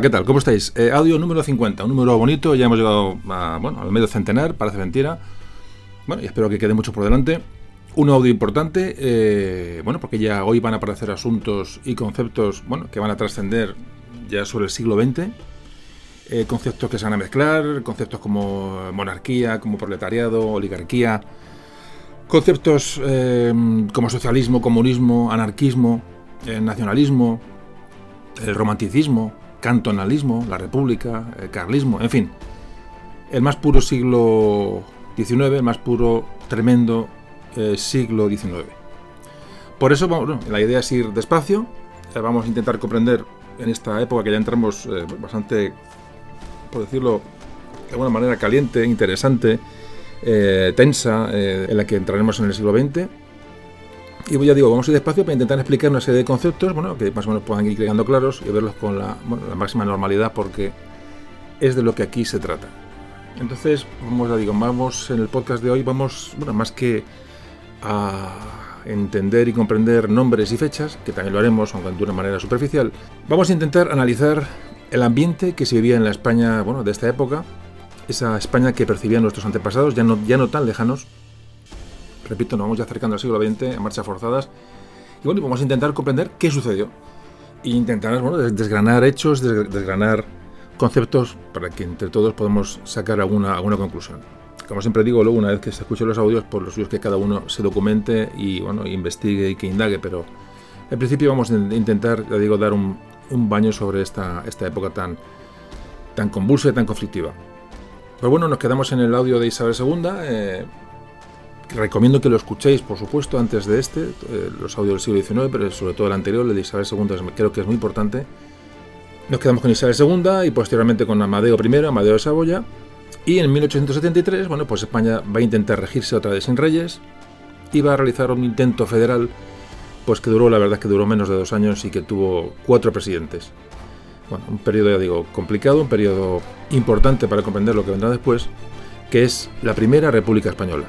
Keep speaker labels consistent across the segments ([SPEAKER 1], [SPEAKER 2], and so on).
[SPEAKER 1] ¿qué tal? ¿Cómo estáis? Eh, audio número 50, un número bonito, ya hemos llegado a, bueno, al medio centenar, parece mentira. Bueno, y espero que quede mucho por delante. Un audio importante, eh, bueno, porque ya hoy van a aparecer asuntos y conceptos, bueno, que van a trascender ya sobre el siglo XX. Eh, conceptos que se van a mezclar, conceptos como monarquía, como proletariado, oligarquía, conceptos como socialismo, comunismo, anarquismo, nacionalismo, romanticismo, cantonalismo, la república, el carlismo, en fin, el más puro siglo XIX, el más puro, tremendo eh, siglo XIX. Por eso, la idea es ir despacio, eh, vamos a intentar comprender en esta época que ya entramos eh, bastante, por decirlo de alguna manera, caliente, interesante, tensa, en la que entraremos en el siglo XX y ya digo, vamos a ir despacio para intentar explicar una serie de conceptos bueno, que más o menos puedan ir quedando claros y verlos con la, máxima normalidad porque es de lo que aquí se trata. Entonces, vamos, ya digo, vamos en el podcast de hoy, vamos, bueno, más que a entender y comprender nombres y fechas, que también lo haremos, aunque de una manera superficial, vamos a intentar analizar el ambiente que se vivía en la España, bueno, de esta época, esa España que percibían nuestros antepasados, ya no, ya no tan lejanos, repito, nos vamos ya acercando al siglo XX, a marchas forzadas. Y bueno, vamos a intentar comprender qué sucedió. E intentar bueno, desgranar hechos, desgranar conceptos para que entre todos podamos sacar alguna, alguna conclusión. Como siempre digo, luego una vez que se escuchen los audios, por los suyos que cada uno se documente y bueno, investigue y que indague, pero en principio vamos a intentar, ya digo, dar un, baño sobre esta, esta época tan, tan convulsa y tan conflictiva. Pues bueno, nos quedamos en el audio de Isabel II. Recomiendo que lo escuchéis, por supuesto, antes de este, eh, los audios del siglo XIX, pero sobre todo el anterior, el de Isabel II, creo que es muy importante. Nos quedamos con Isabel II y posteriormente con Amadeo I, Amadeo de Saboya. Y en 1873, bueno, pues España va a intentar regirse otra vez sin reyes y va a realizar un intento federal, pues que duró, la verdad, que duró menos de dos años y que tuvo cuatro presidentes. Bueno, un periodo, ya digo, complicado, un periodo importante para comprender lo que vendrá después, que es la primera República Española.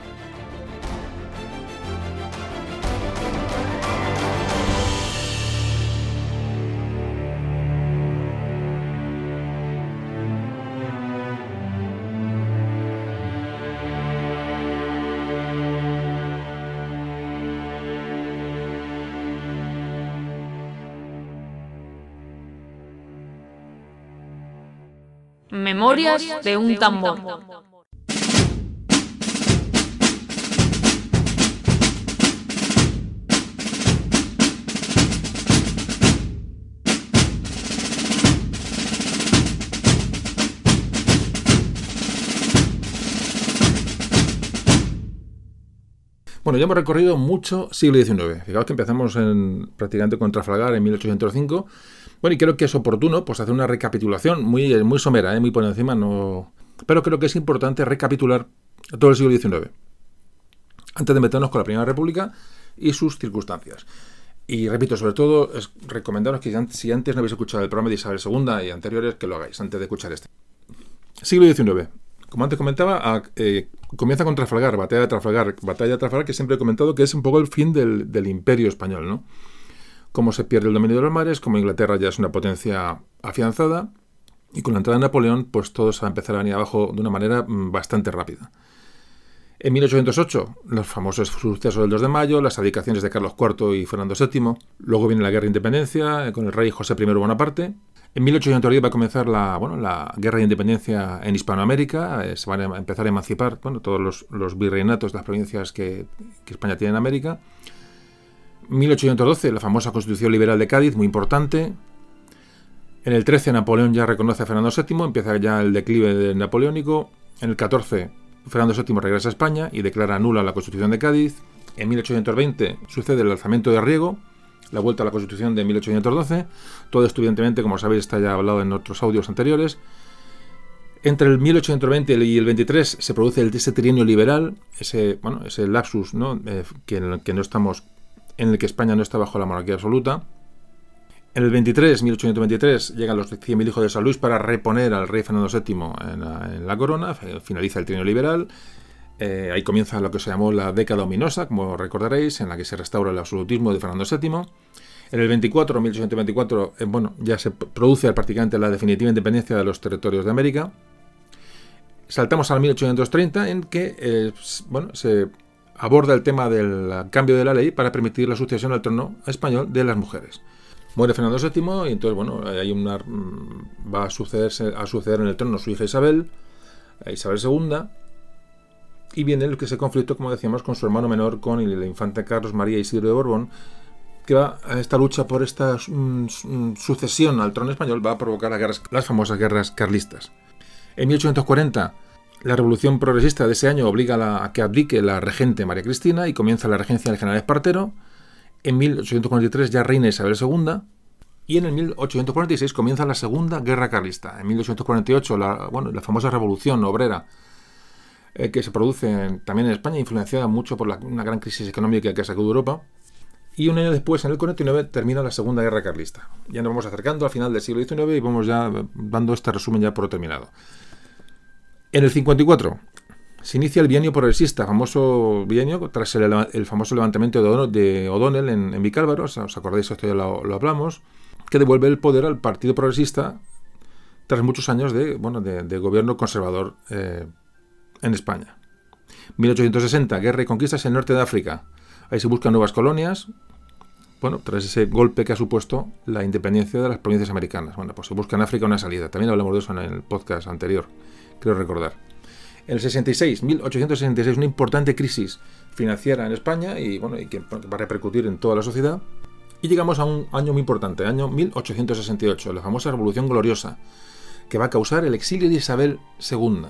[SPEAKER 2] De un tambor.
[SPEAKER 1] Bueno, ya hemos recorrido mucho siglo XIX. Fijaos que empezamos en, prácticamente con Trafalgar en 1805 bueno, y creo que es oportuno pues, hacer una recapitulación muy, muy somera, ¿eh? muy por encima, no... pero creo que es importante recapitular todo el siglo XIX, antes de meternos con la Primera República y sus circunstancias. Y repito, sobre todo, es recomendaros que si antes no habéis escuchado el programa de Isabel II y anteriores, que lo hagáis antes de escuchar este. Siglo XIX. Como antes comentaba, eh, comienza con Trafalgar, batalla de Trafalgar, batalla de Trafalgar, que siempre he comentado que es un poco el fin del imperio español, ¿no? Cómo se pierde el dominio de los mares, como Inglaterra ya es una potencia afianzada, y con la entrada de Napoleón, pues todo se va a empezar a venir abajo de una manera mm, bastante rápida. En 1808, los famosos sucesos del 2 de mayo, las abdicaciones de Carlos IV y Fernando VII. Luego viene la Guerra de Independencia eh, con el rey José I Bonaparte. En 1810 va a comenzar la, bueno, la Guerra de Independencia en Hispanoamérica. Eh, se van a empezar a emancipar bueno, todos los, los virreinatos de las provincias que, que España tiene en América. 1812, la famosa Constitución Liberal de Cádiz, muy importante. En el 13, Napoleón ya reconoce a Fernando VII, empieza ya el declive napoleónico. En el 14, Fernando VII regresa a España y declara nula la Constitución de Cádiz. En 1820 sucede el alzamiento de Riego, la vuelta a la Constitución de 1812. Todo esto, evidentemente, como sabéis, está ya hablado en otros audios anteriores. Entre el 1820 y el 23 se produce ese trienio liberal, ese, bueno, ese lapsus ¿no? Eh, que no estamos en el que España no está bajo la monarquía absoluta. En el 23, 1823, llegan los 100.000 hijos de San Luis para reponer al rey Fernando VII en la, corona, finaliza el trino liberal. Eh, ahí comienza lo que se llamó la década ominosa, como recordaréis, en la que se restaura el absolutismo de Fernando VII. En el 24, 1824, eh, bueno, ya se produce prácticamente la definitiva independencia de los territorios de América. Saltamos al 1830 en que eh, bueno, se aborda el tema del cambio de la ley para permitir la sucesión al trono español de las mujeres. Muere Fernando VII y entonces, bueno, hay una, mm, va a, sucederse, a suceder en el trono su hija Isabel, eh, Isabel II, y viene el que ese conflicto, como decíamos, con su hermano menor, con el infante Carlos María Isidro de Borbón, que va a esta lucha por esta mm, mm, sucesión al trono español va a provocar las, famosas guerras carlistas. En 1840, la revolución progresista de ese año obliga a, que abdique la regente María Cristina y comienza la regencia del general Espartero. En 1843 ya reina Isabel II. Y en el 1846 comienza la Segunda Guerra Carlista. En 1848, la, la famosa revolución obrera eh, que se produce también en España, influenciada mucho por una gran crisis económica que sacado Europa. Y un año después, en el 49, termina la Segunda Guerra Carlista. Ya nos vamos acercando al final del siglo XIX y vamos ya dando este resumen ya por terminado. En el 54 se inicia el bienio progresista, famoso bienio tras el, famoso levantamiento de O'Donnell en, en os acordáis, esto ya lo, hablamos, que devuelve el poder al Partido Progresista tras muchos años de, bueno, de, gobierno conservador eh, en España. 1860, guerra y conquistas en el norte de África. Ahí se buscan nuevas colonias, bueno, tras ese golpe que ha supuesto la independencia de las provincias americanas. Bueno, pues se busca en África una salida. También hablamos de eso en el podcast anterior, creo recordar. En el 66, 1866, una importante crisis financiera en España y, bueno, y que va a repercutir en toda la sociedad. Y llegamos a un año muy importante, año 1868, la famosa Revolución Gloriosa, que va a causar el exilio de Isabel II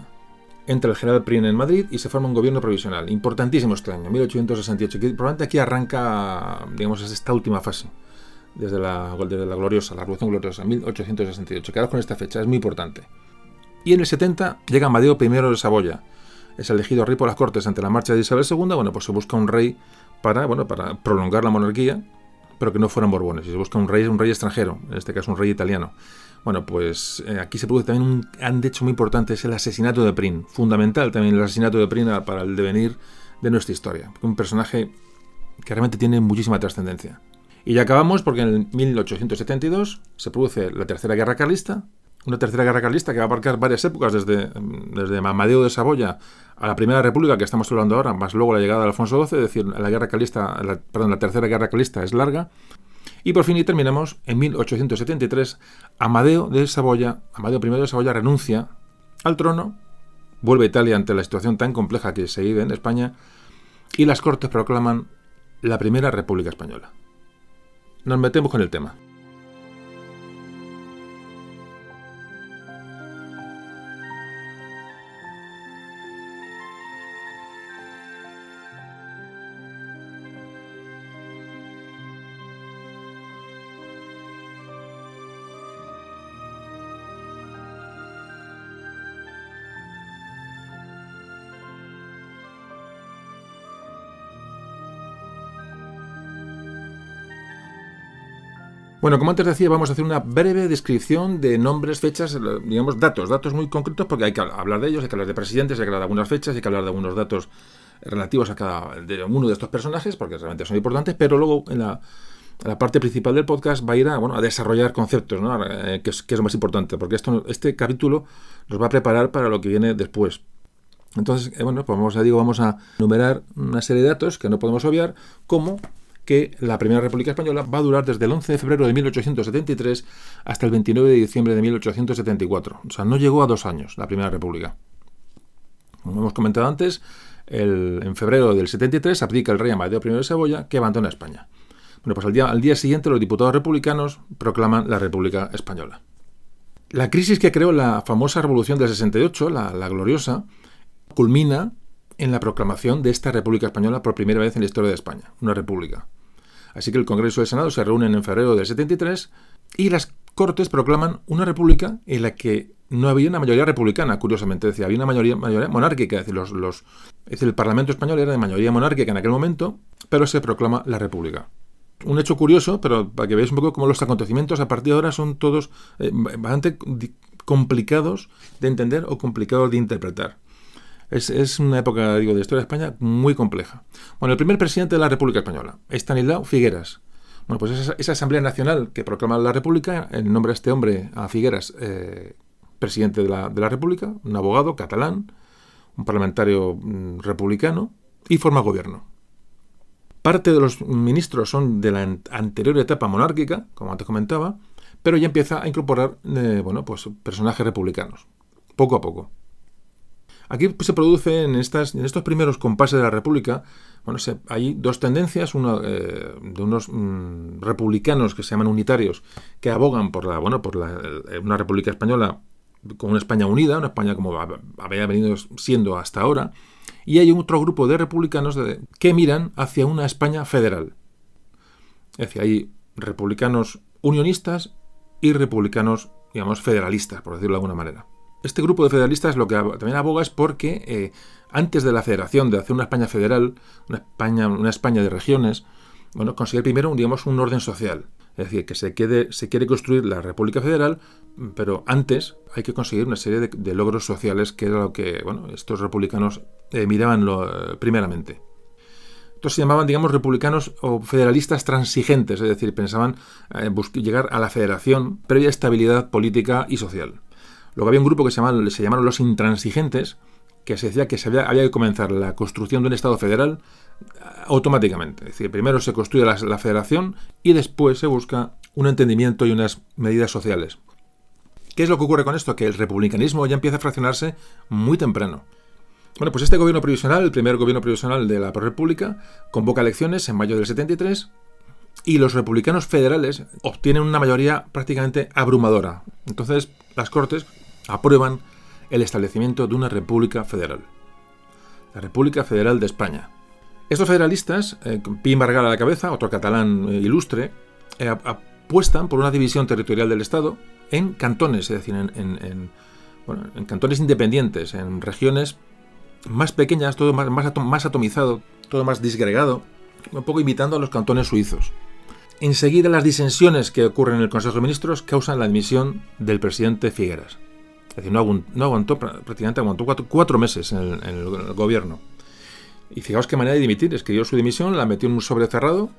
[SPEAKER 1] entra el general Prin en Madrid y se forma un gobierno provisional. Importantísimo este año, 1868. Que probablemente aquí arranca, digamos, esta última fase, desde la, la gloriosa, la Revolución Gloriosa, 1868. Quedaos con esta fecha, es muy importante. Y en el 70 llega Amadeo I de Saboya. Es elegido rey por las Cortes ante la marcha de Isabel II. Bueno, pues se busca un rey para, bueno, para prolongar la monarquía, pero que no fueran borbones. Y se busca un rey, un rey extranjero, en este caso un rey italiano. Bueno, pues eh, aquí se produce también un hecho muy importante, es el asesinato de Prin. Fundamental también el asesinato de Prin para el devenir de nuestra historia. Un personaje que realmente tiene muchísima trascendencia. Y ya acabamos porque en 1872 se produce la Tercera Guerra Carlista, una Tercera Guerra Carlista que va a abarcar varias épocas, desde, desde Mamadeo de Saboya a la Primera República que estamos hablando ahora, más luego la llegada de Alfonso XII, es decir, la Guerra Carlista, perdón, la Tercera Guerra Carlista es larga, y por fin y terminamos en 1873. Amadeo de Saboya, Amadeo I de Saboya renuncia al trono, vuelve a Italia ante la situación tan compleja que se vive en España y las Cortes proclaman la primera República Española. Nos metemos con el tema. Bueno, como antes decía, vamos a hacer una breve descripción de nombres, fechas, digamos, datos, datos muy concretos, porque hay que hablar de ellos, hay que hablar de presidentes, hay que hablar de algunas fechas, hay que hablar de algunos datos relativos a cada de uno de estos personajes, porque realmente son importantes, pero luego en la, parte principal del podcast va a ir a, bueno, a desarrollar conceptos, ¿no? Eh, que, es, lo más importante, porque esto, este capítulo nos va a preparar para lo que viene después. Entonces, eh, bueno, pues vamos, ya digo, vamos a enumerar una serie de datos que no podemos obviar, como que la Primera República Española va a durar desde el 11 de febrero de 1873 hasta el 29 de diciembre de 1874. O sea, no llegó a dos años la Primera República. Como hemos comentado antes, en febrero del 73 abdica el rey Amadeo I de Saboya, que abandona España. Bueno, pues al día, al día siguiente los diputados republicanos proclaman la República Española. La crisis que creó la famosa Revolución del 68, la, la gloriosa, culmina en la proclamación de esta República Española por primera vez en la historia de España, una república. Así que el Congreso del Senado se reúne en febrero del 73 y las Cortes proclaman una república en la que no había una mayoría republicana, curiosamente, decía, había una mayoría, mayoría monárquica, es decir, los, los, el Parlamento español era de mayoría monárquica en aquel momento, pero se proclama la república. Un hecho curioso, pero para que veáis un poco cómo los acontecimientos a partir de ahora son todos eh, bastante complicados de entender o complicados de interpretar. Es, una época, digo, de historia de España muy compleja. Bueno, el primer presidente de la República Española, Estanislao Figueras. Bueno, pues esa, Asamblea Nacional que proclama la República, en nombre de este hombre, a Figueras, eh, presidente de la, de la, República, un abogado catalán, un parlamentario mm, republicano, y forma gobierno. Parte de los ministros son de la anterior etapa monárquica, como antes comentaba, pero ya empieza a incorporar eh, bueno, pues personajes republicanos, poco a poco. Aquí se produce en, estas, estos primeros compases de la República, bueno, hay dos tendencias, una eh, de unos mm, republicanos que se llaman unitarios, que abogan por la, por la, eh, una República española con una España unida, una España como había venido siendo hasta ahora, y hay otro grupo de republicanos que miran hacia una España federal. Es decir, hay republicanos unionistas y republicanos, digamos, federalistas, por decirlo de alguna manera. Este grupo de federalistas lo que también aboga es porque eh, antes de la federación, de hacer una España federal, una España, de regiones, bueno, conseguir primero, digamos, un orden social. Es decir, que se, quede, se quiere construir la República Federal, pero antes hay que conseguir una serie de, logros sociales, que era lo que bueno, estos republicanos eh, miraban lo, eh, primeramente. Estos se llamaban, digamos, republicanos o federalistas transigentes, es decir, pensaban llegar a la federación previa estabilidad política y social. Luego había un grupo que se, llamaron los intransigentes, que se decía que había, que comenzar la construcción de un Estado federal eh, automáticamente. Es decir, primero se construye la, federación y después se busca un entendimiento y unas medidas sociales. ¿Qué es lo que ocurre con esto? Que el republicanismo ya empieza a fraccionarse muy temprano. Bueno, pues este gobierno provisional, el primer gobierno provisional de la República, convoca elecciones en mayo del 73 y los republicanos federales obtienen una mayoría prácticamente abrumadora. Entonces, las Cortes aprueban el establecimiento de una República Federal. La República Federal de España. Estos federalistas, eh, Pi Margal a la cabeza, otro catalán eh, ilustre, eh, apuestan por una división territorial del Estado en cantones, es decir, en, cantones independientes, en regiones más pequeñas, todo más, más, atomizado, todo más disgregado, un poco imitando a los cantones suizos. Enseguida las disensiones que ocurren en el Consejo de Ministros causan la admisión del presidente Figueras. Es decir, no aguantó, prácticamente aguantó cuatro, meses en el, gobierno. Y fijaos qué manera de dimitir. Escribió su dimisión, la metió en un sobre cerrado,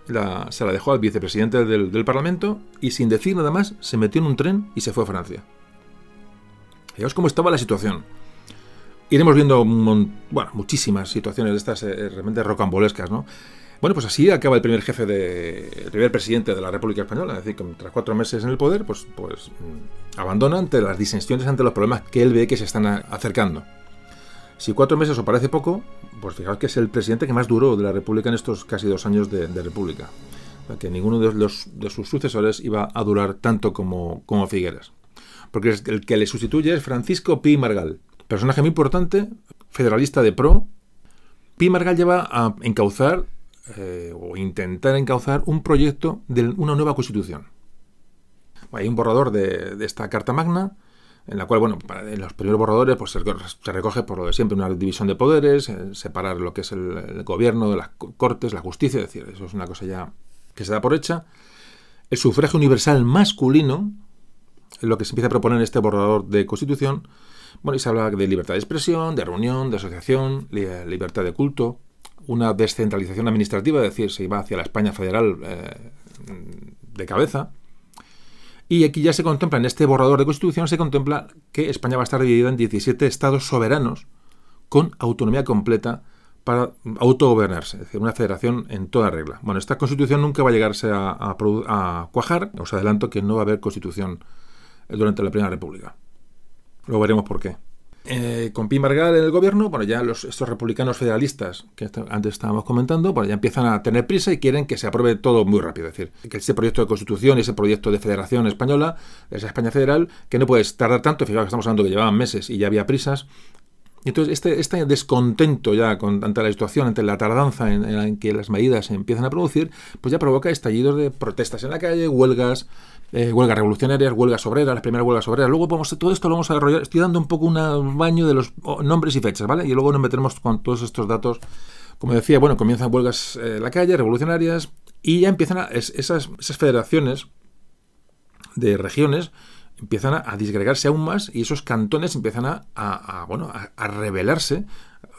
[SPEAKER 1] se la dejó al vicepresidente del, Parlamento y sin decir nada más se metió en un tren y se fue a Francia. Fijaos cómo estaba la situación. Iremos viendo bueno, muchísimas situaciones de estas eh, realmente rocambolescas, ¿no? Bueno, pues así acaba el primer jefe de. el primer presidente de la República Española. Es decir, que tras cuatro meses en el poder, pues, pues mm, abandona ante las disensiones, ante los problemas que él ve que se están acercando. Si cuatro meses os parece poco, pues fijaos que es el presidente que más duró de la República en estos casi dos años de, República. que ninguno de, los, de sus sucesores iba a durar tanto como, como Figueras. Porque el que le sustituye es Francisco Pi Margal, personaje muy importante, federalista de pro. Pi Margal lleva a encauzar eh, o intentar encauzar un proyecto de una nueva constitución. Hay un borrador de, esta Carta Magna, en la cual, bueno, en los primeros borradores pues, se recoge por lo de siempre una división de poderes, eh, separar lo que es el, gobierno de las cortes, la justicia, es decir, eso es una cosa ya que se da por hecha. El sufragio universal masculino, es lo que se empieza a proponer en este borrador de constitución, bueno, y se habla de libertad de expresión, de reunión, de asociación, libertad de culto, una descentralización administrativa, es decir, se iba hacia la España federal eh, de cabeza. Y aquí ya se contempla, en este borrador de constitución, se contempla que España va a estar dividida en 17 estados soberanos con autonomía completa para autogobernarse, es decir, una federación en toda regla. Bueno, esta constitución nunca va a llegarse a, a cuajar, os adelanto que no va a haber constitución durante la Primera República. Luego veremos por qué. Eh, con Pi Margal en el gobierno, bueno, ya los, estos republicanos federalistas que antes estábamos comentando, bueno, ya empiezan a tener prisa y quieren que se apruebe todo muy rápido. Es decir, que ese proyecto de constitución y ese proyecto de federación española, esa España federal, que no puede tardar tanto, fijaos que estamos hablando que llevaban meses y ya había prisas. Entonces este, este descontento ya con, ante la situación, ante la tardanza en, en que las medidas se empiezan a producir, pues ya provoca estallidos de protestas en la calle, huelgas, eh, huelgas revolucionarias, huelgas obreras, las primeras huelgas obreras. Luego vamos, todo esto lo vamos a desarrollar. Estoy dando un poco un baño de los nombres y fechas, ¿vale? Y luego nos meteremos con todos estos datos. Como decía, bueno, comienzan huelgas eh, la calle, revolucionarias, y ya empiezan a, esas, federaciones de regiones empiezan a, disgregarse aún más y esos cantones empiezan a, bueno, a, rebelarse.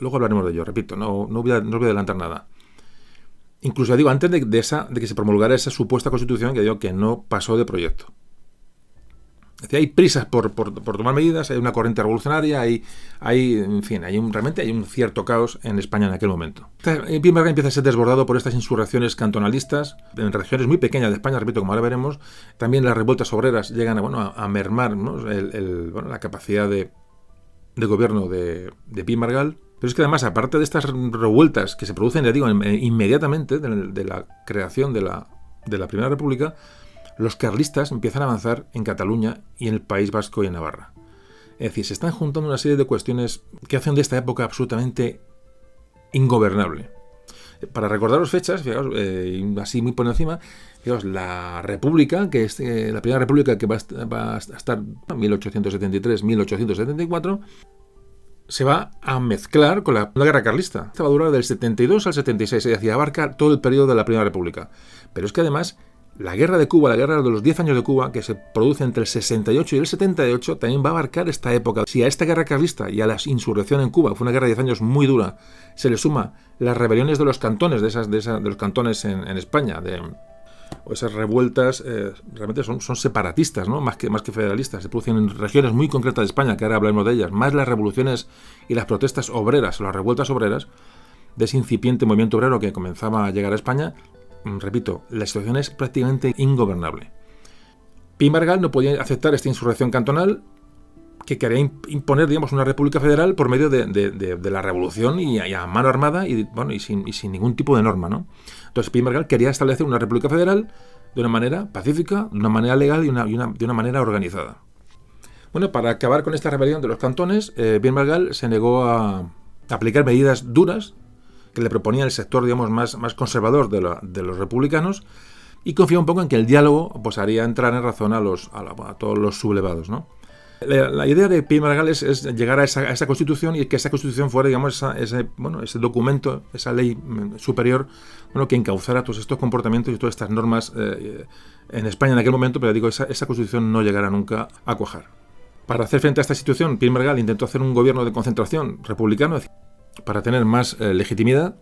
[SPEAKER 1] Luego hablaremos de ello, repito, no, no, no voy a adelantar nada. Incluso digo, antes de, esa, de que se promulgara esa supuesta constitución que digo que no pasó de proyecto. Hay prisas por, tomar medidas, hay una corriente revolucionaria, hay, hay en fin, hay un, realmente hay un cierto caos en España en aquel momento. Pimberga empieza a ser desbordado por estas insurrecciones cantonalistas en regiones muy pequeñas de España, repito, como ahora veremos. También las revueltas obreras llegan a, bueno, a, mermar la capacidad de, gobierno de, de Pimargal. Pero es que además, aparte de estas revueltas que se producen, ya digo, inmediatamente de, la creación de la, de la Primera República, los carlistas empiezan a avanzar en Cataluña y en el País Vasco y en Navarra. Es decir, se están juntando una serie de cuestiones que hacen de esta época absolutamente ingobernable. Para recordaros fechas, fijaos, eh, así muy por encima, fijaos, la República, que es eh, la primera República que va a, estar 1873-1874, se va a mezclar con la, Guerra Carlista. Esta va a durar del 72 al 76, es decir, abarca todo el periodo de la Primera República. Pero es que además la guerra de Cuba, la guerra de los 10 años de Cuba, que se produce entre el 68 y el 78, también va a abarcar esta época. Si a esta guerra carlista y a la insurrección en Cuba, fue una guerra de 10 años muy dura, se le suma las rebeliones de los cantones, de, esas, de, los cantones en, España, de, o esas revueltas eh, realmente son, son, separatistas, ¿no? más, que, más que federalistas. Se producen en regiones muy concretas de España, que ahora hablaremos de ellas, más las revoluciones y las protestas obreras, las revueltas obreras, de ese incipiente movimiento obrero que comenzaba a llegar a España, Mm, repito, la situación es prácticamente ingobernable. Pimargal no podía aceptar esta insurrección cantonal que quería imponer, digamos, una república federal por medio de, la revolución y, a mano armada y, bueno, y sin, ningún tipo de norma, ¿no? Entonces Pimargal quería establecer una república federal de una manera pacífica, de una manera legal y, de una manera organizada. Bueno, para acabar con esta rebelión de los cantones, eh, se negó a aplicar medidas duras que le proponía el sector digamos, más, conservador de, los republicanos y confía un poco en que el diálogo pues, haría entrar en razón a, los, a, todos los sublevados. ¿no? La, idea de Pi Maragall es, llegar a esa, constitución y que esa constitución fuera digamos, ese, bueno, ese documento, esa ley mm, superior bueno, que encauzara todos estos comportamientos y todas estas normas eh, en España en aquel momento, pero digo, esa, esa constitución no llegara nunca a cuajar. Para hacer frente a esta situación, Pi Maragall intentó hacer un gobierno de concentración republicano, para tener más eh, legitimidad,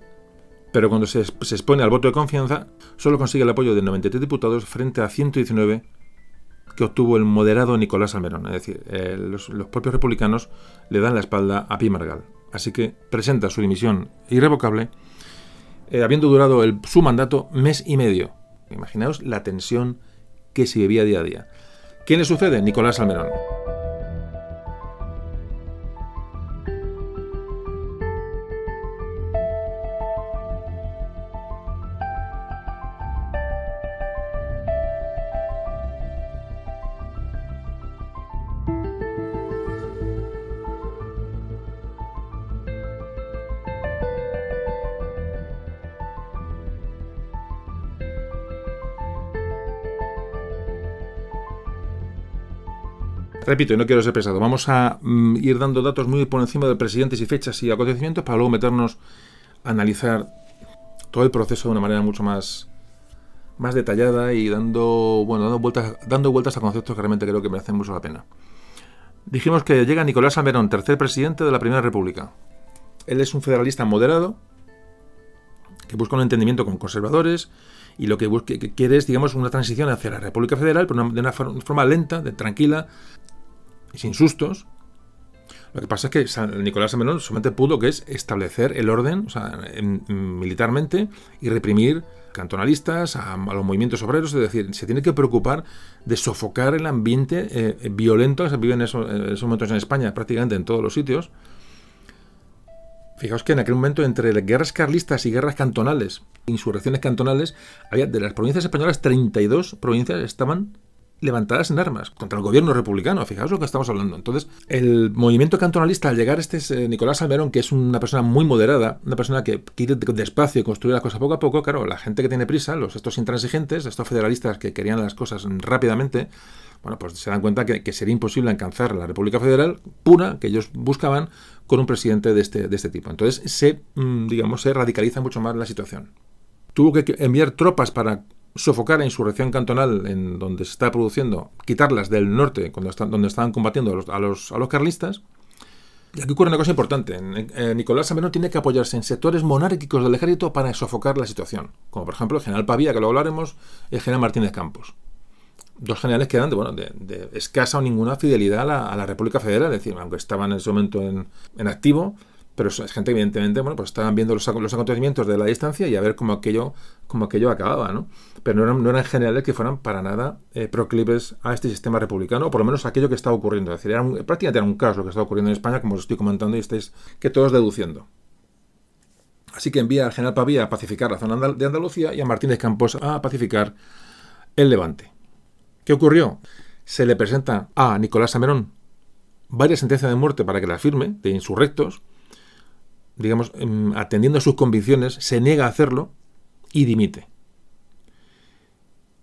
[SPEAKER 1] pero cuando se, expone al voto de confianza, solo consigue el apoyo de 93 diputados frente a 119 que obtuvo el moderado Nicolás Almerón. Es decir, eh, los, propios republicanos le dan la espalda a Pi Margal. Así que presenta su dimisión irrevocable, eh, habiendo durado su mandato mes y medio. Imaginaos la tensión que se vivía día a día. ¿Quién le sucede? Nicolás Almerón. Repito, y no quiero ser pesado, vamos a mm, ir dando datos muy por encima de presidentes y fechas y acontecimientos para luego meternos a analizar todo el proceso de una manera mucho más, más detallada y dando, bueno, dando, vueltas, dando vueltas a conceptos que realmente creo que merecen mucho la pena. Dijimos que llega Nicolás Almerón, tercer presidente de la Primera República. Él es un federalista moderado que busca un entendimiento con conservadores y lo que, quiere es, digamos, una transición hacia la República Federal, pero de una forma lenta, de, tranquila, sin sustos. Lo que pasa es que Nicolás Amelón solamente pudo que es establecer el orden sea, militarmente y reprimir cantonalistas, a, los movimientos obreros, es decir, se tiene que preocupar de sofocar el ambiente eh, violento que se vive en esos, en esos, momentos en España, prácticamente en todos los sitios. Fijaos que en aquel momento, entre guerras carlistas y guerras cantonales, insurrecciones cantonales, había de las provincias españolas 32 provincias estaban levantadas en armas contra el gobierno republicano. Fijaos lo que estamos hablando. Entonces, el movimiento cantonalista, al llegar este eh, Nicolás Almerón, que es una persona muy moderada, una persona que quiere despacio y construir las cosas poco a poco, claro, la gente que tiene prisa, los estos intransigentes, estos federalistas que querían las cosas rápidamente, bueno, pues se dan cuenta que, sería imposible alcanzar la República Federal pura que ellos buscaban con un presidente de este, de este tipo. Entonces, se, mm, digamos, se radicaliza mucho más la situación. Tuvo que enviar tropas para sofocar la insurrección cantonal en donde se está produciendo, quitarlas del norte, cuando están, donde estaban combatiendo a los, a los, carlistas. Y aquí ocurre una cosa importante. Eh, Nicolás Samerón tiene que apoyarse en sectores monárquicos del ejército para sofocar la situación. Como por ejemplo el general Pavía, que lo hablaremos, y el general Martínez Campos. Dos generales que eran de, bueno, de, escasa o ninguna fidelidad a la, República Federal, es decir, aunque estaban en ese momento en, en activo, pero es gente evidentemente, bueno, pues estaban viendo los, acontecimientos de la distancia y a ver cómo aquello, cómo aquello acababa, ¿no? Pero no eran, generales que fueran para nada eh, proclives a este sistema republicano, o por lo menos aquello que estaba ocurriendo. Es decir, prácticamente era un caos lo que estaba ocurriendo en España, como os estoy comentando y estáis que todos deduciendo. Así que envía al general Pavía a pacificar la zona de Andalucía y a Martínez Campos a pacificar el Levante. ¿Qué ocurrió? Se le presenta a Nicolás Samerón varias sentencias de muerte para que las firme, de insurrectos, digamos, em, atendiendo a sus convicciones, se niega a hacerlo y dimite.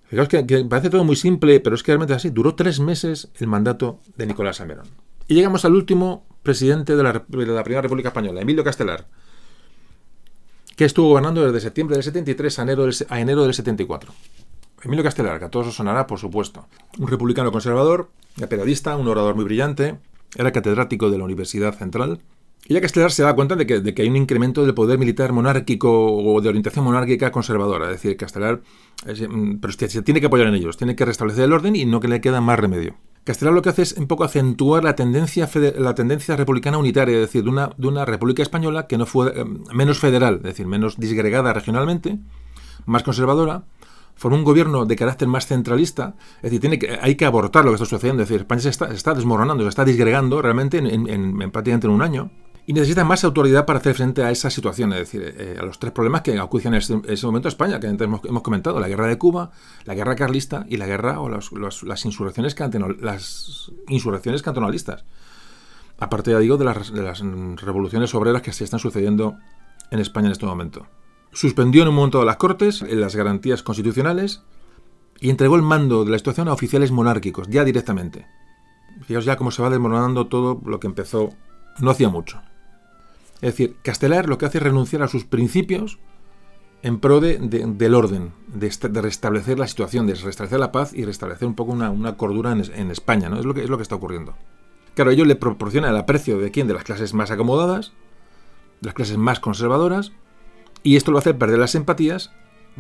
[SPEAKER 1] Fijaos que, parece todo muy simple, pero es que realmente es así. Duró tres meses el mandato de Nicolás Amerón. Y llegamos al último presidente de la, Primera República Española, Emilio Castelar, que estuvo gobernando desde septiembre del 73 a enero del, enero del 74. Emilio Castelar, que a todos os sonará, por supuesto. Un republicano conservador, periodista, un orador muy brillante, era catedrático de la Universidad Central y ya Castelar se da cuenta de que, hay un incremento del poder militar monárquico o de orientación monárquica conservadora. Es decir, Castelar mm, pero se tiene que apoyar en ellos, tiene que restablecer el orden y no que le queda más remedio. Castelar lo que hace es un poco acentuar la tendencia, la tendencia republicana unitaria, es decir, de una, de una república española que no fue eh, menos federal, es decir, menos disgregada regionalmente, más conservadora, formó un gobierno de carácter más centralista, es decir, tiene que, hay que abortar lo que está sucediendo, es decir, España se está, desmoronando, se está disgregando realmente en, en, prácticamente en un año y necesita más autoridad para hacer frente a esa situación, es decir, eh, a los tres problemas que acucian en ese, momento a España, que antes hemos, comentado, la guerra de Cuba, la guerra carlista y la guerra o las insurrecciones las insurrecciones cantonalistas. Aparte, ya digo, de las, revoluciones obreras que se están sucediendo en España en este momento. Suspendió en un momento las Cortes las garantías constitucionales y entregó el mando de la situación a oficiales monárquicos, ya directamente. Fijaos ya cómo se va desmoronando todo lo que empezó no hacía mucho. Es decir, Castelar lo que hace es renunciar a sus principios en pro de, del orden, de, restablecer la situación, de restablecer la paz y restablecer un poco una, cordura en, España, ¿no? Es lo, que, está ocurriendo. Claro, ello le proporciona el aprecio de quién, de las clases más acomodadas, de las clases más conservadoras, y esto lo hace perder las simpatías,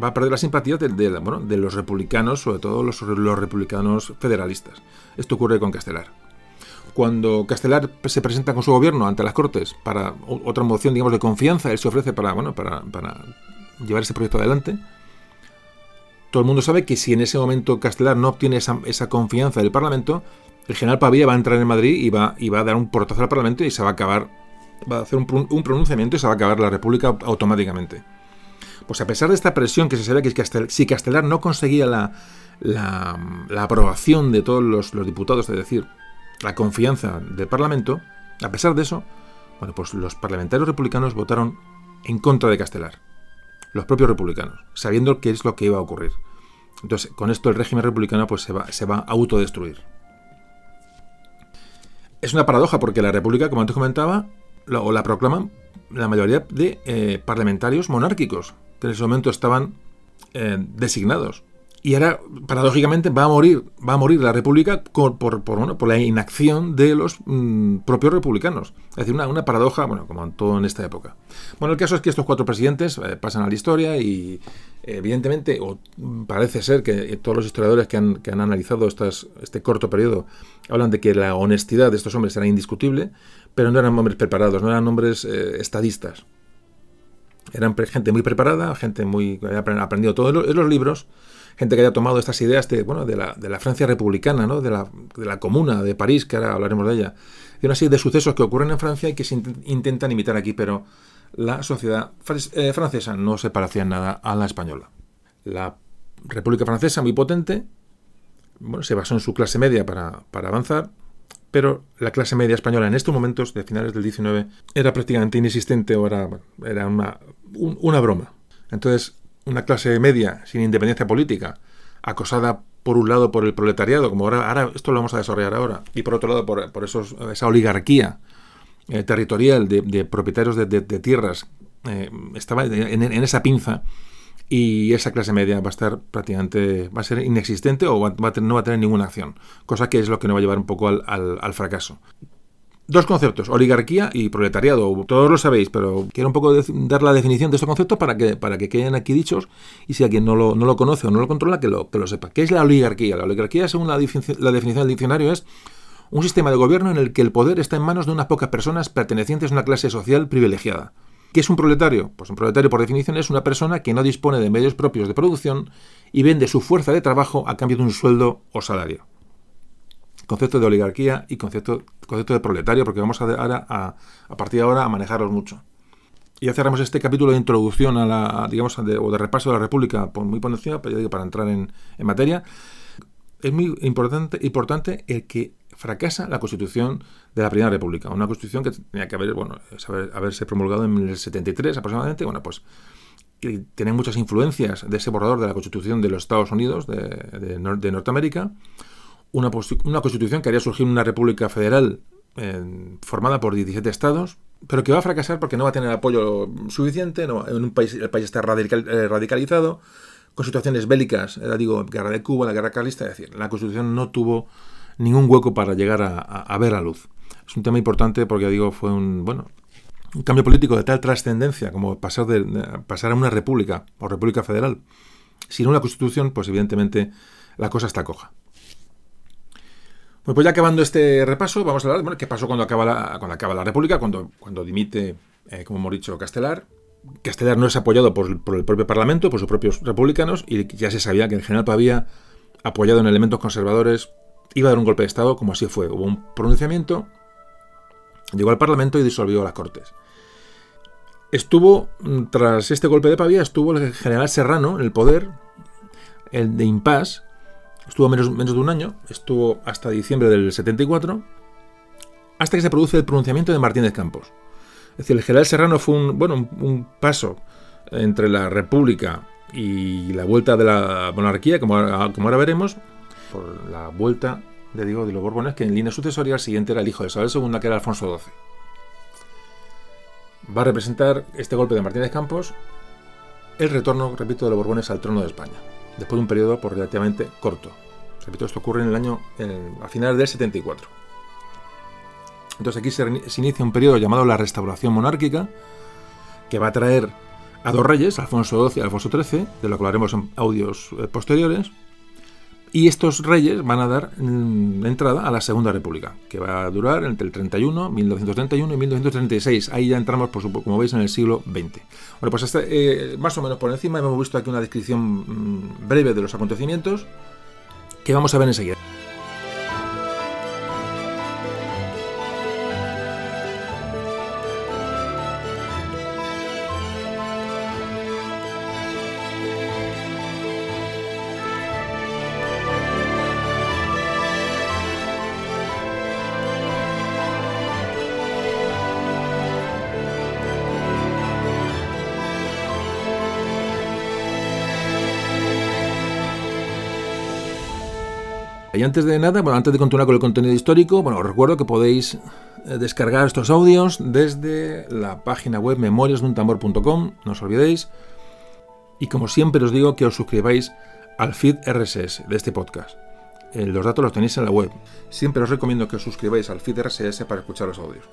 [SPEAKER 1] va a perder las simpatías de, de los republicanos, sobre todo los, los republicanos federalistas. Esto ocurre con Castelar cuando Castelar se presenta con su gobierno ante las Cortes para otra moción, digamos, de confianza, él se ofrece para, bueno, para, llevar ese proyecto adelante. Todo el mundo sabe que si en ese momento Castelar no obtiene esa, confianza del Parlamento, el general Pavía va a entrar en Madrid y va, a dar un portazo al Parlamento y se va a acabar, va a hacer un, pronunciamiento y se va a acabar la República automáticamente. Pues a pesar de esta presión que se sabe que si Castelar no conseguía la, aprobación de todos los, los diputados, es decir, la confianza del Parlamento, a pesar de eso, bueno, pues los parlamentarios republicanos votaron en contra de Castelar. Los propios republicanos, sabiendo qué es lo que iba a ocurrir. Entonces, con esto el régimen republicano pues, se, va, se va a autodestruir. Es una paradoja porque la República, como antes comentaba, o la proclaman la mayoría de eh, parlamentarios monárquicos, que en ese momento estaban eh, designados y ahora, paradójicamente, va a morir, va a morir la República por, por, la inacción de los mm, propios republicanos. Es decir, una, paradoja, bueno, como en todo en esta época. Bueno, el caso es que estos cuatro presidentes eh, pasan a la historia y, evidentemente, o parece ser que todos los historiadores que han, analizado este corto periodo hablan de que la honestidad de estos hombres era indiscutible, pero no eran hombres preparados, no eran hombres eh, estadistas. Eran gente muy preparada, gente muy que había aprendido todos los libros gente que haya tomado estas ideas de, bueno, de, la, de la Francia republicana, ¿no? de, la, de la comuna de París, que ahora hablaremos de ella, de una serie de sucesos que ocurren en Francia y que se intentan imitar aquí, pero la sociedad eh, francesa no se parecía en nada a la española. La República Francesa, muy potente, bueno, se basó en su clase media para, para avanzar, pero la clase media española en estos momentos, de finales del 19, era prácticamente inexistente o era, era una, una broma. Entonces, una clase media sin independencia política, acosada por un lado por el proletariado, como ahora, ahora esto lo vamos a desarrollar ahora, y por otro lado por, por esos, esa oligarquía eh, territorial de, propietarios de, tierras, eh, estaba en, esa pinza y esa clase media va a estar prácticamente, va a ser inexistente o va, no va a tener ninguna acción, cosa que es lo que nos va a llevar un poco al, al, fracaso. Dos conceptos, oligarquía y proletariado. Todos lo sabéis, pero quiero un poco dar la definición de estos conceptos para que, para que queden aquí dichos y si alguien no lo, no lo conoce o no lo controla, que lo, que lo sepa. ¿Qué es la oligarquía? La oligarquía, según la, la definición del diccionario, es un sistema de gobierno en el que el poder está en manos de unas pocas personas pertenecientes a una clase social privilegiada. ¿Qué es un proletario? Pues un proletario, por definición, es una persona que no dispone de medios propios de producción y vende su fuerza de trabajo a cambio de un sueldo o salario concepto de oligarquía y concepto, concepto de proletario, porque vamos a, a, a partir de ahora a manejarlos mucho. Y ya cerramos este capítulo de introducción a la, digamos, o de repaso de la República, por muy por encima, pero digo, para entrar en, en, materia. Es muy importante, importante el que fracasa la Constitución de la Primera República, una Constitución que tenía que haber, bueno, haberse promulgado en el 73 aproximadamente, bueno, pues tiene muchas influencias de ese borrador de la Constitución de los Estados Unidos, de, de Norteamérica, una, constitución que haría surgir una república federal eh, formada por 17 estados, pero que va a fracasar porque no va a tener apoyo suficiente, en un país, el país está eh, radicalizado, con situaciones bélicas, eh, digo, guerra de Cuba, la guerra carlista, es decir, la constitución no tuvo ningún hueco para llegar a, a, ver la luz. Es un tema importante porque, digo, fue un, bueno, un cambio político de tal trascendencia como pasar, de, pasar a una república o república federal. Sin una constitución, pues evidentemente la cosa está coja. Pues, pues ya acabando este repaso, vamos a hablar bueno, qué pasó cuando acaba la, cuando acaba la República, cuando, cuando dimite, eh, como hemos dicho, Castelar. Castelar no es apoyado por, el propio Parlamento, por sus propios republicanos, y ya se sabía que el general Pavía, apoyado en elementos conservadores, iba a dar un golpe de Estado, como así fue. Hubo un pronunciamiento, llegó al Parlamento y disolvió las Cortes. Estuvo, tras este golpe de Pavía, estuvo el general Serrano en el poder, el de Impas, Estuvo menos, de un año, estuvo hasta diciembre del 74, hasta que se produce el pronunciamiento de Martínez Campos. Es decir, el general Serrano fue un, bueno, un, paso entre la República y la vuelta de la monarquía, como ahora, veremos, por la vuelta de, digo, de los Borbones, que en línea sucesoria el siguiente era el hijo de Isabel II, que era Alfonso XII. Va a representar este golpe de Martínez Campos el retorno, repito, de los Borbones al trono de España después de un periodo por relativamente corto. Repito, esto ocurre en el año, en, a finales del 74. Entonces aquí se, se, inicia un periodo llamado la restauración monárquica, que va a traer a dos reyes, Alfonso XII y Alfonso XIII, de lo que hablaremos en audios eh, posteriores, y estos reyes van a dar mm, entrada a la Segunda República, que va a durar entre el 31, 1931 y 1936. Ahí ya entramos, por supuesto, como veis, en el siglo XX. Bueno, pues hasta, eh, más o menos por encima hemos visto aquí una descripción mmm, breve de los acontecimientos que vamos a ver enseguida. Antes de nada, bueno, antes de continuar con el contenido histórico, bueno, os recuerdo que podéis eh, descargar estos audios desde la página web memoriasduntambor.com, no os olvidéis. Y como siempre os digo que os suscribáis al feed RSS de este podcast. Eh, los datos los tenéis en la web. Siempre os recomiendo que os suscribáis al feed RSS para escuchar los audios.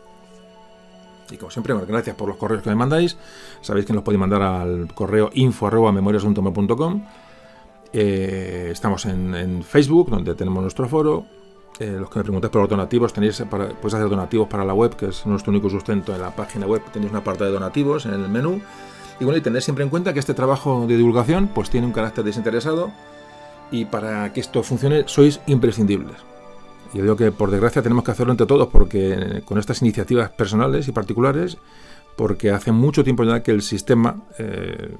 [SPEAKER 1] Y como siempre, gracias por los correos que me mandáis. Sabéis que nos podéis mandar al correo info arroba memoriasduntambor.com eh, estamos en, en, Facebook, donde tenemos nuestro foro. Eh, los que me preguntáis por los donativos, tenéis para, podéis hacer donativos para la web, que es nuestro único sustento en la página web. Tenéis una parte de donativos en el menú. Y bueno, y tenéis siempre en cuenta que este trabajo de divulgación pues tiene un carácter desinteresado y para que esto funcione sois imprescindibles. Yo digo que por desgracia tenemos que hacerlo entre todos porque con estas iniciativas personales y particulares, porque hace mucho tiempo ya que el sistema, eh,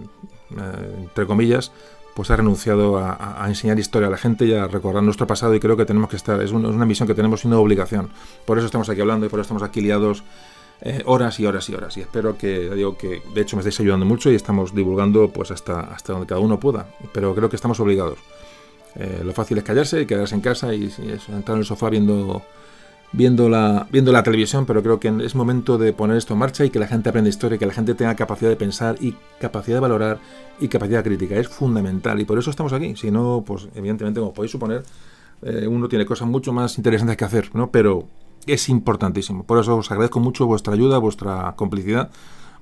[SPEAKER 1] eh, entre comillas, pues ha renunciado a, enseñar historia a la gente y a recordar nuestro pasado y creo que tenemos que estar, es, un, es una misión que tenemos y una obligación. Por eso estamos aquí hablando y por eso estamos aquí liados eh, horas y horas y horas. Y espero que, digo que de hecho me estáis ayudando mucho y estamos divulgando pues hasta, hasta donde cada uno pueda. Pero creo que estamos obligados. Eh, lo fácil es callarse y quedarse en casa y, entrar en el sofá viendo viendo la, viendo la televisión, pero creo que es momento de poner esto en marcha y que la gente aprenda historia, que la gente tenga capacidad de pensar y capacidad de valorar y capacidad crítica. Es fundamental y por eso estamos aquí. Si no, pues evidentemente, como podéis suponer, eh, uno tiene cosas mucho más interesantes que hacer, ¿no? Pero es importantísimo. Por eso os agradezco mucho vuestra ayuda, vuestra complicidad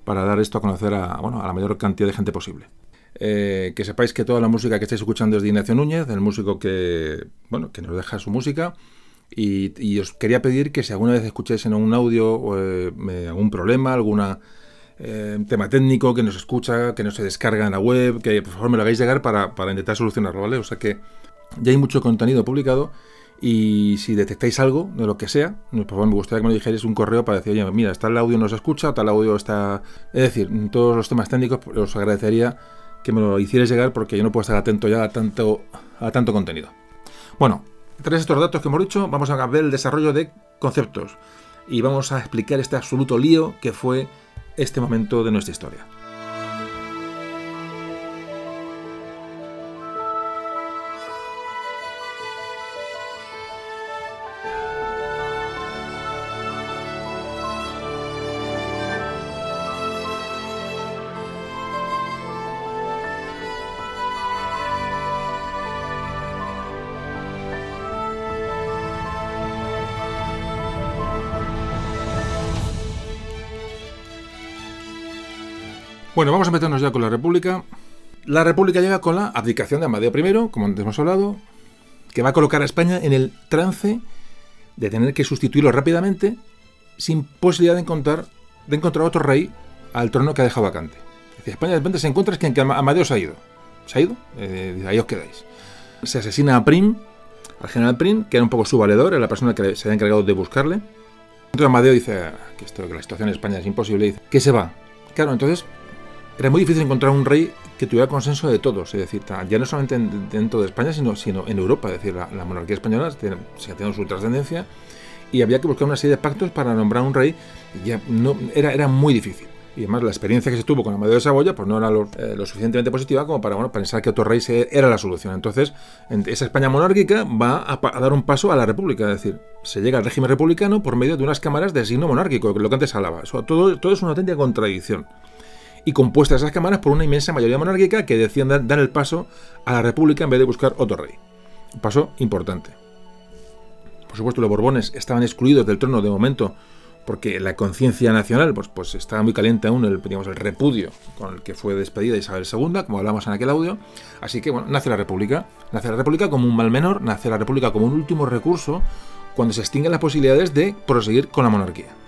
[SPEAKER 1] para dar esto a conocer a, bueno, a la mayor cantidad de gente posible. Eh, que sepáis que toda la música que estáis escuchando es de Ignacio Núñez, el músico que, bueno, que nos deja su música. Y, os quería pedir que si alguna vez escucháis en un audio eh, algún problema, alguna eh, tema técnico que nos escucha, que no se descarga en la web, que por favor me lo hagáis llegar para, para intentar solucionarlo, ¿vale? O sea que ya hay mucho contenido publicado y si detectáis algo de lo que sea, por favor me gustaría que me dijerais un correo para decir, oye, mira, está el audio no se escucha, tal audio está... Es decir, todos los temas técnicos os agradecería que me lo hicierais llegar porque yo no puedo estar atento ya a tanto, a tanto contenido. Bueno, tras estos datos que hemos dicho, vamos a ver el desarrollo de conceptos y vamos a explicar este absoluto lío que fue este momento de nuestra historia. Bueno, vamos a meternos ya con la República. La República llega con la abdicación de Amadeo I, como antes hemos hablado, que va a colocar a España en el trance de tener que sustituirlo rápidamente sin posibilidad de encontrar, de encontrar otro rey al trono que ha dejado vacante. España de repente se encuentra es que Amadeo se ha ido. ¿Se ha ido? Eh, ahí os quedáis. Se asesina a Prim, al general Prim, que era un poco su valedor, era la persona que se había encargado de buscarle. Entonces Amadeo dice ah, que, esto, que la situación en España es imposible, dice que se va. Claro, entonces era muy difícil encontrar un rey que tuviera consenso de todos, es decir, ya no solamente dentro de España, sino, sino en Europa, es decir, la, monarquía española tiene, tenido su trascendencia y había que buscar una serie de pactos para nombrar un rey, ya no, era, era muy difícil. Y además la experiencia que se tuvo con Amadeo de Saboya pues no era lo, eh, suficientemente positiva como para bueno, pensar que otro rey era la solución. Entonces, esa España monárquica va a, dar un paso a la república, es decir, se llega al régimen republicano por medio de unas cámaras de signo monárquico, lo que antes hablaba. todo, todo es una auténtica contradicción y compuestas esas cámaras por una inmensa mayoría monárquica que decían dar, el paso a la república en vez de buscar otro rey. Un paso importante. Por supuesto, los Borbones estaban excluidos del trono de momento porque la conciencia nacional pues, pues estaba muy caliente aún el, digamos, el repudio con el que fue despedida Isabel II, como hablamos en aquel audio. Así que bueno, nace la República. Nace la República como un mal menor, nace la República como un último recurso cuando se extinguen las posibilidades de proseguir con la monarquía.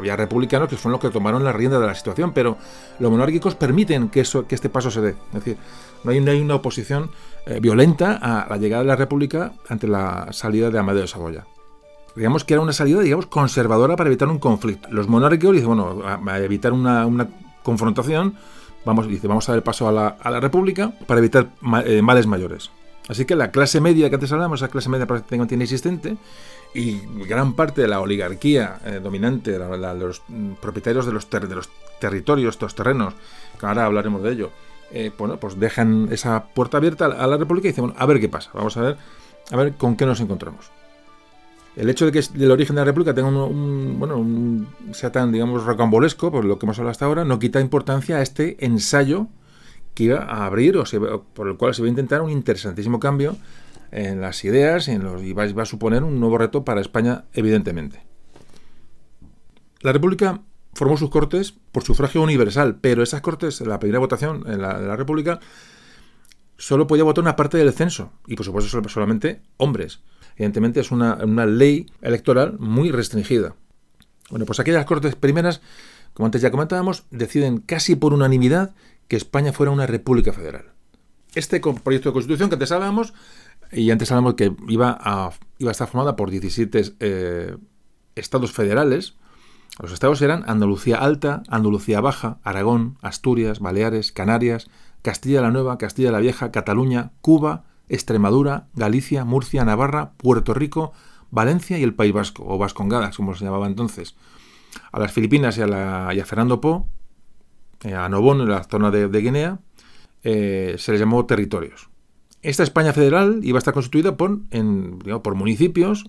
[SPEAKER 1] Había republicanos que fueron los que tomaron la rienda de la situación, pero los monárquicos permiten que, eso, que este paso se dé. Es decir, no hay, una oposición eh, violenta a la llegada de la República ante la salida de Amadeo de Saboya. Digamos que era una salida, digamos, conservadora para evitar un conflicto. Los monárquicos dicen, bueno, a, evitar una, confrontación, vamos, dice, vamos a dar paso a la, República para evitar eh, males mayores. Así que la clase media que antes hablábamos, esa clase media prácticamente inexistente, y gran parte de la oligarquía eh, dominante, de los mm, propietarios de los, de los territorios, estos terrenos, que ahora hablaremos de ello, eh, bueno, pues dejan esa puerta abierta a la República y dicen, bueno, a ver qué pasa, vamos a ver, a ver con qué nos encontramos. El hecho de que el origen de la República tenga un, bueno, sea tan, digamos, rocambolesco, por lo que hemos hablado hasta ahora, no quita importancia a este ensayo que iba a abrir, o por el cual se va a intentar un interesantísimo cambio en las ideas y, en los, y va, a suponer un nuevo reto para España, evidentemente. La República formó sus cortes por sufragio universal, pero esas cortes, la primera votación en la, República, solo podía votar una parte del censo, y por supuesto solamente hombres. Evidentemente es una, una ley electoral muy restringida. Bueno, pues aquellas cortes primeras, como antes ya comentábamos, deciden casi por unanimidad que España fuera una república federal. Este proyecto de constitución que antes hablábamos y antes hablamos que iba a, iba a estar formada por 17 eh, estados federales. Los estados eran Andalucía Alta, Andalucía Baja, Aragón, Asturias, Baleares, Canarias, Castilla la Nueva, Castilla la Vieja, Cataluña, Cuba, Extremadura, Galicia, Murcia, Navarra, Puerto Rico, Valencia y el País Vasco, o Vascongadas, como se llamaba entonces. A las Filipinas y a, la, Fernando Po, eh, a Nobón, en la zona de, Guinea, eh, se les llamó territorios. Esta España federal iba a estar constituida por, municipios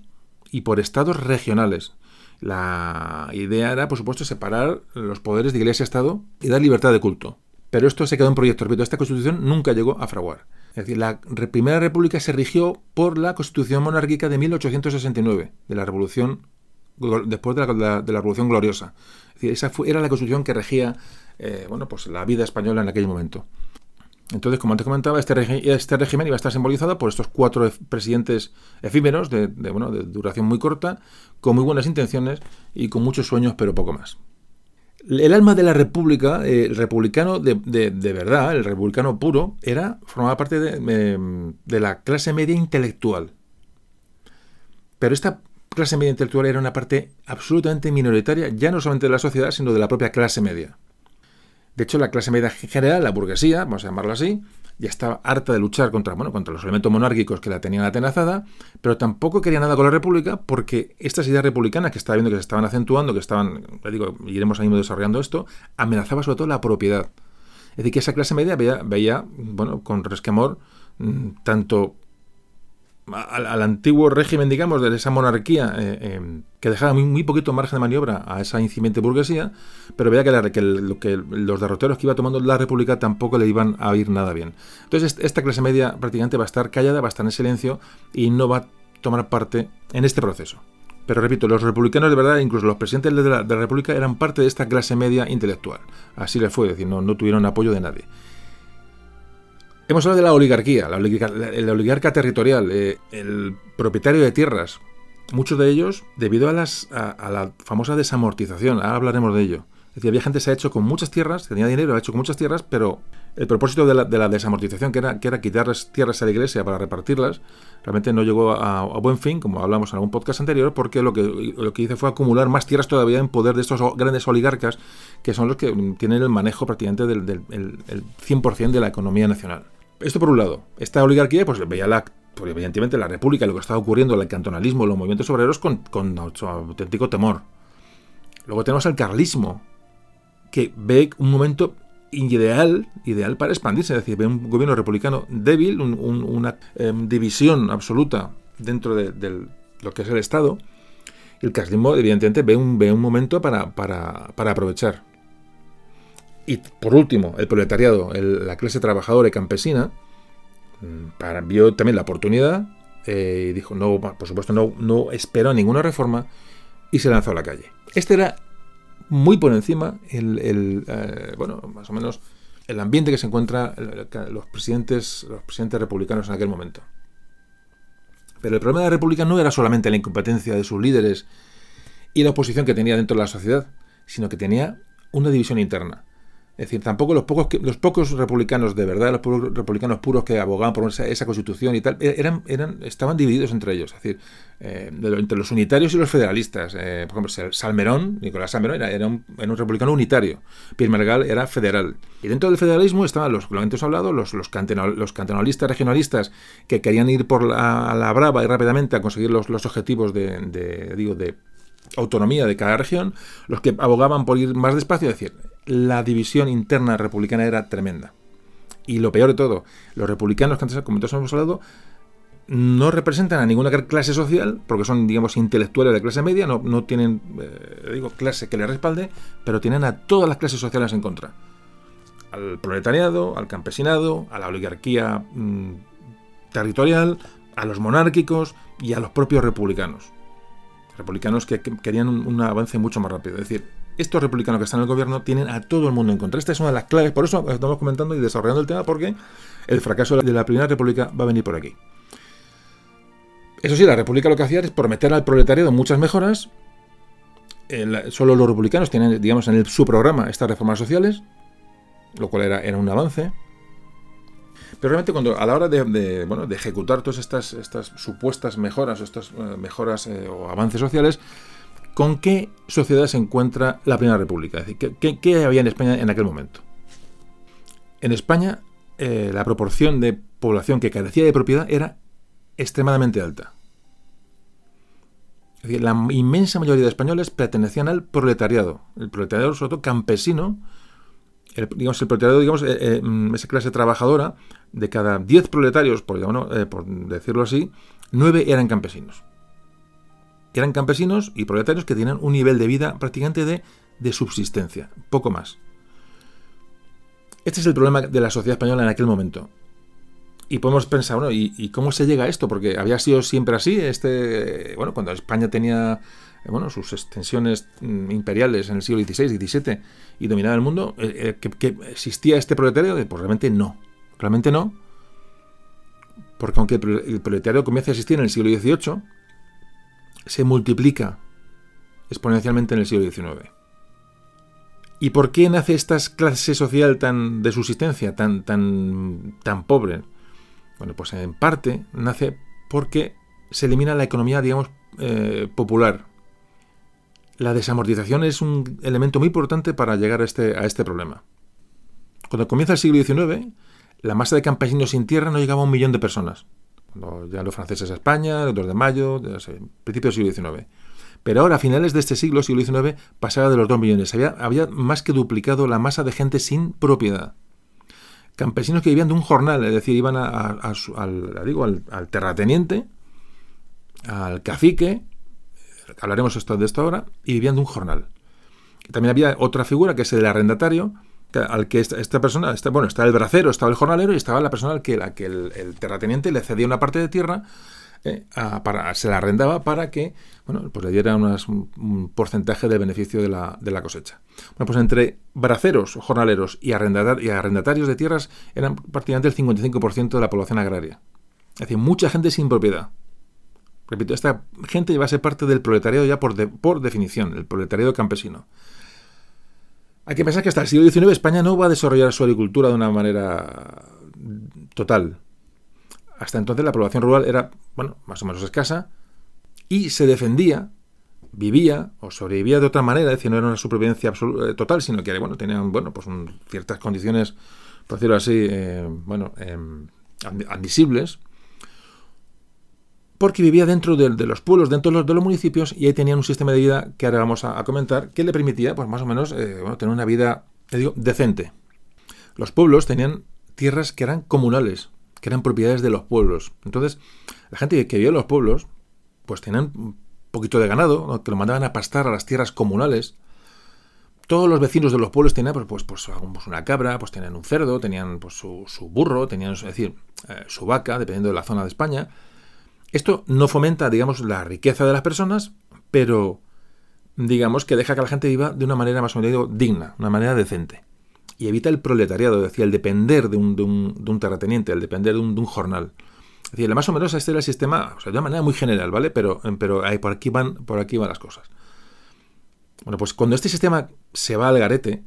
[SPEAKER 1] y por estados regionales. La idea era, por supuesto, separar los poderes de Iglesia-Estado y dar libertad de culto. Pero esto se quedó en proyecto. Repito, esta constitución nunca llegó a fraguar. Es decir, la Primera República se rigió por la Constitución Monárquica de 1869, de la Revolución después de la, de la Revolución Gloriosa. Es decir, esa fue, era la constitución que regía eh, bueno, pues la vida española en aquel momento. Entonces, como antes comentaba, este, este, régimen iba a estar simbolizado por estos cuatro presidentes efímeros de, bueno, de duración muy corta, con muy buenas intenciones y con muchos sueños, pero poco más. El alma de la república, eh, el republicano de, verdad, el republicano puro, era formaba parte de, la clase media intelectual. Pero esta clase media intelectual era una parte absolutamente minoritaria, ya no solamente de la sociedad, sino de la propia clase media. De hecho, la clase media general, la burguesía, vamos a llamarla así, ya estaba harta de luchar contra, bueno, contra los elementos monárquicos que la tenían atenazada, pero tampoco quería nada con la República porque estas ideas republicanas que estaba viendo que se estaban acentuando, que estaban, le digo, iremos ahí desarrollando esto, amenazaba sobre todo la propiedad. Es decir, que esa clase media veía, veía bueno, con resquemor mm, tanto al, antiguo régimen, digamos, de esa monarquía eh, eh, que dejaba muy, poquito margen de maniobra a esa incipiente burguesía, pero veía que, que, que, los derroteros que iba tomando la República tampoco le iban a ir nada bien. Entonces, esta clase media prácticamente va a estar callada, va a estar en silencio y no va a tomar parte en este proceso. Pero repito, los republicanos de verdad, incluso los presidentes de la, República, eran parte de esta clase media intelectual. Así le fue, es decir, no, no tuvieron apoyo de nadie. Hemos hablado de la oligarquía, la, oligarca, territorial, eh, el propietario de tierras. Muchos de ellos debido a, las, a, la famosa desamortización. Ahora hablaremos de ello. Es había gente que se ha hecho con muchas tierras, tenía dinero, ha hecho con muchas tierras, pero el propósito de la, desamortización, que era, que era quitarles tierras a la iglesia para repartirlas, realmente no llegó a, buen fin, como hablamos en algún podcast anterior, porque lo que, lo que hizo fue acumular más tierras todavía en poder de estos grandes oligarcas, que son los que tienen el manejo prácticamente del, del 100% de la economía nacional. Esto por un lado. Esta oligarquía pues veía la, pues, evidentemente la República, lo que estaba ocurriendo, el cantonalismo, los movimientos obreros con, con auténtico temor. Luego tenemos al carlismo, que ve un momento ideal, ideal para expandirse, es decir, ve un gobierno republicano débil, una em, división absoluta dentro de, lo que es el Estado. El carlismo, evidentemente, ve un, ve un momento para, para, para aprovechar. Y por último, el proletariado, la clase trabajadora y campesina, mm, para, vio también la oportunidad eh, y dijo, no, por supuesto, no, no esperó ninguna reforma y se lanzó a la calle. Este era muy por encima el, eh, bueno, más o menos el ambiente que se encuentra los presidentes, los presidentes republicanos en aquel momento. Pero el problema de la República no era solamente la incompetencia de sus líderes y la oposición que tenía dentro de la sociedad, sino que tenía una división interna. Es decir, tampoco los pocos, los pocos republicanos de verdad, los republicanos puros que abogaban por esa, constitución y tal, e-, eran, eran, estaban divididos entre ellos. Es decir, eh, entre los unitarios y los federalistas. Eh, por ejemplo, Salmerón, Nicolás Salmerón, era, un, republicano unitario. Pierre Margal era federal. Y dentro del federalismo estaban los, lo antes hablado, los, los, los cantonalistas, regionalistas, que querían ir por la, a la brava y rápidamente a conseguir los, los objetivos de, de, digo, de autonomía de cada región, los que abogaban por ir más despacio, es decir, la división interna republicana era tremenda. Y lo peor de todo, los republicanos que antes, como todos hemos hablado, no representan a ninguna clase social, porque son, digamos, intelectuales de clase media, no, tienen, eh, digo, clase que les respalde, pero tienen a todas las clases sociales en contra. Al proletariado, al campesinado, a la oligarquía mm, territorial, a los monárquicos y a los propios republicanos. Republicanos que, querían un avance mucho más rápido. Es decir, estos republicanos que están en el gobierno tienen a todo el mundo en contra. Esta es una de las claves, por eso estamos comentando y desarrollando el tema, porque el fracaso de la Primera República va a venir por aquí. Eso sí, la República lo que hacía es prometer al proletariado muchas mejoras. solo los republicanos tienen, digamos, en su programa estas reformas sociales, lo cual era, un avance. Pero realmente cuando a la hora de, bueno, de ejecutar todas estas, estas supuestas mejoras estas eh, mejoras eh, o avances sociales, ¿Con qué sociedad se encuentra la Primera República? Es decir, ¿qué, había en España en aquel momento? En España, eh, la proporción de población que carecía de propiedad era extremadamente alta. Es decir, la inmensa mayoría de españoles pertenecían al proletariado. El proletariado, sobre todo campesino, digamos, el proletariado, digamos, eh, eh, mm, esa clase trabajadora, de cada 10 proletarios, por, por decirlo así, 9 eran campesinos eran campesinos y proletarios que tenían un nivel de vida prácticamente de, subsistencia, poco más. Este es el problema de la sociedad española en aquel momento. Y podemos pensar, bueno, ¿y, cómo se llega a esto? Porque había sido siempre así. Este, bueno, cuando España tenía bueno, sus extensiones mm, imperiales en el siglo XVI XVII y dominaba el mundo, que, que, existía este proletariado, pues realmente no. Realmente no, porque aunque el proletariado comienza a existir en el siglo XVIII, se multiplica exponencialmente en el siglo XIX. ¿Y por qué nace esta clase social tan de subsistencia, tan, tan, tan pobre? Bueno, pues en parte nace porque se elimina la economía, digamos, eh, popular. La desamortización es un elemento muy importante para llegar a este, a este problema. Cuando comienza el siglo XIX, la masa de campesinos sin tierra no llegaba a un millón de personas. Ya los franceses a España, el 2 de mayo, principios del siglo XIX. Pero ahora, a finales de este siglo, siglo XIX, pasaba de los 2 millones. Había, había más que duplicado la masa de gente sin propiedad. Campesinos que vivían de un jornal, es decir, iban a, al, digo, al, terrateniente, al cacique, hablaremos esto de esto ahora, y vivían de un jornal. También había otra figura que es el arrendatario, al que esta, persona, bueno, estaba el bracero, estaba el jornalero y estaba la persona al que, la que el terrateniente le cedía una parte de tierra eh, para, se la arrendaba para que bueno, pues le diera un porcentaje del beneficio de la, de la, cosecha. Bueno, pues entre braceros, jornaleros y, y arrendatarios de tierras eran prácticamente el 55% de la población agraria. Es decir, mucha gente sin propiedad. Repito, esta gente iba a ser parte del proletariado ya por, por definición, el proletariado campesino. Hay que pensar que hasta el siglo XIX España no va a desarrollar su agricultura de una manera total. Hasta entonces la población rural era, bueno, más o menos escasa y se defendía, vivía o sobrevivía de otra manera, es decir, no era una supervivencia eh, total, sino que, bueno, tenían, bueno, pues ciertas condiciones, por decirlo así, eh, bueno, em, admisibles, porque vivía dentro de, los pueblos, dentro de los, municipios, y ahí tenían un sistema de vida que ahora vamos a, comentar, que le permitía, pues más o menos, eh, bueno, tener una vida, te digo, decente. Los pueblos tenían tierras que eran comunales, que eran propiedades de los pueblos. Entonces, la gente que vivía en los pueblos, pues tenían un poquito de ganado, que lo mandaban a pastar a las tierras comunales. Todos los vecinos de los pueblos tenían pues, pues, pues, pues una cabra, pues tenían un cerdo, tenían pues, su, burro, tenían, es decir, eh, su vaca, dependiendo de la zona de España. Esto no fomenta, digamos, la riqueza de las personas, pero digamos que deja que la gente viva de una manera más o menos digna, una manera decente y evita el proletariado, decía, el depender de un, terrateniente, el depender de un, jornal. Es decir, más o menos este era el sistema, o sea, de una manera muy general, ¿vale? Pero, pero ahí, por, aquí van, por aquí van las cosas. Bueno, pues cuando este sistema se va al garete,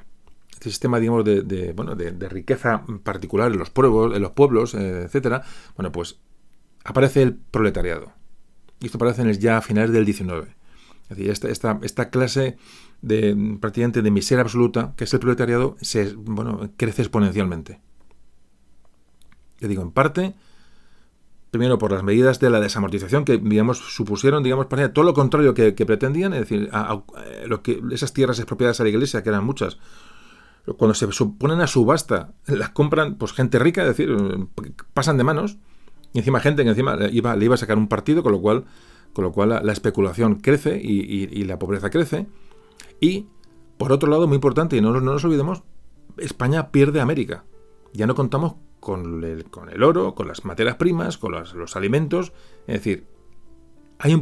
[SPEAKER 1] este sistema, digamos, de, bueno, de, riqueza particular en los pueblos, en los pueblos eh, etcétera, bueno, pues aparece el proletariado. Y esto aparece en el, ya a finales del 19. Es decir, esta, clase de prácticamente de miseria absoluta, que es el proletariado, se, bueno, crece exponencialmente. Yo digo, en parte, primero por las medidas de la desamortización que, digamos, supusieron, digamos, todo lo contrario que, pretendían, es decir, lo que, esas tierras expropiadas a la iglesia, que eran muchas, cuando se ponen a subasta, las compran pues gente rica, es decir, pasan de manos, y encima gente que encima iba, le iba a sacar un partido, con lo cual, con lo cual la, especulación crece y la pobreza crece. Y, por otro lado, muy importante, y no, nos olvidemos, España pierde América. Ya no contamos con el, con el oro, con las materias primas, con los, alimentos. Es decir, hay,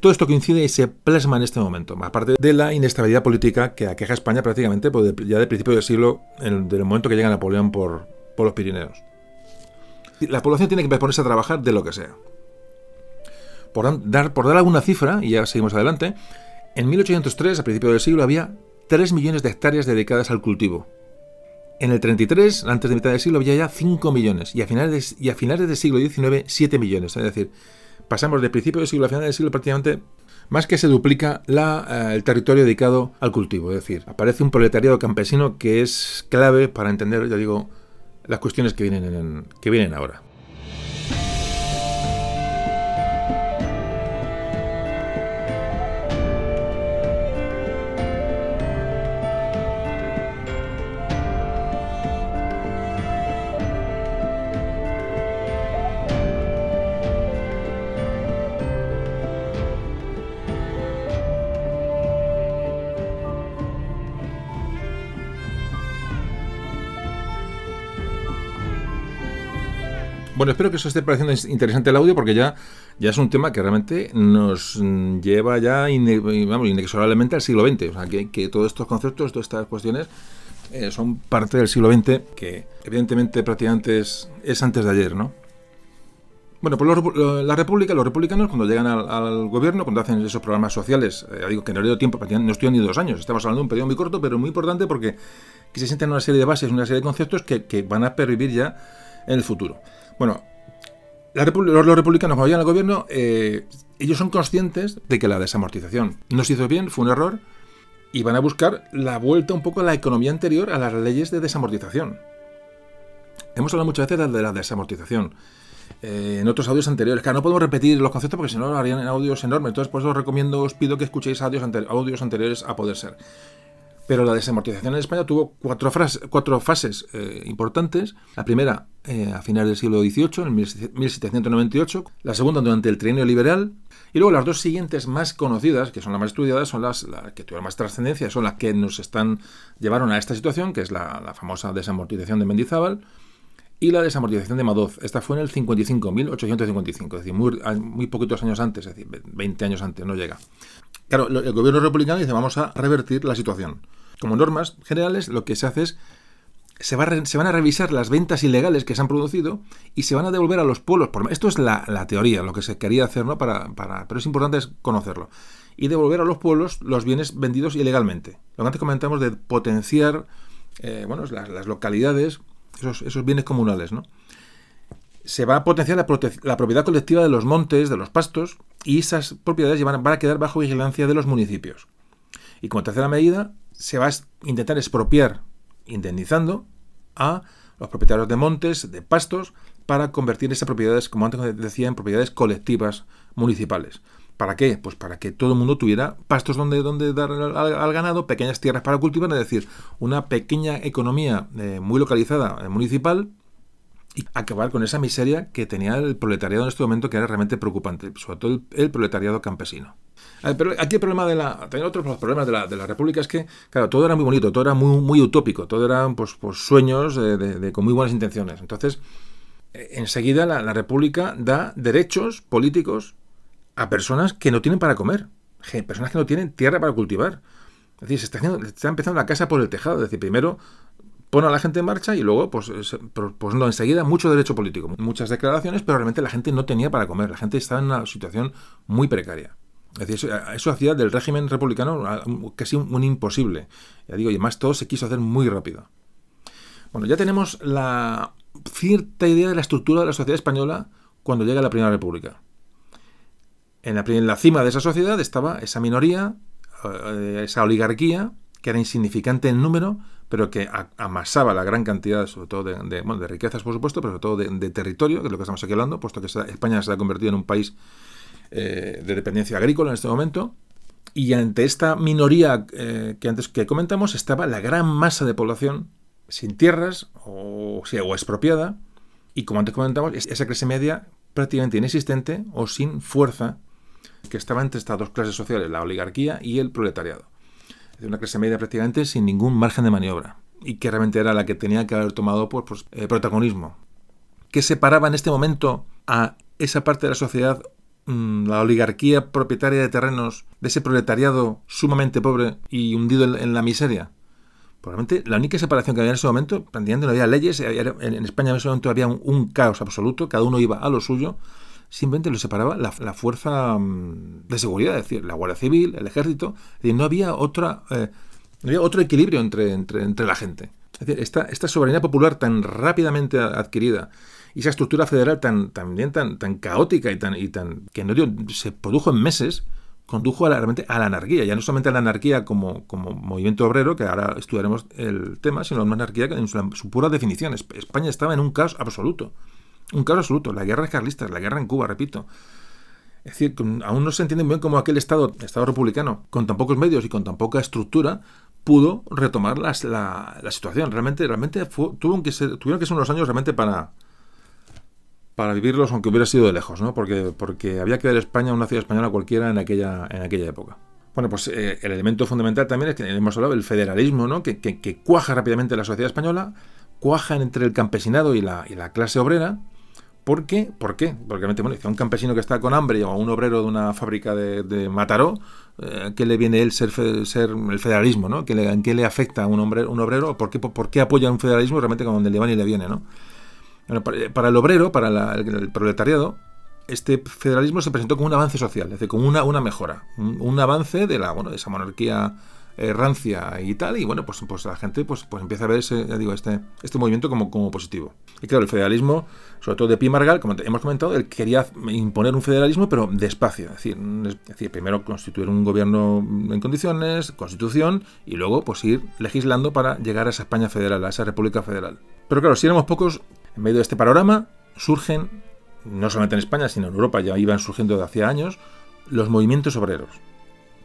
[SPEAKER 1] todo esto coincide y se plasma en este momento, aparte de la inestabilidad política que aqueja a España prácticamente pues, ya del principio del siglo, en, del momento que llega Napoleón por, por los Pirineos. La población tiene que ponerse a trabajar de lo que sea. Por dar, alguna cifra, y ya seguimos adelante, en 1803, a principios del siglo, había 3 millones de hectáreas dedicadas al cultivo. En el 33, antes de mitad del siglo, había ya 5 millones. Y a finales, y a del siglo XIX, 7 millones. Es decir, pasamos de principio del siglo a final del siglo prácticamente más que se duplica eh, el territorio dedicado al cultivo. Es decir, aparece un proletariado campesino que es clave para entender, ya digo, las cuestiones que vienen, que vienen ahora. Bueno, espero que os esté pareciendo interesante el audio porque ya, ya es un tema que realmente nos lleva ya inexorablemente al siglo XX. O sea, que, todos estos conceptos, todas estas cuestiones eh, son parte del siglo XX que evidentemente prácticamente es, es antes de ayer, ¿no? Bueno, pues la República, los republicanos, cuando llegan al, gobierno, cuando hacen esos programas sociales, eh, digo que no le dio tiempo, no estoy ni dos años, estamos hablando de un periodo muy corto, pero muy importante porque que se sienten una serie de bases, una serie de conceptos que van a pervivir ya en el futuro. Bueno, los, republicanos cuando llegan al gobierno, eh, ellos son conscientes de que la desamortización no se hizo bien, fue un error, y van a buscar la vuelta un poco a la economía anterior a las leyes de desamortización. Hemos hablado muchas veces de la desamortización. Eh, en otros audios anteriores. Claro, no podemos repetir los conceptos porque si no harían audios enormes. Entonces, por eso os recomiendo, os pido que escuchéis audios anteriores a poder ser. Pero la desamortización en España tuvo cuatro, fases eh, importantes. La primera eh, a finales del siglo XVIII, en 1798. La segunda durante el trienio liberal. Y luego las dos siguientes más conocidas, que son las más estudiadas, son las, que tuvieron más trascendencia, son las que nos están llevaron a esta situación, que es la, la famosa desamortización de Mendizábal y la desamortización de Madoz. Esta fue en el 55, 1855, es decir, muy, muy poquitos años antes, es decir, 20 años antes, no llega. Claro, el gobierno republicano dice vamos a revertir la situación. Como normas generales, lo que se hace es se, se, van a revisar las ventas ilegales que se han producido y se van a devolver a los pueblos. Esto es la, teoría, lo que se quería hacer, ¿no? Para, pero es importante conocerlo. Y devolver a los pueblos los bienes vendidos ilegalmente. Lo que antes comentamos de potenciar eh, bueno, las, localidades esos, bienes comunales, ¿no? Se va a potenciar la, propiedad colectiva de los montes, de los pastos, y esas propiedades van a quedar bajo vigilancia de los municipios. Y como tercera medida, se va a intentar expropiar, indemnizando, a los propietarios de montes, de pastos, para convertir esas propiedades, como antes decía, en propiedades colectivas municipales. ¿Para qué? Pues para que todo el mundo tuviera pastos donde, donde dar al, ganado, pequeñas tierras para cultivar, es decir, una pequeña economía eh, muy localizada eh, municipal y acabar con esa miseria que tenía el proletariado en este momento que era realmente preocupante, sobre todo el, proletariado campesino. Pero aquí el problema de la. También otros problemas de la, de la República es que, claro, todo era muy bonito, todo era muy, muy utópico, todo eran pues, pues sueños de, con muy buenas intenciones. Entonces, eh, enseguida la, la República da derechos políticos a personas que no tienen para comer, personas que no tienen tierra para cultivar. Es decir, se está, haciendo, está empezando la casa por el tejado. Es decir, primero pone a la gente en marcha y luego, pues, pues no, enseguida mucho derecho político, muchas declaraciones, pero realmente la gente no tenía para comer, la gente estaba en una situación muy precaria. Es decir, eso, hacía del régimen republicano casi un, imposible. Ya digo, y además todo se quiso hacer muy rápido. Bueno, ya tenemos la cierta idea de la estructura de la sociedad española cuando llega la Primera República en la, cima de esa sociedad estaba esa minoría, eh, esa oligarquía, que era insignificante en número, pero que amasaba la gran cantidad, sobre todo de, riquezas, por supuesto, pero sobre todo de, territorio, que es lo que estamos aquí hablando, puesto que España se ha convertido en un país eh, de dependencia agrícola en este momento. Y ante esta minoría eh, que antes que comentamos estaba la gran masa de población sin tierras o, o expropiada. Y como antes comentamos, esa clase media prácticamente inexistente o sin fuerza que estaba entre estas dos clases sociales, la oligarquía y el proletariado. Es una clase media prácticamente sin ningún margen de maniobra y que realmente era la que tenía que haber tomado pues eh, protagonismo. ¿Qué separaba en este momento a esa parte de la sociedad, la oligarquía propietaria de terrenos, de ese proletariado sumamente pobre y hundido en, la miseria? Probablemente la única separación que había en ese momento, prácticamente no había leyes, en España en ese momento había un caos absoluto, cada uno iba a lo suyo, simplemente lo separaba la, fuerza mm, de seguridad, es decir, la Guardia Civil, el Ejército, no había otra eh, no había otro equilibrio entre, entre, entre, la gente. Es decir, esta, esta soberanía popular tan rápidamente adquirida y esa estructura federal tan, también tan, tan caótica y tan, y tan que no se produjo en meses, condujo a la, realmente a la anarquía, ya no solamente a la anarquía como, como movimiento obrero, que ahora estudiaremos el tema, sino a una anarquía en su, su pura definición. España estaba en un caos absoluto. Un caso absoluto, la guerra carlista, la guerra en Cuba, repito. Es decir, aún no se entiende bien cómo aquel Estado, Estado republicano, con tan pocos medios y con tan poca estructura, pudo retomar la, la, situación. Realmente, realmente tuvieron, que tuvieron que ser unos años realmente para, para vivirlos, aunque hubiera sido de lejos, ¿no? Porque, porque había que ver España una ciudad española cualquiera en aquella, en aquella época. Bueno, pues eh, el elemento fundamental también es que hemos hablado del federalismo, ¿no? Que, que, que cuaja rápidamente la sociedad española, cuaja entre el campesinado y la, y la clase obrera, ¿Por qué? ¿Por qué? Porque bueno, a un campesino que está con hambre o a un obrero de una fábrica de, Mataró, eh, ¿qué le viene él ser, ser el federalismo? ¿no? ¿Qué le, ¿En qué le afecta a un, hombre, un obrero? ¿Por qué, ¿Por qué apoya un federalismo realmente donde le va y le viene? ¿no? Para, el obrero, para el, proletariado, este federalismo se presentó como un avance social, es decir, como una, una mejora, un, avance de, la, bueno, de esa monarquía eh, rancia y tal, y bueno, pues, pues la gente pues, pues empieza a ver ese, digo, este, este movimiento como, como positivo. Y claro, el federalismo, sobre todo de Pi Margal, como hemos comentado, él quería imponer un federalismo, pero despacio, es decir, es decir, primero constituir un gobierno en condiciones, constitución, y luego pues ir legislando para llegar a esa España federal, a esa República Federal. Pero claro, si éramos pocos, en medio de este panorama surgen, no solamente en España, sino en Europa, ya iban surgiendo de hacía años, los movimientos obreros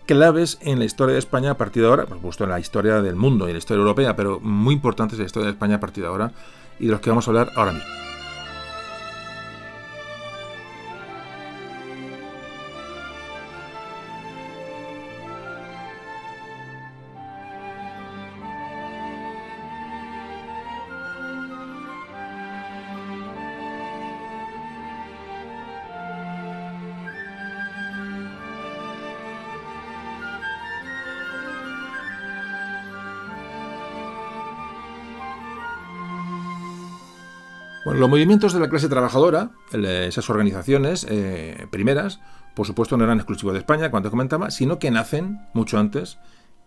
[SPEAKER 1] claves en la historia de España a partir de ahora, por supuesto en la historia del mundo y en la historia europea, pero muy importantes en la historia de España a partir de ahora y de los que vamos a hablar ahora mismo. Los movimientos de la clase trabajadora, esas organizaciones eh, primeras, por supuesto no eran exclusivos de España, cuando comentaba, sino que nacen mucho antes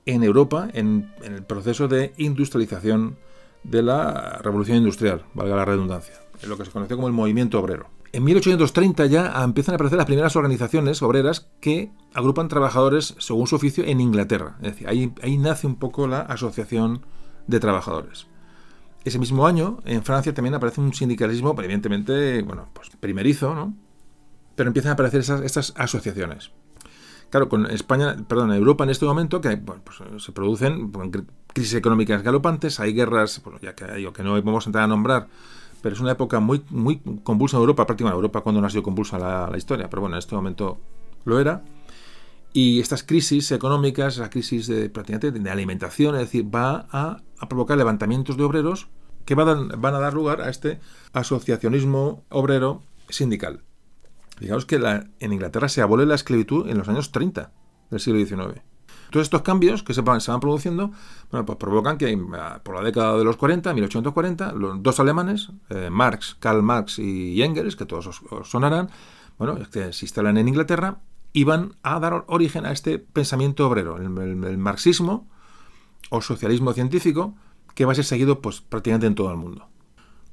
[SPEAKER 1] en Europa, en, el proceso de industrialización de la revolución industrial, valga la redundancia, en lo que se conoció como el movimiento obrero. En 1830 ya empiezan a aparecer las primeras organizaciones obreras que agrupan trabajadores según su oficio en Inglaterra. Es decir, ahí, ahí nace un poco la asociación de trabajadores. Ese mismo año, en Francia también aparece un sindicalismo, evidentemente, bueno, pues primerizo, ¿no? Pero empiezan a aparecer esas, estas asociaciones. Claro, con España, perdón, Europa en este momento, que pues, se producen crisis económicas galopantes, hay guerras, ya que, digo, que no vamos a entrar a nombrar, pero es una época muy, muy convulsa en Europa, prácticamente en Europa cuando no ha sido convulsa la, la historia, pero bueno, en este momento lo era. Y estas crisis económicas, la crisis de, de alimentación, es decir, va a, provocar levantamientos de obreros que van a, van dar lugar a este asociacionismo obrero sindical. Digamos que en Inglaterra se abole la esclavitud en los años 30 del siglo XIX. Todos estos cambios que se van, se van produciendo bueno, pues provocan que por la década de los 40, 1840, los dos alemanes, eh, Marx, Karl Marx y Engels, que todos os, sonarán, bueno, que se instalan en Inglaterra iban a dar origen a este pensamiento obrero, el, marxismo o socialismo científico, que va a ser seguido pues, prácticamente en todo el mundo.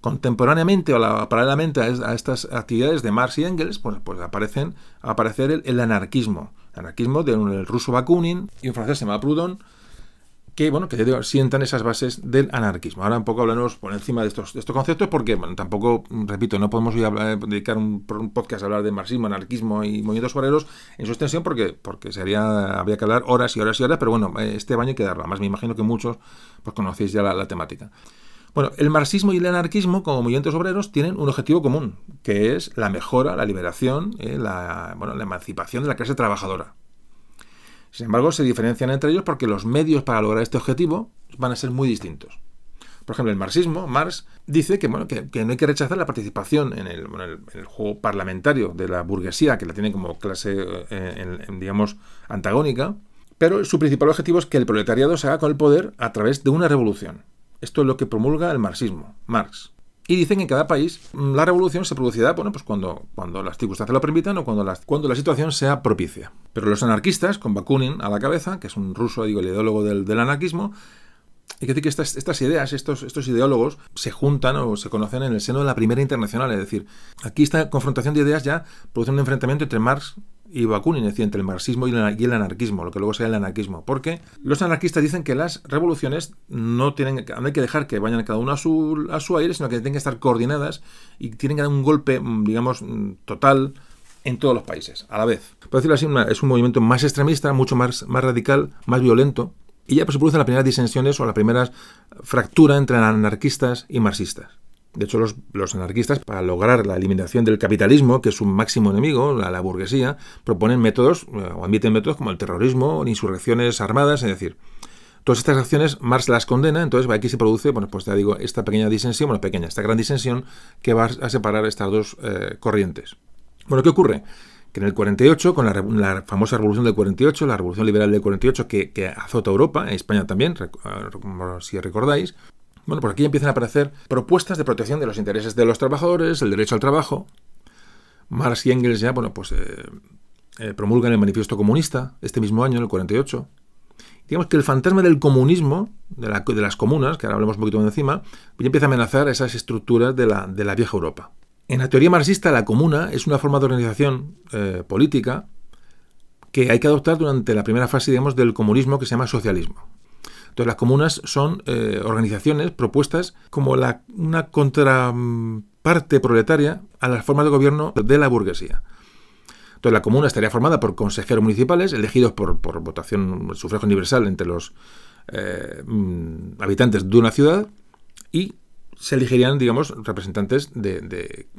[SPEAKER 1] Contemporáneamente o paralelamente a, estas actividades de Marx y Engels, pues, pues aparecen, aparecer el, anarquismo. El anarquismo del ruso Bakunin y un francés se llama Proudhon, que bueno que sientan esas bases del anarquismo. Ahora un poco hablaremos por encima de estos, estos conceptos porque tampoco, repito, no podemos dedicar un, podcast a hablar de marxismo, anarquismo y movimientos obreros en su extensión porque, porque sería, habría que hablar horas y horas y horas, pero bueno, este baño hay que darlo. Además me imagino que muchos pues, conocéis ya la, temática. Bueno, el marxismo y el anarquismo como movimientos obreros tienen un objetivo común, que es la mejora, la liberación, eh, la, bueno, la emancipación de la clase trabajadora. Sin embargo, se diferencian entre ellos porque los medios para lograr este objetivo van a ser muy distintos. Por ejemplo, el marxismo, Marx, dice que, bueno, que, no hay que rechazar la participación en el, juego parlamentario de la burguesía, que la tiene como clase, eh, digamos, antagónica, pero su principal objetivo es que el proletariado se haga con el poder a través de una revolución. Esto es lo que promulga el marxismo, Marx. Y dicen que en cada país mm, la revolución se producirá bueno, pues cuando, cuando las circunstancias lo permitan o cuando la, cuando la situación sea propicia. Pero los anarquistas, con Bakunin a la cabeza, que es un ruso, digo, el ideólogo del, anarquismo, hay que decir que estas, estas ideas, estos, estos ideólogos, se juntan o se conocen en el seno de la Primera Internacional. Es decir, aquí esta confrontación de ideas ya produce un enfrentamiento entre Marx y Bakunin, entre el marxismo y el anarquismo, lo que luego sea el anarquismo. Porque los anarquistas dicen que las revoluciones no tienen hay que dejar que vayan cada uno a su, a su aire, sino que tienen que estar coordinadas y tienen que dar un golpe, mm, digamos, mm, total en todos los países, a la vez. Por decirlo así, es un movimiento más extremista, mucho más, más radical, más violento, y ya se producen las primeras disensiones o la primera fractura entre anarquistas y marxistas. De hecho, los, anarquistas, para lograr la eliminación del capitalismo, que es su máximo enemigo, la, burguesía, proponen métodos eh, o admiten métodos como el terrorismo, insurrecciones armadas, es decir, Todas estas acciones Marx las condena, entonces aquí se produce, bueno, pues ya digo, esta pequeña disensión, bueno, pequeña, esta gran disensión que va a separar estas dos eh, corrientes. Bueno, ¿qué ocurre? Que en el 48, con la, famosa revolución del 48, la revolución liberal del 48 que, que azota Europa, España también, si recordáis, bueno, por aquí empiezan a aparecer propuestas de protección de los intereses de los trabajadores, el derecho al trabajo. Marx y Engels ya, bueno, pues eh, eh, promulgan el manifiesto comunista este mismo año, en el 48. Digamos que el fantasma del comunismo, de, las comunas, que ahora hablamos un poquito más encima, ya empieza a amenazar esas estructuras de la, vieja Europa. En la teoría marxista, la comuna es una forma de organización eh, política que hay que adoptar durante la primera fase, digamos, del comunismo que se llama socialismo. Entonces las comunas son eh, organizaciones propuestas como una contraparte proletaria a las formas de gobierno de la burguesía. Entonces la comuna estaría formada por consejeros municipales elegidos por, votación, sufragio universal entre los eh, mm, habitantes de una ciudad y se elegirían, digamos, representantes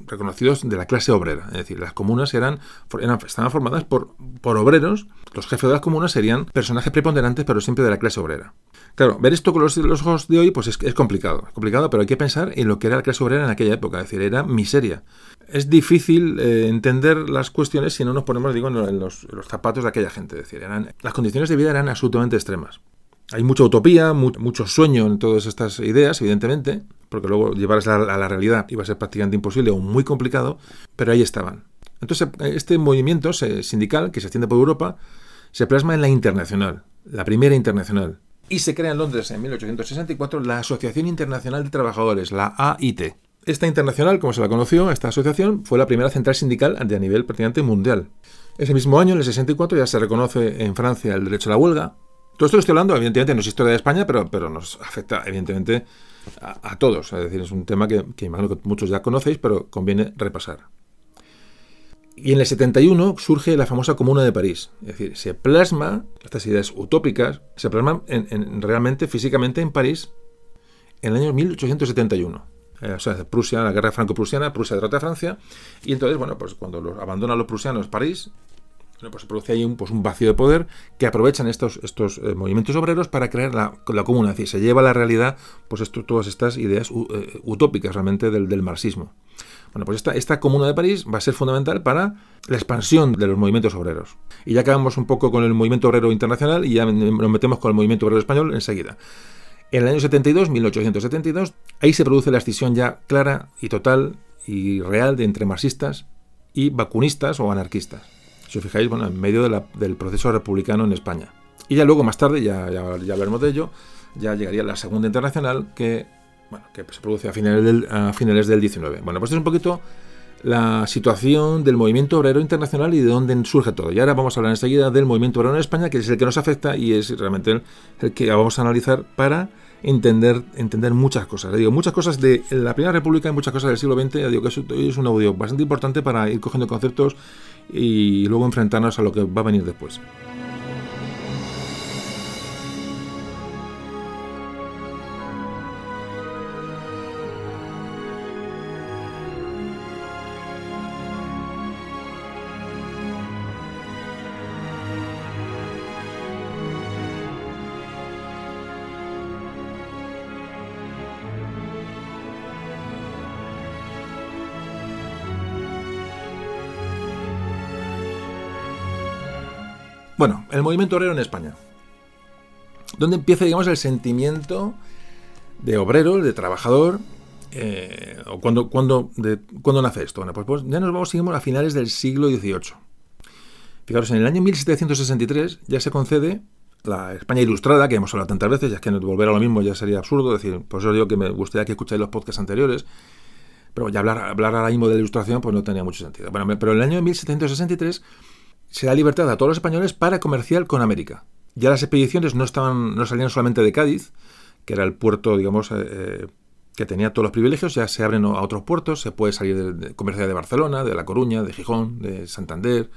[SPEAKER 1] reconocidos de la clase obrera. Es decir, las comunas eran, estaban formadas por, por obreros. Los jefes de las comunas serían personajes preponderantes, pero siempre de la clase obrera. Claro, ver esto con los, ojos de hoy pues es, complicado. Es complicado, pero hay que pensar en lo que era la clase obrera en aquella época. Es decir, era miseria. Es difícil eh, entender las cuestiones si no nos ponemos, digo, en los, zapatos de aquella gente. Es decir, eran, las condiciones de vida eran absolutamente extremas. Hay mucha utopía, mucho sueño en todas estas ideas, evidentemente, porque luego llevarlas a la, realidad iba a ser prácticamente imposible o muy complicado, pero ahí estaban. Entonces, este movimiento sindical que se extiende por Europa se plasma en la internacional, la primera internacional, y se crea en Londres en 1864 la Asociación Internacional de Trabajadores, la AIT. Esta internacional, como se la conoció, esta asociación fue la primera central sindical a nivel prácticamente mundial. Ese mismo año, en el 64, ya se reconoce en Francia el derecho a la huelga, todo esto que estoy hablando, evidentemente, no es historia de España, pero, pero nos afecta, evidentemente, a, todos. Es decir, es un tema que, que, imagino que muchos ya conocéis, pero conviene repasar. Y en el 71 surge la famosa Comuna de París. Es decir, se plasma, estas ideas utópicas, se plasman en, realmente, físicamente, en París en el año 1871. Eh, o sea, Prusia, la guerra franco-prusiana, Prusia derrota a Francia, y entonces, bueno, pues cuando los, abandonan los prusianos París, pues se produce ahí un, pues un vacío de poder que aprovechan estos, estos eh, movimientos obreros para crear la, la, comuna. Es decir, se lleva a la realidad pues esto, todas estas ideas eh, utópicas realmente del, marxismo. Bueno, pues esta, comuna de París va a ser fundamental para la expansión de los movimientos obreros. Y ya acabamos un poco con el movimiento obrero internacional y ya nos metemos con el movimiento obrero español enseguida. En el año 72, 1872, ahí se produce la escisión ya clara y total y real de entre marxistas y vacunistas o anarquistas si os fijáis, bueno, en medio del proceso republicano en España. Y ya luego, más tarde, ya, ya, hablaremos de ello, ya llegaría la Segunda Internacional que, que se produce a finales, del, a finales del 19. Bueno, pues es un poquito la situación del movimiento obrero internacional y de dónde surge todo. Y ahora vamos a hablar enseguida del movimiento obrero en España, que es el que nos afecta y es realmente el, que vamos a analizar para entender, entender muchas cosas. Digo, muchas cosas de la Primera República y muchas cosas del siglo XX. Digo que es, es un audio bastante importante para ir cogiendo conceptos y luego enfrentarnos a lo que va a venir después. Bueno, el movimiento obrero en España. ¿Dónde empieza, digamos, el sentimiento de obrero, de trabajador? Eh, ¿O cuándo cuando, nace esto? Bueno, pues, pues, ya nos vamos, seguimos a finales del siglo XVIII. Fijaros, en el año 1763 ya se concede la España Ilustrada, que hemos hablado tantas veces, ya es que volver a lo mismo ya sería absurdo, decir, por eso digo que me gustaría que escucháis los podcasts anteriores, pero ya hablar, hablar ahora mismo de Ilustración pues no tenía mucho sentido. Bueno, pero en el año 1763 se da libertad a todos los españoles para comerciar con América. Ya las expediciones no, estaban, no salían solamente de Cádiz, que era el puerto, digamos, eh, eh, que tenía todos los privilegios, ya se abren a otros puertos, se puede salir de, comerciar de Barcelona, de La Coruña, de Gijón, de Santander,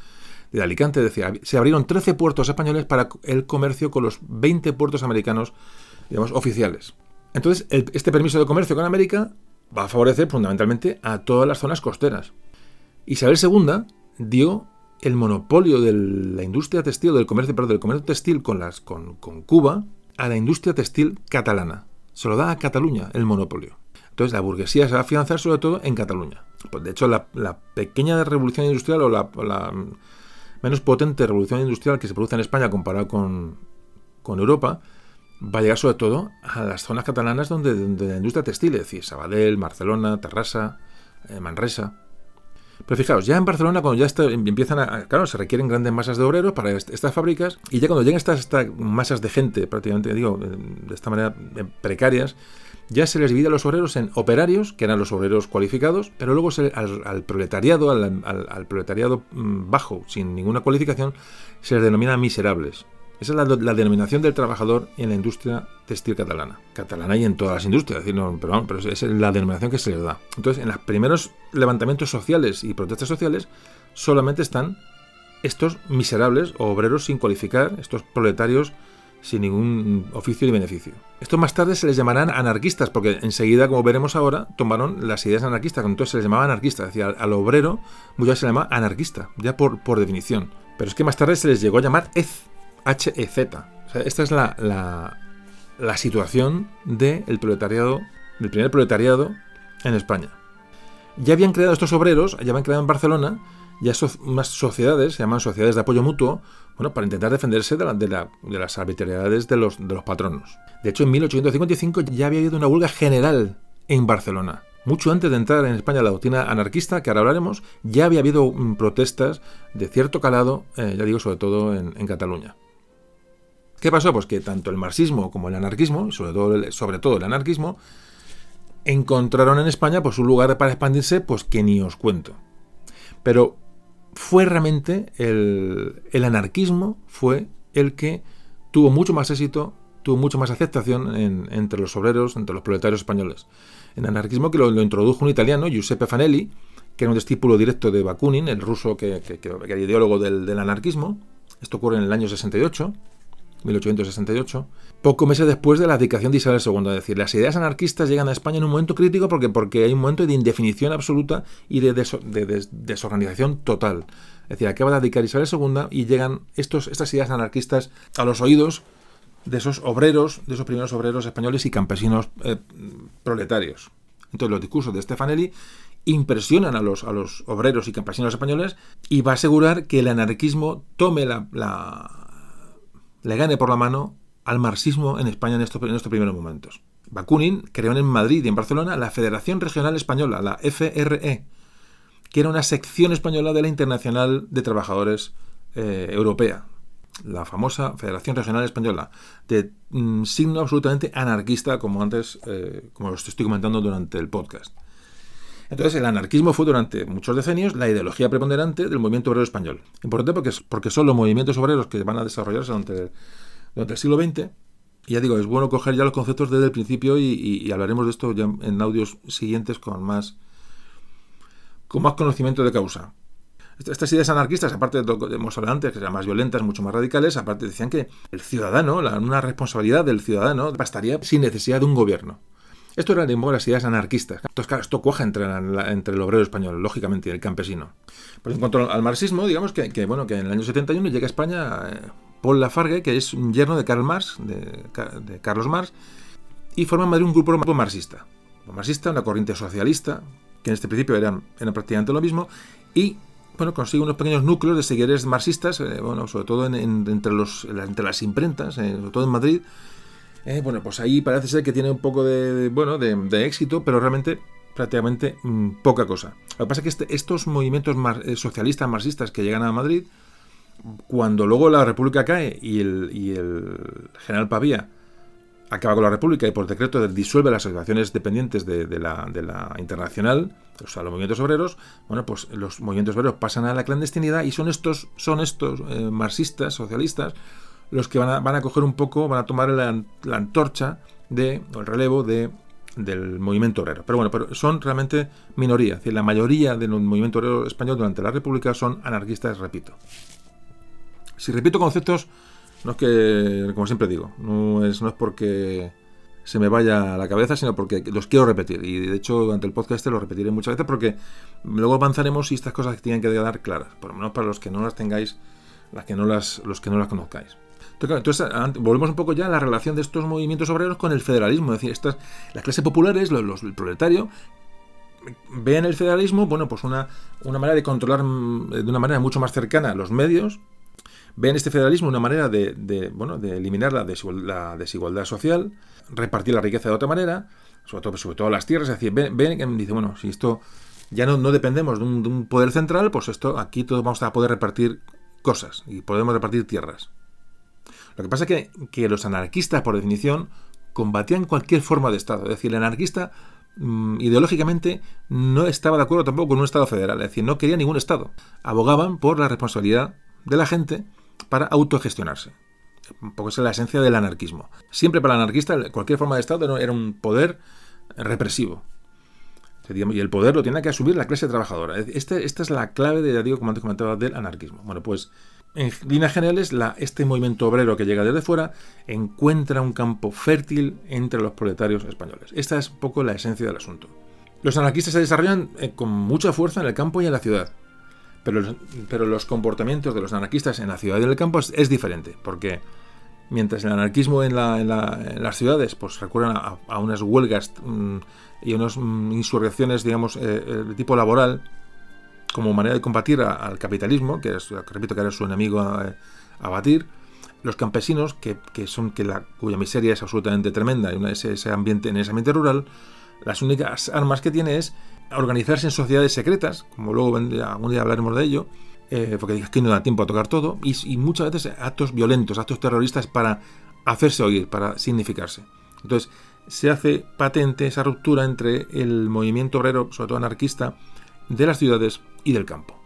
[SPEAKER 1] de Alicante, decía, se abrieron 13 puertos españoles para el comercio con los 20 puertos americanos, digamos, oficiales. Entonces, este permiso de comercio con América va a favorecer fundamentalmente a todas las zonas costeras. Isabel II dio el monopolio de la industria textil, del comercio, perdón, del comercio textil con, las, con, Cuba a la industria textil catalana. Se lo da a Cataluña el monopolio. Entonces la burguesía se va a afianzar sobre todo en Cataluña. Pues de hecho, la, pequeña revolución industrial o la, menos potente revolución industrial que se produce en España comparado con, Europa va a llegar sobre todo a las zonas catalanas donde, donde la industria textil, es decir, Sabadell, Barcelona, Terrassa, eh, Manresa. Pero fijaos, ya en Barcelona, cuando ya empiezan a. Claro, se requieren grandes masas de obreros para estas fábricas, y ya cuando llegan estas, masas de gente, prácticamente, digo, de esta manera, eh, precarias, ya se les divide a los obreros en operarios, que eran los obreros cualificados, pero luego al, proletariado, al, proletariado mm, bajo, sin ninguna cualificación, se les denomina miserables. Esa es la, denominación del trabajador en la industria textil catalana. Catalana y en todas las industrias, pero, pero es la denominación que se les da. Entonces, en los primeros levantamientos sociales y protestas sociales, solamente están estos miserables o obreros sin cualificar, estos proletarios sin ningún oficio ni beneficio. Estos más tarde se les llamarán anarquistas, porque enseguida, como veremos ahora, tomaron las ideas anarquistas, entonces se les llamaba anarquista, es decir, al obrero muchas se le llama anarquista, ya por, por definición. Pero es que más tarde se les llegó a llamar EZ, H-E-Z. esta es la, situación del proletariado, del primer proletariado en España. Ya habían creado estos obreros, ya habían creado en Barcelona, ya más sociedades, se llaman sociedades de apoyo mutuo, bueno, para intentar defenderse de, las arbitrariedades de los, de patronos. De hecho, en 1855 ya había habido una huelga general en Barcelona. Mucho antes de entrar en España la doctrina anarquista, que ahora hablaremos, ya había habido mm, protestas de cierto calado, eh, ya digo, sobre todo en, Cataluña. ¿Qué pasó? Pues que tanto el marxismo como el anarquismo, sobre todo, el anarquismo, encontraron en España pues, un lugar para expandirse pues que ni os cuento. Pero fue realmente el, anarquismo fue el que tuvo mucho más éxito, tuvo mucho más aceptación entre los obreros, entre los proletarios españoles. El anarquismo que lo, introdujo un italiano, Giuseppe Fanelli, que era un discípulo directo de Bakunin, el ruso que, era ideólogo del, del, anarquismo. Esto ocurre en el año 68. 1868, poco meses después de la abdicación de Isabel II. Es decir, las ideas anarquistas llegan a España en un momento crítico porque, porque hay un momento de indefinición absoluta y de, desorganización total. Es decir, acaba de abdicar Isabel II y llegan estos, estas ideas anarquistas a los oídos de esos obreros, de esos primeros obreros españoles y campesinos eh, proletarios. Entonces los discursos de Stefanelli impresionan a los, a los obreros y campesinos españoles y va a asegurar que el anarquismo tome la le gane por la mano al marxismo en España en estos, primeros momentos. Bakunin creó en Madrid y en Barcelona la Federación Regional Española, la FRE, que era una sección española de la Internacional de Trabajadores eh, Europea, la famosa Federación Regional Española, de mm, signo absolutamente anarquista, como antes, eh, como os estoy comentando durante el podcast. Entonces, el anarquismo fue durante muchos decenios la ideología preponderante del movimiento obrero español. Importante porque, porque son los movimientos obreros que van a desarrollarse durante, durante el siglo XX. Y ya digo, es bueno coger ya los conceptos desde el principio y, hablaremos de esto ya en audios siguientes con más, con más conocimiento de causa. Estas ideas anarquistas, aparte de lo que hemos hablado antes, que eran más violentas, mucho más radicales, aparte decían que el ciudadano, la, una responsabilidad del ciudadano, bastaría sin necesidad de un gobierno. Esto era de las ideas anarquistas. Entonces, claro, esto cuaja entre, entre el obrero español, lógicamente, y el campesino. Pero en cuanto al marxismo, digamos que, bueno, que en el año 71 llega a España eh, Paul Lafargue, que es un yerno de Karl Marx, de, Carlos Marx, y forma en Madrid un grupo marxista. Un marxista, una corriente socialista, que en este principio eran, prácticamente lo mismo, y bueno, consigue unos pequeños núcleos de seguidores marxistas, eh, bueno, sobre todo entre, los, entre las imprentas, eh, sobre todo en Madrid, eh, bueno, pues ahí parece ser que tiene un poco de, bueno, de, éxito, pero realmente prácticamente mm, poca cosa. Lo que pasa es que este, estos movimientos eh, socialistas, marxistas que llegan a Madrid, cuando luego la República cae y el, general Pavía acaba con la República y por decreto disuelve las asociaciones dependientes de, la, Internacional, o sea, los movimientos obreros, bueno, pues los movimientos obreros pasan a la clandestinidad y son estos, son estos eh, marxistas, socialistas, los que van a, van a coger un poco, van a tomar la, antorcha de, o el relevo de, del movimiento obrero. Pero bueno, pero son realmente minoría. Es decir, la mayoría del movimiento obrero español durante la República son anarquistas, repito. Si repito conceptos, no es que, como siempre digo, no es, no es porque se me vaya a la cabeza, sino porque los quiero repetir. Y de hecho, durante el podcast este lo repetiré muchas veces porque luego avanzaremos y estas cosas tienen que quedar claras, por lo menos para los que no las tengáis, las que no las, los que no las conozcáis. Entonces, volvemos un poco ya a la relación de estos movimientos obreros con el federalismo. Es decir, estas, las clases populares, los, el proletario, ven el federalismo, bueno, pues una, una manera de controlar mm, de una manera mucho más cercana los medios, ven este federalismo una manera de, bueno, de eliminar la desigualdad, social, repartir la riqueza de otra manera, sobre todo, sobre todo las tierras, es decir, ven, ven dice, bueno, si esto ya no, no dependemos de un, de un, poder central, pues esto aquí todos vamos a poder repartir cosas y podemos repartir tierras. Lo que pasa es que, los anarquistas, por definición, combatían cualquier forma de Estado. Es decir, el anarquista mm, ideológicamente no estaba de acuerdo tampoco con un Estado federal. Es decir, no quería ningún Estado. Abogaban por la responsabilidad de la gente para autogestionarse. Un poco esa es la esencia del anarquismo. Siempre para el anarquista cualquier forma de Estado era un poder represivo. Y el poder lo tiene que asumir la clase trabajadora. Este, esta es la clave, de, digo, como antes comentaba, del anarquismo. Bueno, pues en líneas generales, este movimiento obrero que llega desde fuera encuentra un campo fértil entre los proletarios españoles. Esta es un poco la esencia del asunto. Los anarquistas se desarrollan eh, con mucha fuerza en el campo y en la ciudad. Pero, pero los comportamientos de los anarquistas en la ciudad y en el campo es, diferente, porque mientras el anarquismo en, las ciudades pues recurren a, unas huelgas mm, y unas mm, insurrecciones, digamos, eh, eh, de tipo laboral, como manera de combatir al capitalismo, que es, repito que era su enemigo a, batir, los campesinos, que, son que la, cuya miseria es absolutamente tremenda, y ese, ese, ambiente, en ese ambiente rural, las únicas armas que tiene es organizarse en sociedades secretas, como luego algún día hablaremos de ello, eh, porque aquí no da tiempo a tocar todo, y, muchas veces actos violentos, actos terroristas para hacerse oír, para significarse. Entonces, se hace patente esa ruptura entre el movimiento obrero, sobre todo anarquista, de las ciudades y del campo.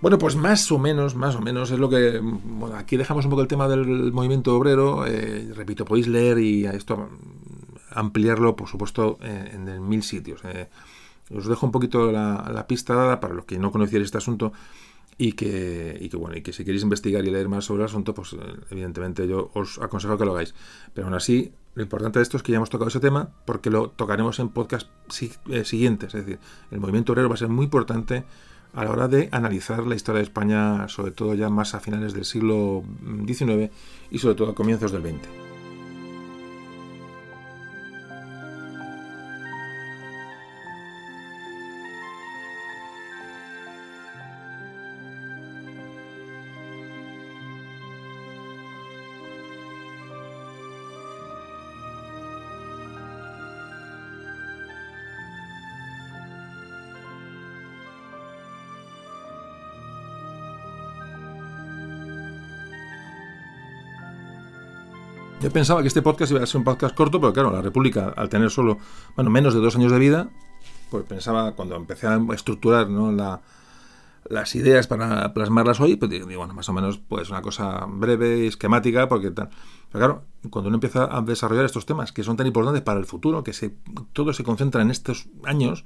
[SPEAKER 1] Bueno, pues más o menos, más o menos es lo que... Bueno, aquí dejamos un poco el tema del movimiento obrero. Eh, repito, podéis leer y a esto ampliarlo, por supuesto, en, mil sitios. Eh, os dejo un poquito la, pista dada para los que no conocierais este asunto y que, y que, bueno, y que si queréis investigar y leer más sobre el asunto, pues eh, evidentemente yo os aconsejo que lo hagáis. Pero aún así, lo importante de esto es que ya hemos tocado ese tema porque lo tocaremos en podcast siguientes. Es decir, el movimiento obrero va a ser muy importante a la hora de analizar la historia de España, sobre todo ya más a finales del siglo XIX y sobre todo a comienzos del XX. Pensaba que este podcast iba a ser un podcast corto, pero claro, la República, al tener solo, bueno, menos de dos años de vida, pues pensaba, cuando empecé a estructurar ¿no? las ideas para plasmarlas hoy, pues digo, bueno, más o menos, pues una cosa breve, esquemática, porque tal. Pero claro, cuando uno empieza a desarrollar estos temas que son tan importantes para el futuro, que se, todo se concentra en estos años,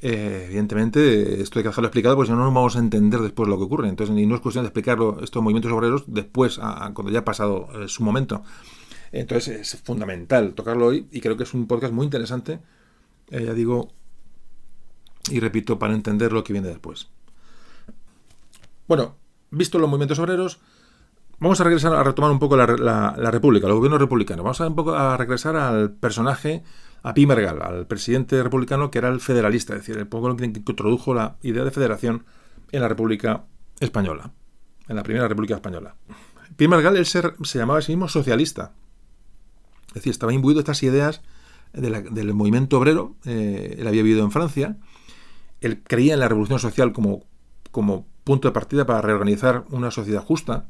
[SPEAKER 1] eh, evidentemente, esto hay que dejarlo explicado porque si no, no vamos a entender después lo que ocurre. Entonces, no es cuestión de explicarlo estos movimientos obreros después, cuando ya ha pasado eh, su momento. Entonces, es fundamental tocarlo hoy y creo que es un podcast muy interesante, eh, ya digo, y repito, para entender lo que viene después. Bueno, visto los movimientos obreros, vamos a regresar a retomar un poco la, República, el gobierno republicano. Vamos a, un poco a regresar al personaje a Pi Margal, al presidente republicano que era el federalista, es decir, el pueblo que introdujo la idea de federación en la República Española, en la primera República Española. Pi Margal él se, llamaba a sí mismo socialista, es decir, estaba imbuido estas ideas del movimiento obrero, eh, él había vivido en Francia, él creía en la revolución social como, como punto de partida para reorganizar una sociedad justa.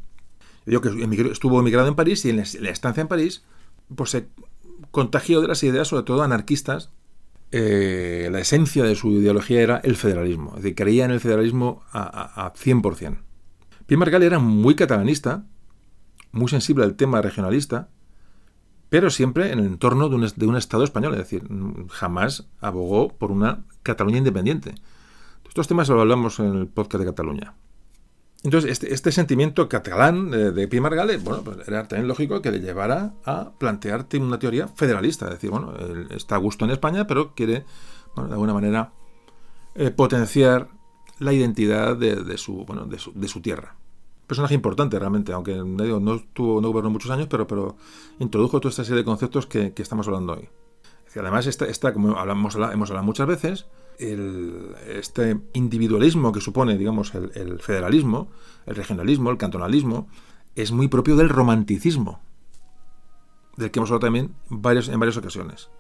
[SPEAKER 1] Estuvo emigrado en París y en la estancia en París, pues se contagió de las ideas, sobre todo anarquistas. Eh, la esencia de su ideología era el federalismo, es decir, creía en el federalismo a, a, 100%. Pierre Margal era muy catalanista, muy sensible al tema regionalista, pero siempre en el entorno de un, Estado español, es decir, jamás abogó por una Cataluña independiente. Estos temas lo hablamos en el podcast de Cataluña. Entonces, este, este, sentimiento catalán de, de Pi Margall, bueno, pues era también lógico que le llevara a plantearte una teoría federalista. Es decir, bueno, él está a gusto en España, pero quiere, de alguna manera, eh, potenciar la identidad bueno, de, su, tierra. Personaje importante realmente, aunque no estuvo, no gobernó muchos años, pero, pero introdujo toda esta serie de conceptos que, estamos hablando hoy. Además, esta, como hablamos, hemos hablado muchas veces, el, este individualismo que supone, digamos, el, federalismo, el regionalismo, el cantonalismo, es muy propio del romanticismo, del que hemos hablado también varios, en varias ocasiones.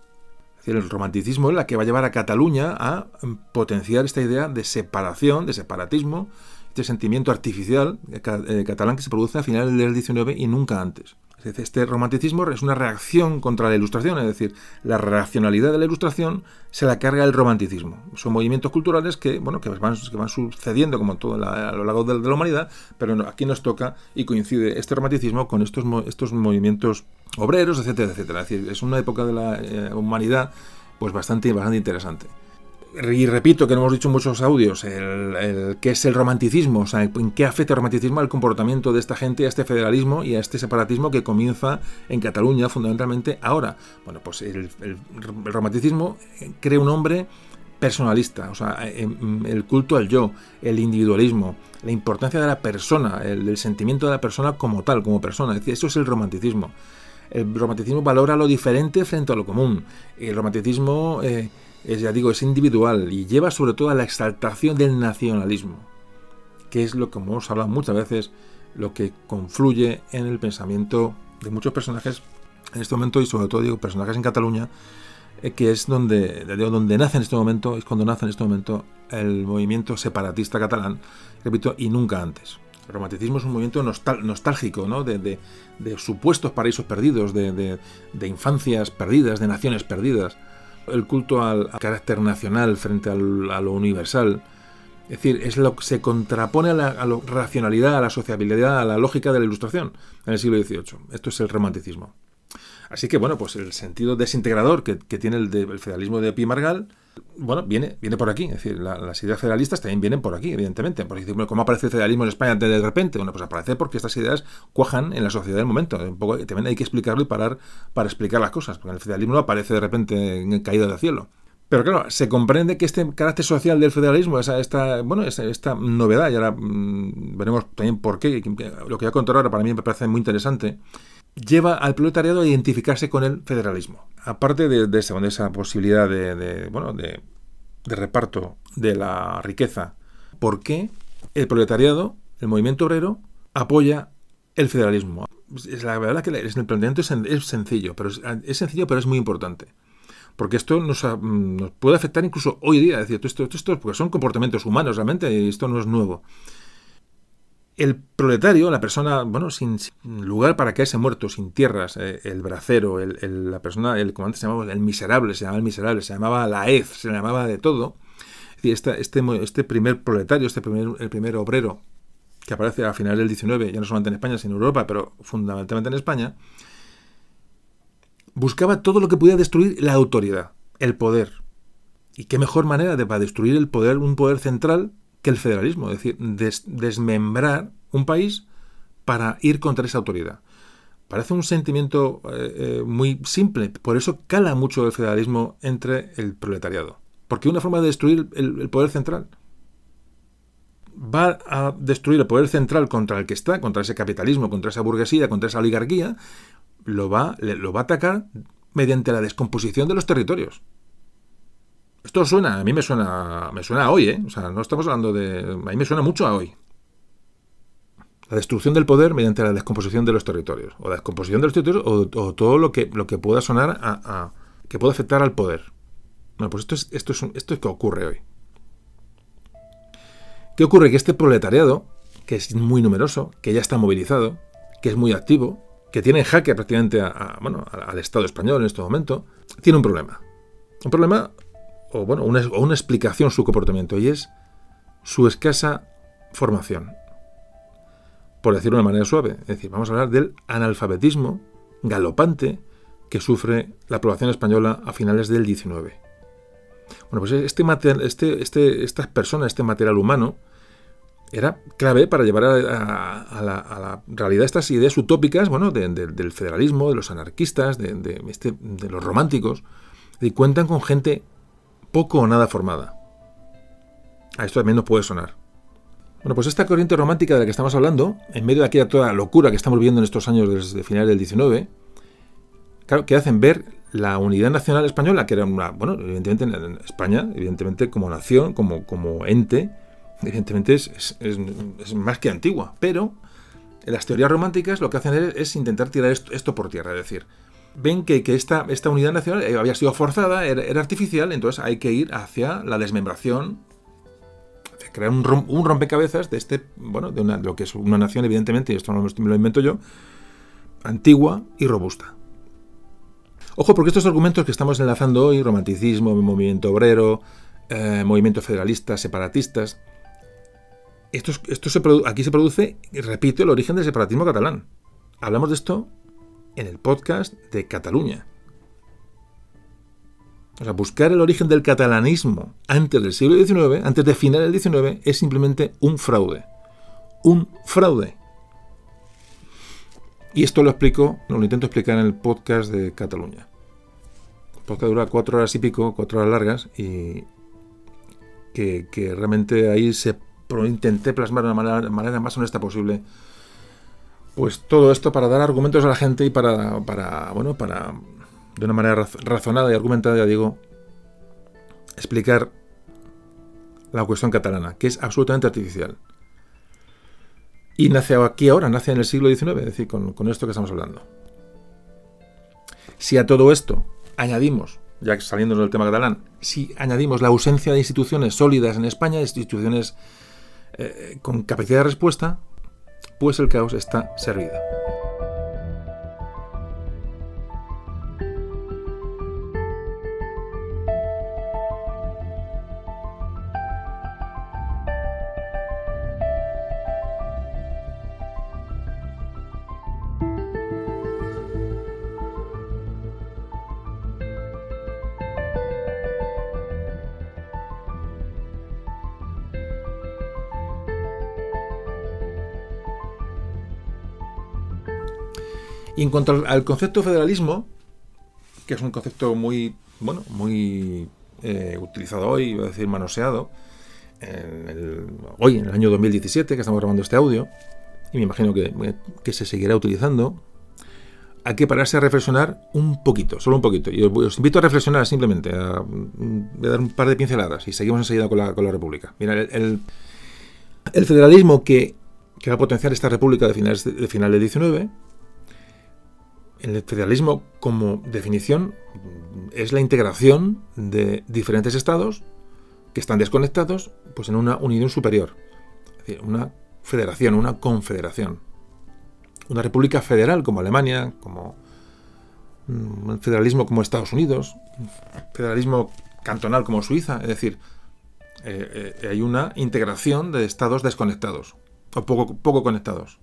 [SPEAKER 1] Es decir, el romanticismo es la que va a llevar a Cataluña a potenciar esta idea de separación, de separatismo, este sentimiento artificial eh, eh, catalán que se produce a finales del XIX y nunca antes. Este romanticismo es una reacción contra la ilustración, es decir, la racionalidad de la ilustración se la carga el romanticismo. Son movimientos culturales que, bueno, que, van, que van sucediendo como todo a lo largo de, la humanidad, pero aquí nos toca y coincide este romanticismo con estos, estos movimientos obreros, etcétera, etcétera. Es decir, es una época de la eh, humanidad pues bastante, bastante interesante y repito que no hemos dicho en muchos audios, el, qué es el romanticismo, o sea, en qué afecta el romanticismo al comportamiento de esta gente, a este federalismo y a este separatismo que comienza en Cataluña fundamentalmente ahora. Bueno, pues el, romanticismo crea un hombre personalista, o sea, em, el culto al yo, el individualismo, la importancia de la persona, el, sentimiento de la persona como tal, como persona. Es decir, eso es el romanticismo. El romanticismo valora lo diferente frente a lo común. El romanticismo... Eh, es, ya digo, es individual y lleva sobre todo a la exaltación del nacionalismo, que es lo que hemos hablado muchas veces, lo que confluye en el pensamiento de muchos personajes en este momento y sobre todo digo personajes en Cataluña, eh, que es donde, donde nace en este momento, es cuando nace en este momento el movimiento separatista catalán, repito, y nunca antes. El romanticismo es un movimiento nostálgico, ¿no? de, supuestos paraísos perdidos, de, infancias perdidas, de naciones perdidas el culto al, carácter nacional frente a lo universal. Es decir, es lo que se contrapone a la, racionalidad, a la sociabilidad, a la lógica de la ilustración en el siglo XVIII. Esto es el romanticismo. Así que, bueno, pues el sentido desintegrador que, tiene el, el, federalismo de Pi Margal bueno, viene, viene por aquí. Es decir, las ideas federalistas también vienen por aquí, evidentemente. Porque, ¿cómo aparece el federalismo en España de repente? Bueno, pues aparece porque estas ideas cuajan en la sociedad del momento. Un poco, también hay que explicarlo y parar para explicar las cosas. Porque el federalismo no aparece de repente en caída del cielo. Pero claro, se comprende que este carácter social del federalismo, esa, esta, bueno, esta, novedad, y ahora mm, veremos también por qué, lo que voy a contar ahora para mí me parece muy interesante, lleva al proletariado a identificarse con el federalismo. Aparte de, esa, posibilidad de, bueno, de, reparto de la riqueza, ¿por qué el proletariado, el movimiento obrero, apoya el federalismo? Es la verdad que el planteamiento es, sencillo, pero es, sencillo, pero es muy importante. Porque esto nos, puede afectar incluso hoy día. Es decir, esto, esto, esto, porque son comportamientos humanos realmente, y esto no es nuevo. El proletario, la persona, bueno, sin, lugar para caerse muerto, sin tierras, eh, el bracero, el, la persona, el comandante se llamaba el miserable, se llamaba el miserable, se llamaba la EZ, se llamaba de todo. este, este primer proletario, este primer, el primer obrero que aparece a finales del 19, ya no solamente en España, sino en Europa, pero fundamentalmente en España, buscaba todo lo que pudiera destruir la autoridad, el poder. ¿Y qué mejor manera de para destruir el poder, un poder central, que el federalismo, es decir, desmembrar un país para ir contra esa autoridad. Parece un sentimiento eh, eh, muy simple, por eso cala mucho el federalismo entre el proletariado, porque una forma de destruir el, poder central va a destruir el poder central contra el que está, contra ese capitalismo, contra esa burguesía, contra esa oligarquía, lo va, lo va a atacar mediante la descomposición de los territorios. Esto suena, a mí me suena, me suena a hoy, ¿eh? O sea, no estamos hablando de... A mí me suena mucho a hoy. La destrucción del poder mediante la descomposición de los territorios. O la descomposición de los territorios o, todo lo que, lo que pueda sonar a, que pueda afectar al poder. Bueno, pues esto es, esto es, esto es que ocurre hoy. ¿Qué ocurre? Que este proletariado, que es muy numeroso, que ya está movilizado, que es muy activo, que tiene en jaque prácticamente bueno, al Estado español en este momento, tiene un problema. Un problema o bueno, una, una explicación su comportamiento y es su escasa formación. Por decirlo de una manera suave. Es decir, vamos a hablar del analfabetismo galopante que sufre la población española a finales del 19. Bueno, pues este, este, este, estas personas, este material humano, era clave para llevar a, la, realidad estas ideas utópicas, bueno, del federalismo, de los anarquistas, de, este, de los románticos, y cuentan con gente poco o nada formada. A esto también nos puede sonar. Bueno, pues esta corriente romántica de la que estamos hablando, en medio de aquella toda locura que estamos viviendo en estos años desde finales del 19, claro, que hacen ver la unidad nacional española, que era una, bueno, evidentemente en España, evidentemente como nación, como, como ente, evidentemente es, más que antigua, pero las teorías románticas lo que hacen es, intentar tirar esto, por tierra, es decir, ven que, esta, esta, unidad nacional había sido forzada, era, artificial, entonces hay que ir hacia la desmembración, crear un, rompecabezas de este, bueno, de, una, lo que es una nación, evidentemente, y esto no me lo invento yo, antigua y robusta. Ojo, porque estos argumentos que estamos enlazando hoy, romanticismo, movimiento obrero, eh, movimientos federalistas, separatistas, esto, esto aquí se produce, repito, el origen del separatismo catalán. Hablamos de esto en el podcast de Cataluña. O sea, buscar el origen del catalanismo antes del siglo XIX, antes de final del XIX, es simplemente un fraude. Un fraude. Y esto lo explico, lo intento explicar en el podcast de Cataluña. El podcast dura cuatro horas y pico, cuatro horas largas, y que, realmente ahí se intenté plasmar de la manera, más honesta posible. Pues todo esto para dar argumentos a la gente y para, para bueno, para, de una manera razonada y argumentada, digo, explicar la cuestión catalana, que es absolutamente artificial. Y nace aquí ahora, nace en el siglo XIX, es decir, con, esto que estamos hablando. Si a todo esto añadimos, ya saliendo del tema catalán, si añadimos la ausencia de instituciones sólidas en España, instituciones eh, con capacidad de respuesta, pues el caos está servido. Y en cuanto al concepto federalismo, que es un concepto muy, bueno, muy eh, utilizado hoy, iba a decir manoseado, hoy, en el año 2017, que estamos grabando este audio, y me imagino que, se seguirá utilizando, hay que pararse a reflexionar un poquito, solo un poquito. Y os, invito a reflexionar simplemente, a, voy a dar un par de pinceladas y seguimos enseguida con la, con la República. Mira, el, federalismo que, va a potenciar esta República de finales de, de del 19 el federalismo, como definición, es la integración de diferentes estados que están desconectados pues en una unidad superior. Es decir, una federación, una confederación. Una república federal como Alemania, como mm, un federalismo como Estados Unidos, un federalismo cantonal como Suiza. Es decir, eh, eh, hay una integración de estados desconectados o poco, poco conectados.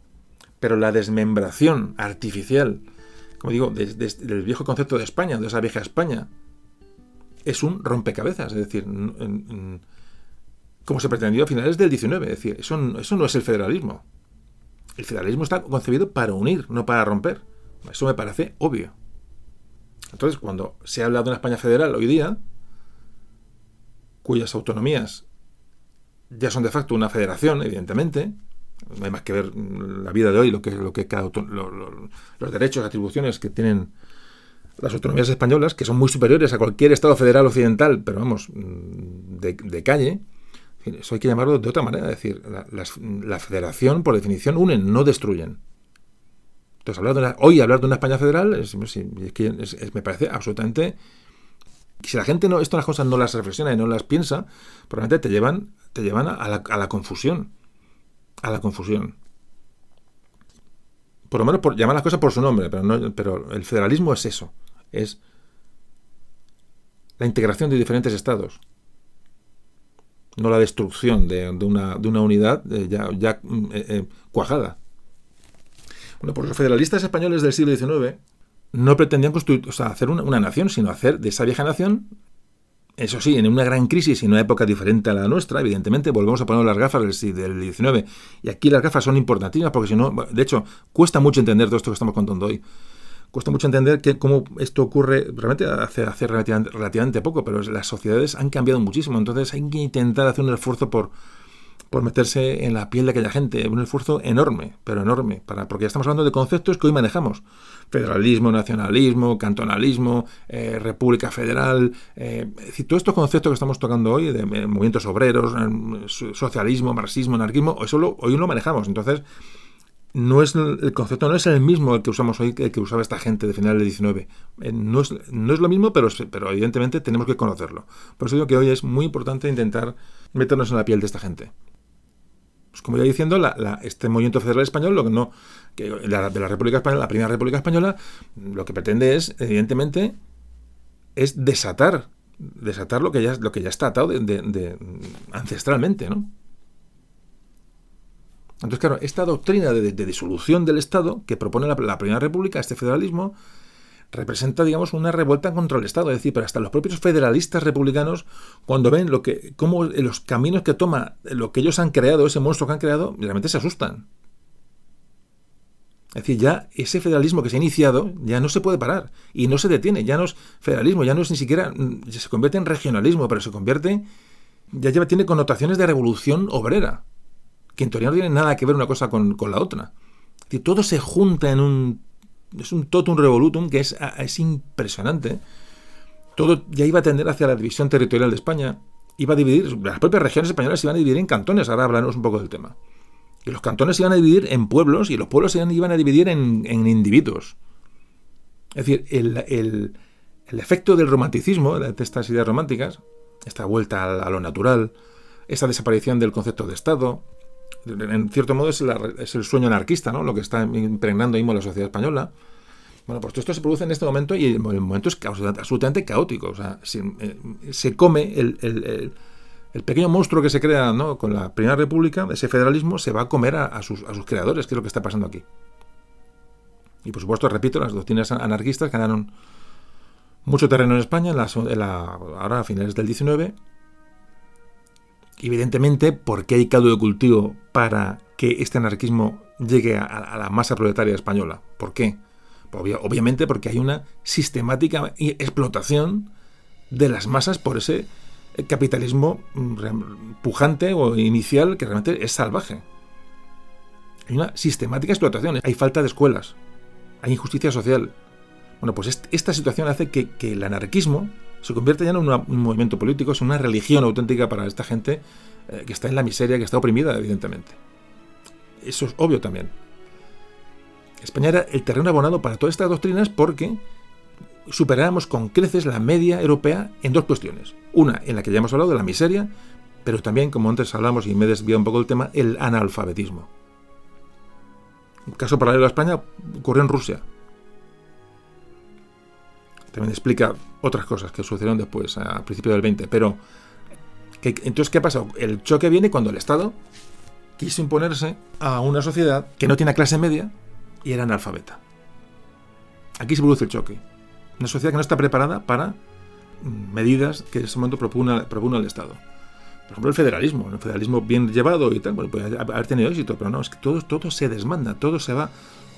[SPEAKER 1] Pero la desmembración artificial como digo, desde, el viejo concepto de España, de esa vieja España, es un rompecabezas, es decir, como se pretendió a finales del 19, es decir, eso, eso no es el federalismo. El federalismo está concebido para unir, no para romper. Eso me parece obvio. Entonces, cuando se habla de una España federal hoy día, cuyas autonomías ya son de facto una federación, evidentemente, no hay más que ver la vida de hoy, lo que, lo que cada, los derechos, atribuciones que tienen las autonomías españolas, que son muy superiores a cualquier Estado federal occidental, pero vamos, de, calle, eso hay que llamarlo de otra manera, es decir, la, federación, por definición, unen, no destruyen. Entonces, hablar de hoy hablar de una España federal es, que me parece absolutamente... Si la gente no, estas cosas no las reflexiona y no las piensa, probablemente te llevan, te llevan a la confusión a la confusión. Por lo menos llamar las cosas por su nombre, pero, no, pero el federalismo es eso, es la integración de diferentes estados, no la destrucción de, una, unidad eh, ya, ya eh, eh, cuajada. Bueno, pues los federalistas españoles del siglo XIX no pretendían construir, hacer una, una, nación, sino hacer de esa vieja nación eso sí, en una gran crisis y en una época diferente a la nuestra, evidentemente, volvemos a poner las gafas del, del 19. Y aquí las gafas son importantísimas porque si no, de hecho, cuesta mucho entender todo esto que estamos contando hoy. Cuesta mucho entender que, cómo esto ocurre realmente hace, hace relativamente, poco, pero las sociedades han cambiado muchísimo. Entonces hay que intentar hacer un esfuerzo por, por meterse en la piel de aquella gente. Un esfuerzo enorme, pero enorme, para, porque ya estamos hablando de conceptos que hoy manejamos. Federalismo, nacionalismo, cantonalismo, eh, república federal. Eh, es decir, todos estos conceptos que estamos tocando hoy, de eh, movimientos obreros, socialismo, marxismo, anarquismo, eso hoy lo manejamos. Entonces, no es el concepto no es el mismo el que usamos hoy el que usaba esta gente de final del 19. No es, no es lo mismo, pero, pero evidentemente tenemos que conocerlo. Por eso digo que hoy es muy importante intentar meternos en la piel de esta gente. Pues como ya diciendo, este movimiento federal español, lo que no, que de la, República Española, la primera República Española, lo que pretende es, evidentemente, es desatar, desatar lo que ya, lo que está atado ancestralmente, ¿no? Entonces, claro, esta doctrina de, disolución del Estado que propone la, la Primera República, este federalismo, representa, digamos, una revuelta contra el Estado. Es decir, pero hasta los propios federalistas republicanos, cuando ven lo que, cómo los caminos que toma lo que ellos han creado, ese monstruo que han creado, realmente se asustan. Es decir, ya ese federalismo que se ha iniciado ya no se puede parar y no se detiene. Ya no es federalismo, ya no es ni siquiera. Se convierte en regionalismo, pero se convierte. Ya lleva, tiene connotaciones de revolución obrera, que en teoría no tiene nada que ver una cosa con, con la otra. Es decir, todo se junta en un es un totum revolutum que es, es impresionante. Todo ya iba a tender hacia la división territorial de España. Iba a dividir, las propias regiones españolas se iban a dividir en cantones. Ahora hablaremos un poco del tema. Y los cantones se iban a dividir en pueblos y los pueblos se iban a dividir en, individuos. Es decir, el, efecto del romanticismo, de estas ideas románticas, esta vuelta a, lo natural, esta desaparición del concepto de Estado, en cierto modo es, el sueño anarquista, ¿no? Lo que está impregnando mismo la sociedad española. Bueno, pues todo esto se produce en este momento y el, momento es absolutamente caótico. O sea, se, eh, come el, pequeño monstruo que se crea ¿no? con la Primera República, ese federalismo, se va a comer a, sus, creadores, que es lo que está pasando aquí. Y por supuesto, repito, las doctrinas anarquistas ganaron mucho terreno en España, ahora a finales del 19, evidentemente, ¿por qué hay caldo de cultivo para que este anarquismo llegue a, la masa proletaria española? ¿Por qué? obviamente porque hay una sistemática explotación de las masas por ese capitalismo mm, pujante o inicial que realmente es salvaje. Hay una sistemática explotación, hay falta de escuelas, hay injusticia social. Bueno, pues esta situación hace que el anarquismo se convierte ya en un movimiento político, es una religión auténtica para esta gente eh, que está en la miseria, que está oprimida, evidentemente. Eso es obvio también. España era el terreno abonado para todas estas doctrinas porque superábamos con creces la media europea en dos cuestiones. Una, en la que ya hemos hablado de la miseria, pero también, como antes hablamos y me he desviado un poco el tema, el analfabetismo. Un caso paralelo a España ocurrió en Rusia también explica otras cosas que sucedieron después, a principios del 20. Pero, entonces, ¿qué ha pasado? El choque viene cuando el Estado quiso imponerse a una sociedad que no tiene clase media y era analfabeta. Aquí se produce el choque. Una sociedad que no está preparada para mm, medidas que en ese momento propone, el Estado. Por ejemplo, el federalismo. El federalismo bien llevado y tal, bueno, puede haber tenido éxito, pero no, es que todo, se desmanda, todo se va,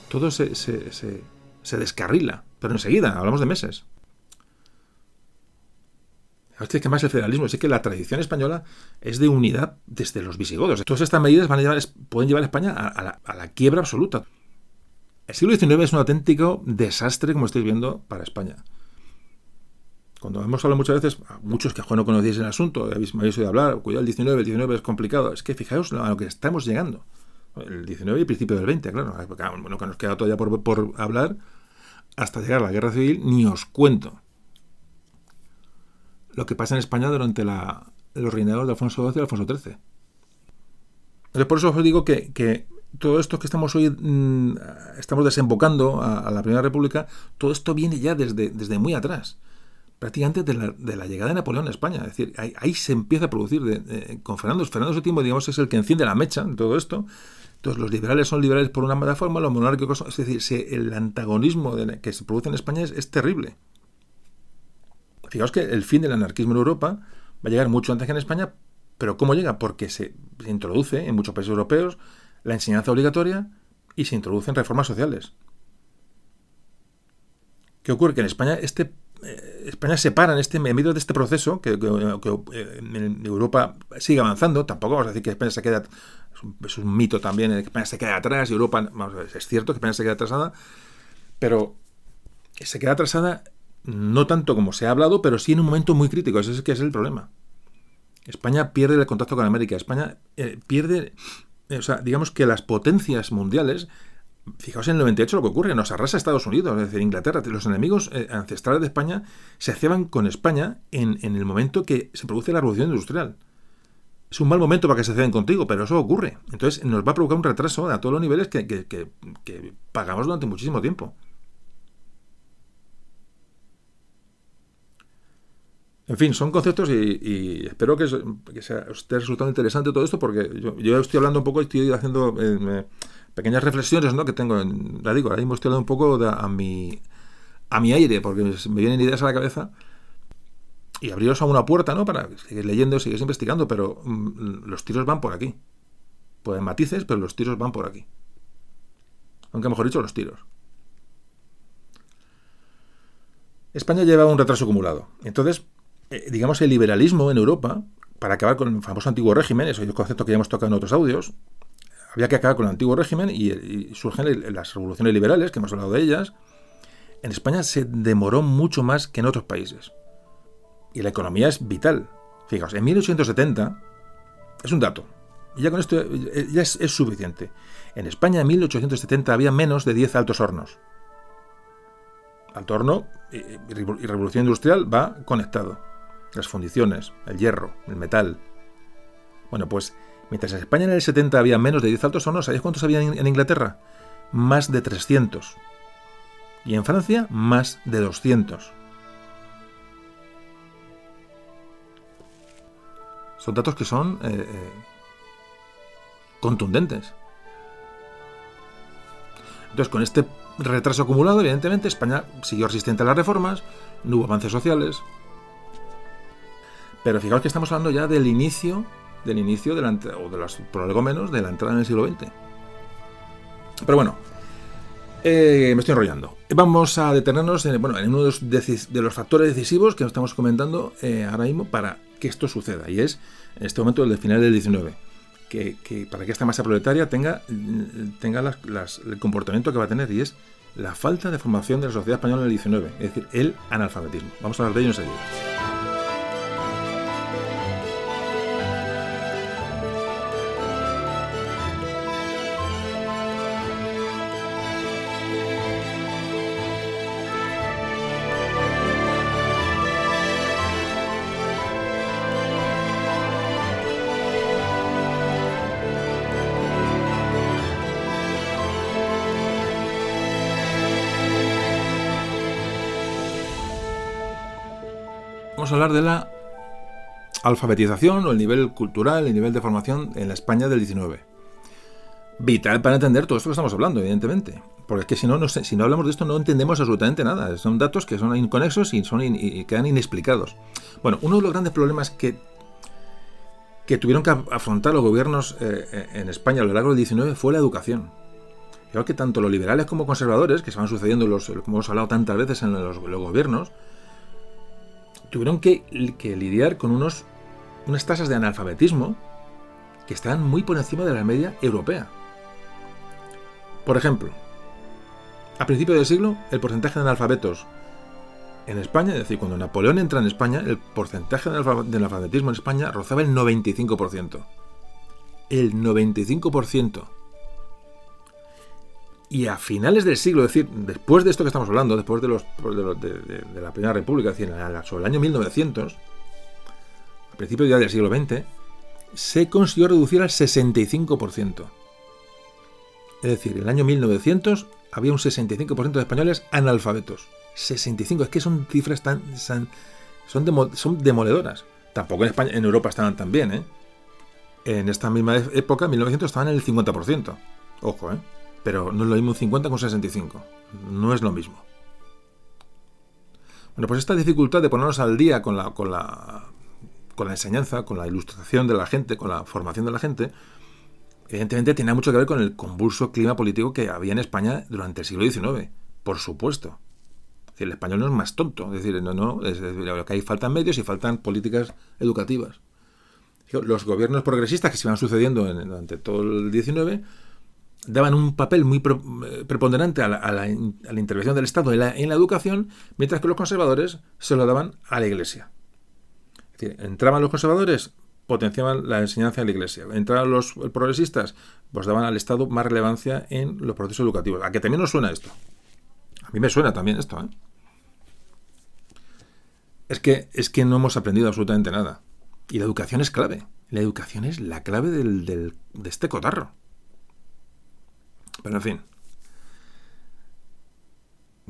[SPEAKER 1] todo se descarrila, pero enseguida, hablamos de meses. Es que más el federalismo, es que la tradición española es de unidad desde los visigodos. Todas estas medidas van a llevar, pueden llevar a España a, la, quiebra absoluta. El siglo XIX es un auténtico desastre, como estáis viendo, para España. Cuando hemos hablado muchas veces, muchos que no conocéis el asunto, habéis, me habéis oído hablar, cuidado el XIX, el XIX es complicado. Es que fijaos a lo que estamos llegando. El XIX y el principio del XX, claro. Bueno, que nos queda todavía por hablar, hasta llegar a la guerra civil, ni os cuento lo que pasa en España durante los reinados de Alfonso XII y Alfonso XIII. por eso os digo que, todo esto que estamos hoy mm, estamos desembocando a, la Primera República, todo esto viene ya desde, desde muy atrás, prácticamente de la, llegada de Napoleón a España. Es decir, ahí, se empieza a producir, con Fernando, Fernando VII, digamos, es el que enciende la mecha en todo esto, entonces, los liberales son liberales por una mala forma, los monárquicos son. Es decir, el antagonismo que se produce en España es, terrible. Fijaos que el fin del anarquismo en Europa va a llegar mucho antes que en España, pero ¿cómo llega? Porque se, introduce en muchos países europeos la enseñanza obligatoria y se introducen reformas sociales. ¿Qué ocurre? Que en España este, España se para en, este, en medio de este proceso, que, en Europa sigue avanzando, tampoco vamos a decir que España se queda, es un, mito también, que España se queda atrás y Europa, es cierto que España se queda atrasada, pero se queda atrasada no tanto como se ha hablado, pero sí en un momento muy crítico, ese es es el problema. España pierde el contacto con América, España pierde, o sea, digamos que las potencias mundiales Fijaos en el 98 lo que ocurre, nos arrasa Estados Unidos, es decir, Inglaterra. Los enemigos eh, ancestrales de España se hacían con España en, el momento que se produce la revolución industrial. Es un mal momento para que se ceden contigo, pero eso ocurre. Entonces nos va a provocar un retraso a todos los niveles que, pagamos durante muchísimo tiempo. En fin, son conceptos y, espero que, os esté resultando interesante todo esto porque yo, estoy hablando un poco, estoy haciendo... Eh, pequeñas reflexiones ¿no? que tengo. En, la digo, ahora mismo estoy un poco a, mi, a mi aire, porque me vienen ideas a la cabeza. Y abriros a una puerta, ¿no? Para seguir leyendo, seguir investigando, pero mm, los tiros van por aquí. Pueden matices, pero los tiros van por aquí. Aunque mejor dicho, los tiros. España lleva un retraso acumulado. Entonces, eh, digamos, el liberalismo en Europa, para acabar con el famoso antiguo régimen, eso es un concepto que ya hemos tocado en otros audios, había que acabar con el antiguo régimen y, surgen las revoluciones liberales, que hemos hablado de ellas. En España se demoró mucho más que en otros países. Y la economía es vital. Fijaos, en 1870, es un dato, y ya con esto eh, ya es, suficiente. En España en 1870 había menos de 10 altos hornos. Alto horno y, y revolución industrial va conectado. Las fundiciones, el hierro, el metal. Bueno, pues Mientras en España en el 70 había menos de 10 altos hornos, ¿sabéis cuántos había en Inglaterra? Más de 300. Y en Francia, más de 200. Son datos que son eh, eh, contundentes. Entonces, con este retraso acumulado, evidentemente, España siguió resistente a las reformas, no hubo avances sociales. Pero fijaos que estamos hablando ya del inicio del inicio de la, o de las, por algo menos de la entrada en el siglo XX. Pero bueno, eh, me estoy enrollando. Vamos a detenernos en, bueno, en uno de los, factores decisivos que estamos comentando eh, ahora mismo para que esto suceda, y es en este momento el final del 19. Que, para que esta masa proletaria tenga, tenga el comportamiento que va a tener, y es la falta de formación de la sociedad española en el 19, es decir, el analfabetismo. Vamos a hablar de ello enseguida. A hablar de la alfabetización o el nivel cultural, el nivel de formación en la España del 19. Vital para entender todo esto que estamos hablando, evidentemente. Porque es que si no, si no hablamos de esto no entendemos absolutamente nada. Son datos que son inconexos y, son y quedan inexplicados. Bueno, uno de los grandes problemas que, que tuvieron que afrontar los gobiernos eh, en España a lo largo del 19 fue la educación. Igual que tanto los liberales como conservadores, que se van sucediendo, los, como hemos hablado tantas veces en los gobiernos, tuvieron que, lidiar con unos, unas tasas de analfabetismo que estaban muy por encima de la media europea. Por ejemplo, a principios del siglo, el porcentaje de analfabetos en España, es decir, cuando Napoleón entra en España, el porcentaje de analfabetismo en España rozaba el 95%. El 95%. Y a finales del siglo, es decir, después de esto que estamos hablando, después de, los, de, la Primera República, es decir, sobre el año 1900, a principios ya del siglo XX, se consiguió reducir al 65%. Es decir, en el año 1900 había un 65% de españoles analfabetos. 65, es que son cifras tan, son, son demoledoras. Tampoco en España, en Europa estaban tan bien, ¿eh? En esta misma época, en 1900, estaban en el 50%. Ojo, ¿eh? Pero no es lo mismo un 50 con 65. No es lo mismo. Bueno, pues esta dificultad de ponernos al día con la, con la, con la enseñanza, con la ilustración de la gente, con la formación de la gente, evidentemente tenía mucho que ver con el convulso clima político que había en España durante el siglo XIX, por supuesto. el español no es más tonto. Es decir, no, no, es decir, lo que hay faltan medios y faltan políticas educativas. Los gobiernos progresistas que se iban sucediendo durante todo el 19 daban un papel muy eh, preponderante a la, intervención del Estado en la, educación, mientras que los conservadores se lo daban a la Iglesia. Es decir, entraban los conservadores, potenciaban la enseñanza en la Iglesia. Entraban los progresistas, pues daban al Estado más relevancia en los procesos educativos. ¿A que también nos suena esto? A mí me suena también esto. ¿eh? Es, que, es que no hemos aprendido absolutamente nada. Y la educación es clave. La educación es la clave del, de este cotarro. Pero en fin.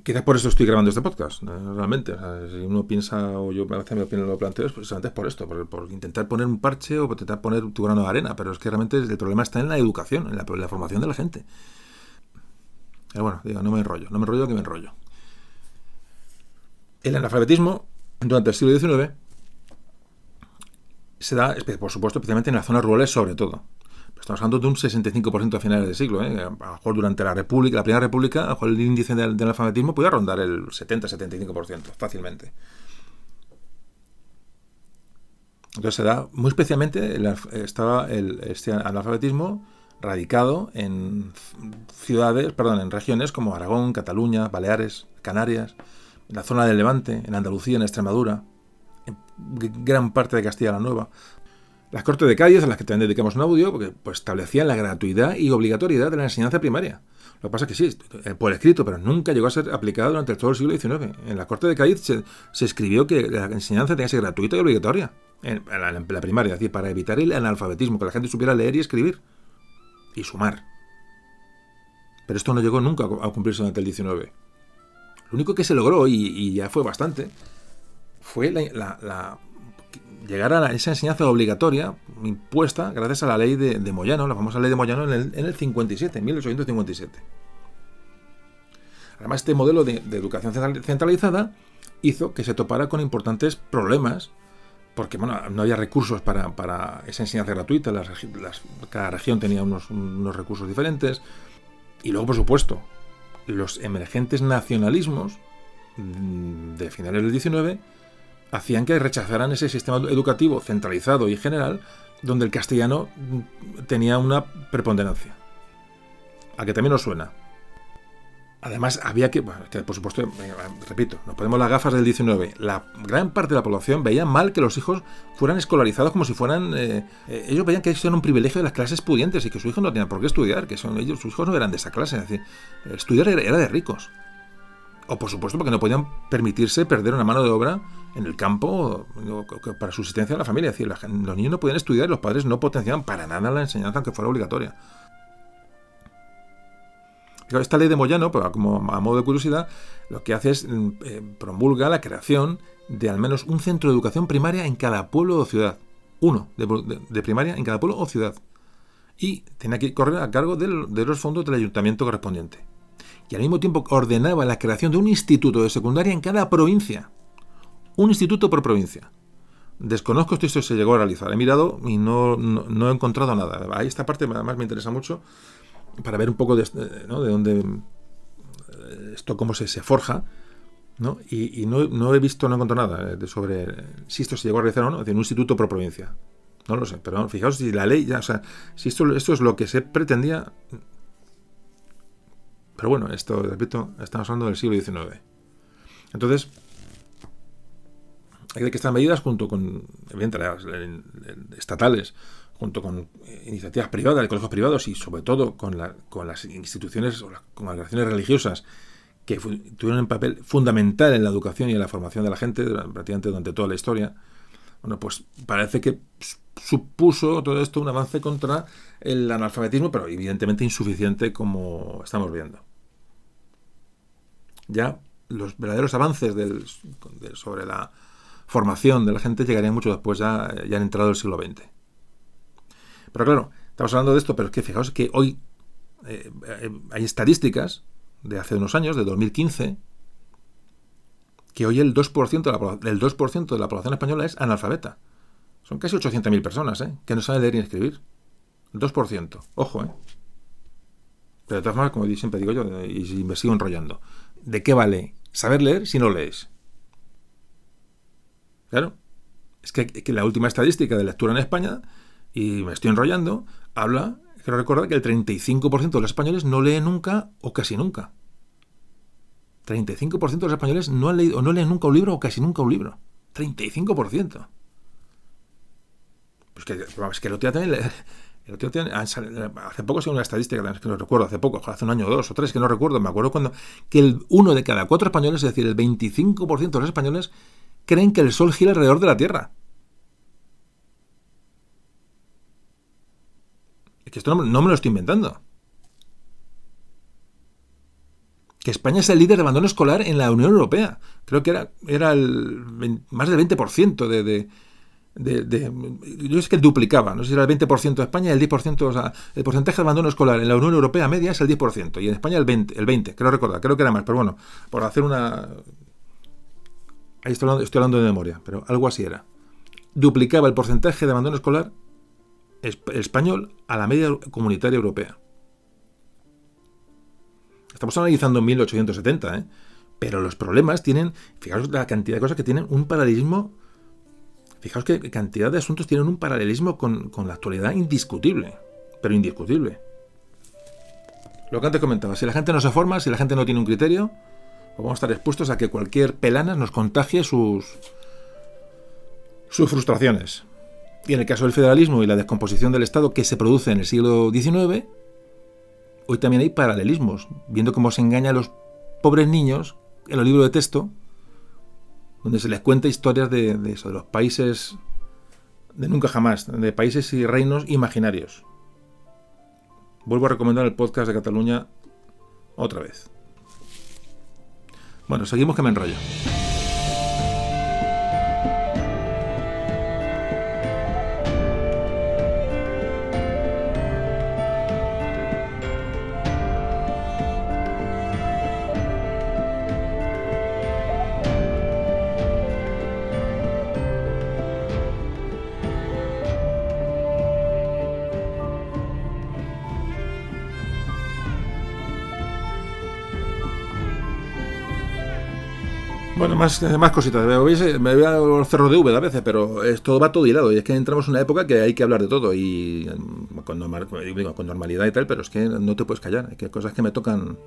[SPEAKER 1] Quizás por eso estoy grabando este podcast, realmente. si uno piensa, o yo me hace mi opinión lo planteo, es por esto, por, intentar poner un parche o intentar poner tu grano de arena. Pero es que realmente el problema está en la educación, en la, formación de la gente. Pero bueno, digo, no me enrollo, no me enrollo que me enrollo. El analfabetismo durante el siglo XIX se da, por supuesto, especialmente en las zonas rurales sobre todo. Estamos hablando de un 65% a finales del siglo. ¿eh? A lo mejor durante la República, la Primera República, a lo mejor el índice del, alfabetismo podía rondar el 70-75% fácilmente. Entonces se da, muy especialmente, estaba el, este analfabetismo radicado en ciudades, perdón, en regiones como Aragón, Cataluña, Baleares, Canarias, en la zona del Levante, en Andalucía, en Extremadura, en gran parte de Castilla la Nueva. Las Cortes de Cádiz, a las que también dedicamos un audio, porque pues, establecían la gratuidad y obligatoriedad de la enseñanza primaria. Lo que pasa es que sí, eh, por escrito, pero nunca llegó a ser aplicada durante todo el siglo XIX. En la Corte de Cádiz se, escribió que la enseñanza tenía que ser gratuita y obligatoria en, la, primaria, es decir, para evitar el analfabetismo, que la gente supiera leer y escribir y sumar. Pero esto no llegó nunca a cumplirse durante el XIX. Lo único que se logró, y, ya fue bastante, fue la llegar a esa enseñanza obligatoria impuesta gracias a la ley de, Moyano, la famosa ley de Moyano en el, en el 57, 1857. Además, este modelo de, educación centralizada hizo que se topara con importantes problemas, porque bueno, no había recursos para, esa enseñanza gratuita, cada región tenía unos, recursos diferentes, y luego, por supuesto, los emergentes nacionalismos de finales del 19 hacían que rechazaran ese sistema educativo centralizado y general donde el castellano tenía una preponderancia. A que también nos suena. Además, había que, por supuesto, repito, nos ponemos las gafas del 19. La gran parte de la población veía mal que los hijos fueran escolarizados como si fueran. Eh, eh, ellos veían que eso era un privilegio de las clases pudientes y que su hijo no tenía por qué estudiar, que son ellos, sus hijos no eran de esa clase. Es decir, estudiar era de ricos. O por supuesto porque no podían permitirse perder una mano de obra en el campo para subsistencia de la familia. Es decir, los niños no podían estudiar y los padres no potenciaban para nada la enseñanza aunque fuera obligatoria. Esta ley de Moyano, pues, como a modo de curiosidad, lo que hace es mm, eh, promulga la creación de al menos un centro de educación primaria en cada pueblo o ciudad. Uno de, primaria en cada pueblo o ciudad. Y tenía que correr a cargo de los fondos del ayuntamiento correspondiente y al mismo tiempo ordenaba la creación de un instituto de secundaria en cada provincia. Un instituto por provincia. Desconozco si esto se llegó a realizar. He mirado y no, no, he encontrado nada. Ahí esta parte además me interesa mucho para ver un poco de, ¿no? de dónde eh, esto cómo se, se forja. ¿no? Y, no, he visto, no he encontrado nada de sobre si esto se llegó a realizar o no, de un instituto por provincia. No lo sé, pero fijaos si la ley, ya, o sea, si esto, esto es lo que se pretendía, pero bueno, esto, repito, estamos hablando del siglo XIX. Entonces, hay que estas medidas junto con, evidentemente, estatales, junto con iniciativas privadas, de colegios privados y sobre todo con, las instituciones o las congregaciones religiosas que tuvieron un papel fundamental en la educación y en la formación de la gente prácticamente durante toda la historia, bueno, pues parece que supuso todo esto un avance contra el analfabetismo, pero evidentemente insuficiente como estamos viendo. Ya los verdaderos avances sobre la formación de la gente llegarían mucho después, ya, ya han entrado el siglo XX. Pero claro, estamos hablando de esto, pero es que fijaos que hoy eh, hay estadísticas de hace unos años, de 2015, que hoy el 2%, de la, el 2 de la población española es analfabeta. Son casi 800.000 personas ¿eh? que no saben leer ni escribir. El 2%. Ojo, ¿eh? Pero de todas formas, como siempre digo yo, y me sigo enrollando, ¿de qué vale saber leer si no lees. Claro. Es que, la última estadística de lectura en España, y me estoy enrollando, habla, quiero recordar que el 35% de los españoles no leen nunca o casi nunca. 35% de los españoles no han leído o no leen nunca un libro o casi nunca un libro. 35%. Pues que, es que el otro día también, hace poco según una estadística que no recuerdo, hace poco, hace un año o dos o tres que no recuerdo, me acuerdo cuando que el uno de cada cuatro españoles, es decir, el 25% de los españoles creen que el sol gira alrededor de la Tierra. Es que esto no me lo estoy inventando. que España es el líder de abandono escolar en la Unión Europea. Creo que era, el más del 20% de, de, de, Yo es que duplicaba, no sé si era el 20% de España el 10%, o sea, el porcentaje de abandono escolar en la Unión Europea media es el 10%, y en España el 20%, el 20 creo recordar, creo que era más, pero bueno, por hacer una... Ahí estoy hablando, de memoria, pero algo así era. Duplicaba el porcentaje de abandono escolar español a la media comunitaria europea. Estamos analizando 1870, ¿eh? Pero los problemas tienen, fijaos la cantidad de cosas que tienen un paralelismo, fijaos qué cantidad de asuntos tienen un paralelismo con, la actualidad indiscutible, pero indiscutible. Lo que antes comentaba, si la gente no se forma, si la gente no tiene un criterio, vamos a estar expuestos a que cualquier pelana nos contagie sus, sus frustraciones. Y en el caso del federalismo y la descomposición del Estado que se produce en el siglo XIX, hoy también hay paralelismos, viendo cómo se engaña a los pobres niños en los libros de texto, donde se les cuenta historias de, eso, de los países de nunca jamás, de países y reinos imaginarios. Vuelvo a recomendar el podcast de Cataluña otra vez. Bueno, seguimos que me enrollo. Bueno, más, más cositas. Me voy, a, los cerros de V a veces, pero esto va todo hilado. Y es que entramos en una época que hay que hablar de todo. Y con, con normalidad y tal, pero es que no te puedes callar. Hay cosas que me tocan.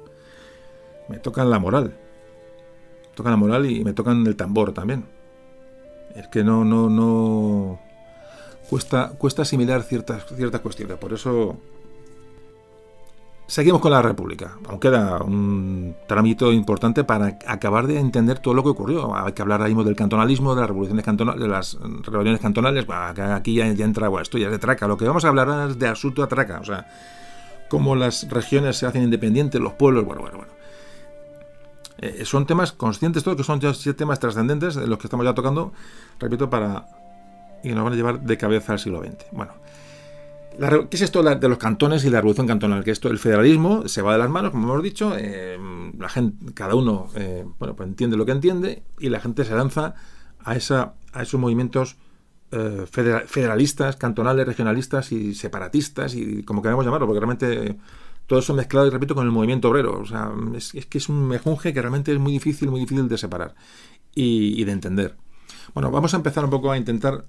[SPEAKER 1] Me tocan la moral. Me tocan la moral y me tocan el tambor también. Es que no, no, no. Cuesta, cuesta asimilar ciertas, ciertas cuestiones. Por eso Seguimos con la República, aunque era un trámite importante para acabar de entender todo lo que ocurrió. Hay que hablar ahí mismo del cantonalismo, de las revoluciones cantonales, de las rebeliones cantonales. aquí ya, entra, bueno, esto ya es de traca. Lo que vamos a hablar es de asunto a traca, o sea, cómo las regiones se hacen independientes, los pueblos, bueno, bueno, bueno. Eh, son temas conscientes, todos que son temas trascendentes de los que estamos ya tocando, repito, para y nos van a llevar de cabeza al siglo XX. Bueno. ¿Qué es esto de los cantones y la revolución cantonal? Que esto, el federalismo se va de las manos, como hemos dicho, eh, la gente, cada uno eh, bueno, pues entiende lo que entiende y la gente se lanza a, esa, a esos movimientos eh, federalistas, cantonales, regionalistas y separatistas y como queramos llamarlo, porque realmente todo eso mezclado, y repito, con el movimiento obrero. O sea, es, que es un mejunje que realmente es muy difícil, muy difícil de separar y, de entender. Bueno, vamos a empezar un poco a intentar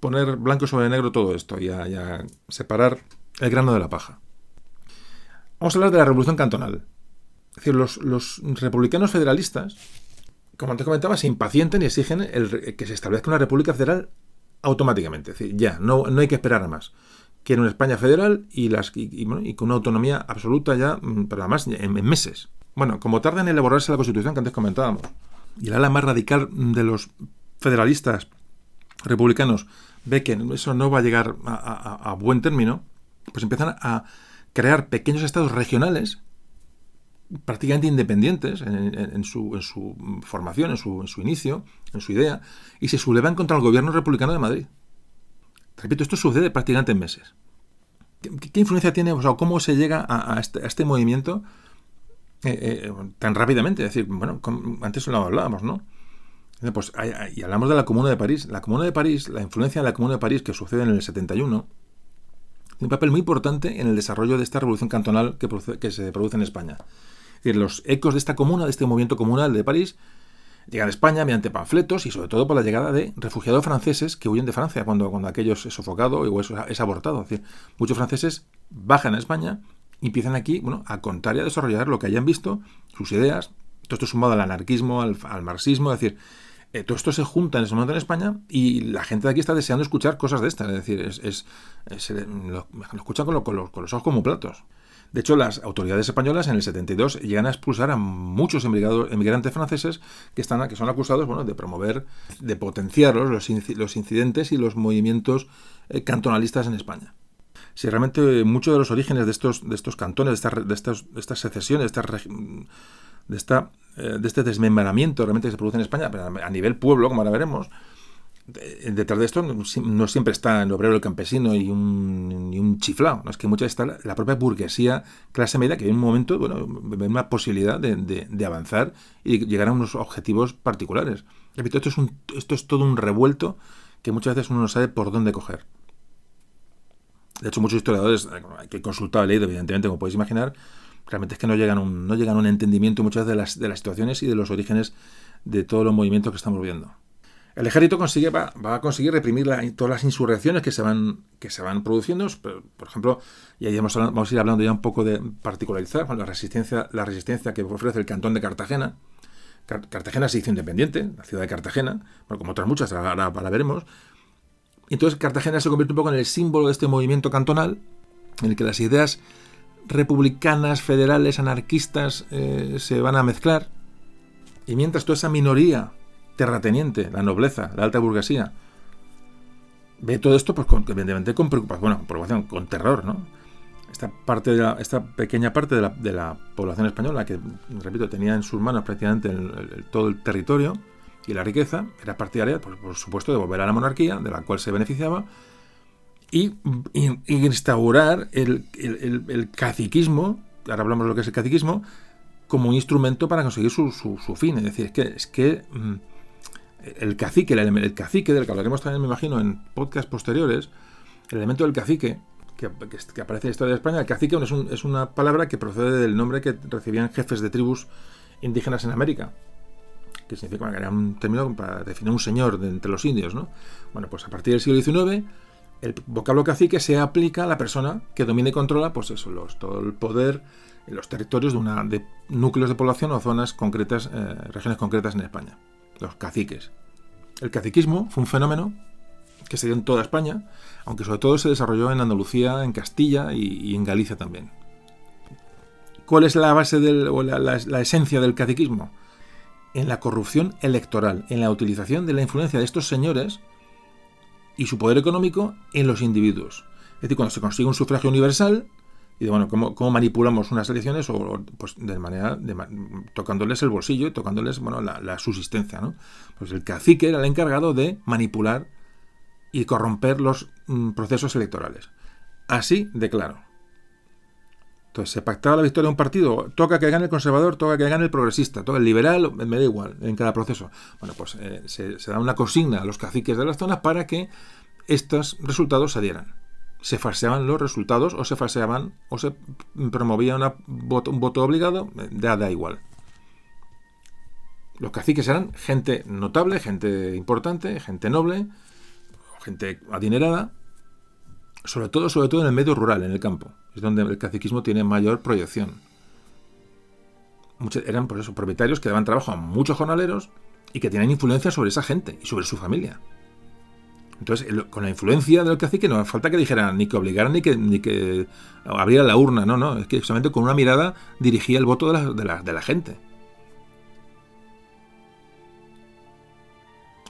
[SPEAKER 1] poner blanco sobre negro todo esto y a, separar el grano de la paja. Vamos a hablar de la revolución cantonal. Es decir, los, republicanos federalistas, como antes comentaba, se impacientan y exigen el, que se establezca una república federal automáticamente. Es decir, ya, no, no hay que esperar a más. Quieren una España federal y, las, y, con una autonomía absoluta ya, mm, pero además en, en, meses. Bueno, como tarda en elaborarse la constitución que antes comentábamos, y el ala más radical de los federalistas republicanos ve que eso no va a llegar a, buen término, pues empiezan a crear pequeños estados regionales prácticamente independientes en, su, formación, en su, inicio, en su idea, y se sublevan contra el gobierno republicano de Madrid. Repito, esto sucede prácticamente en meses. ¿Qué, influencia tiene, o sea, cómo se llega a, este, este, movimiento eh, eh, tan rápidamente? Es decir, bueno, antes lo hablábamos, ¿no? Pues, y hablamos de la Comuna de París. La Comuna de París, la influencia de la Comuna de París que sucede en el 71, tiene un papel muy importante en el desarrollo de esta revolución cantonal que, se produce en España. Es decir, los ecos de esta comuna, de este movimiento comunal de París, llegan a España mediante panfletos y sobre todo por la llegada de refugiados franceses que huyen de Francia cuando, cuando aquello es sofocado o es, es abortado. Decir, muchos franceses bajan a España y empiezan aquí bueno, a contar y a desarrollar lo que hayan visto, sus ideas. Todo esto sumado al anarquismo, al, marxismo, es decir, eh, todo esto se junta en ese momento en España y la gente de aquí está deseando escuchar cosas de estas. Es decir, es, lo, escuchan con, con, los, con los ojos como platos. De hecho, las autoridades españolas en el 72 llegan a expulsar a muchos emigrantes franceses que, están, que son acusados bueno, de promover, de potenciar los, los incidentes y los movimientos eh, cantonalistas en España. Si realmente muchos de los orígenes de estos, de estos cantones, de estas, de estas, secesiones, de, de, esta, eh, de este desmembramiento realmente que se produce en España, a nivel pueblo, como ahora veremos, detrás de esto no, siempre está el obrero, el campesino y un, y un chiflado. ¿no? Es que muchas está la, propia burguesía, clase media, que en un momento bueno, ve una posibilidad de, avanzar y llegar a unos objetivos particulares. Repito, esto es, un, esto es todo un revuelto que muchas veces uno no sabe por dónde coger. De hecho, muchos historiadores, hay que consultar leído, evidentemente, como podéis imaginar, realmente es que no llegan, a un, no llegan a un entendimiento muchas de las, de las situaciones y de los orígenes de todos los movimientos que estamos viendo. El ejército consigue, va, a conseguir reprimir todas las insurrecciones que se van, que se van produciendo. Por ejemplo, y ahí vamos a, ir hablando ya un poco de particularizar la, resistencia, la resistencia que ofrece el cantón de Cartagena. Cartagena se hizo independiente, la ciudad de Cartagena, como otras muchas, ahora, ahora veremos. Entonces Cartagena se convierte un poco en el símbolo de este movimiento cantonal, en el que las ideas republicanas, federales, anarquistas eh, se van a mezclar. Y mientras toda esa minoría terrateniente, la nobleza, la alta burguesía, ve todo esto, pues con, evidentemente con preocupación, bueno, preocupación, con terror, ¿no? Esta, parte de esta pequeña parte de la, población española, que, repito, tenía en sus manos prácticamente todo el territorio y la riqueza, era partidaria, por supuesto, de volver a la monarquía, de la cual se beneficiaba, y, instaurar el, el, caciquismo, ahora hablamos de lo que es el caciquismo, como un instrumento para conseguir su, fin. Es decir, es que, es que mm, el cacique, el, cacique del que hablaremos también, me imagino, en podcasts posteriores, el elemento del cacique, que, aparece en la historia de España, el cacique es, una palabra que procede del nombre que recibían jefes de tribus indígenas en América, que significa que era un término para definir un señor de entre los indios, ¿no? Bueno, pues a partir del siglo XIX, el vocablo cacique se aplica a la persona que domina y controla, pues eso, los, todo el poder en los territorios de, una, de núcleos de población o zonas concretas, eh, regiones concretas en España los caciques. El caciquismo fue un fenómeno que se dio en toda España, aunque sobre todo se desarrolló en Andalucía, en Castilla y, en Galicia también. ¿Cuál es la base del, o la, esencia del caciquismo? En la corrupción electoral, en la utilización de la influencia de estos señores y su poder económico en los individuos. Es decir, cuando se consigue un sufragio universal, y de bueno, cómo, manipulamos unas elecciones o, pues de manera tocándoles el bolsillo y tocándoles bueno, la, subsistencia. ¿no? Pues el cacique era el encargado de manipular y corromper los mm, procesos electorales. Así de claro. Entonces se pactaba la victoria de un partido, toca que gane el conservador, toca que gane el progresista, toca el liberal, me da igual en cada proceso. Bueno, pues eh, se, se da una consigna a los caciques de las zonas para que estos resultados se dieran se falseaban los resultados o se falseaban o se promovía un voto obligado, da, da igual. Los caciques eran gente notable, gente importante, gente noble, gente adinerada, sobre todo, sobre todo en el medio rural, en el campo. Es donde el caciquismo tiene mayor proyección. Eran por eso propietarios que daban trabajo a muchos jornaleros y que tenían influencia sobre esa gente y sobre su familia. Entonces, con la influencia del cacique no hace falta que dijeran ni que obligaran ni que, ni que abriera la urna, no, no, es que solamente con una mirada dirigía el voto de la, gente.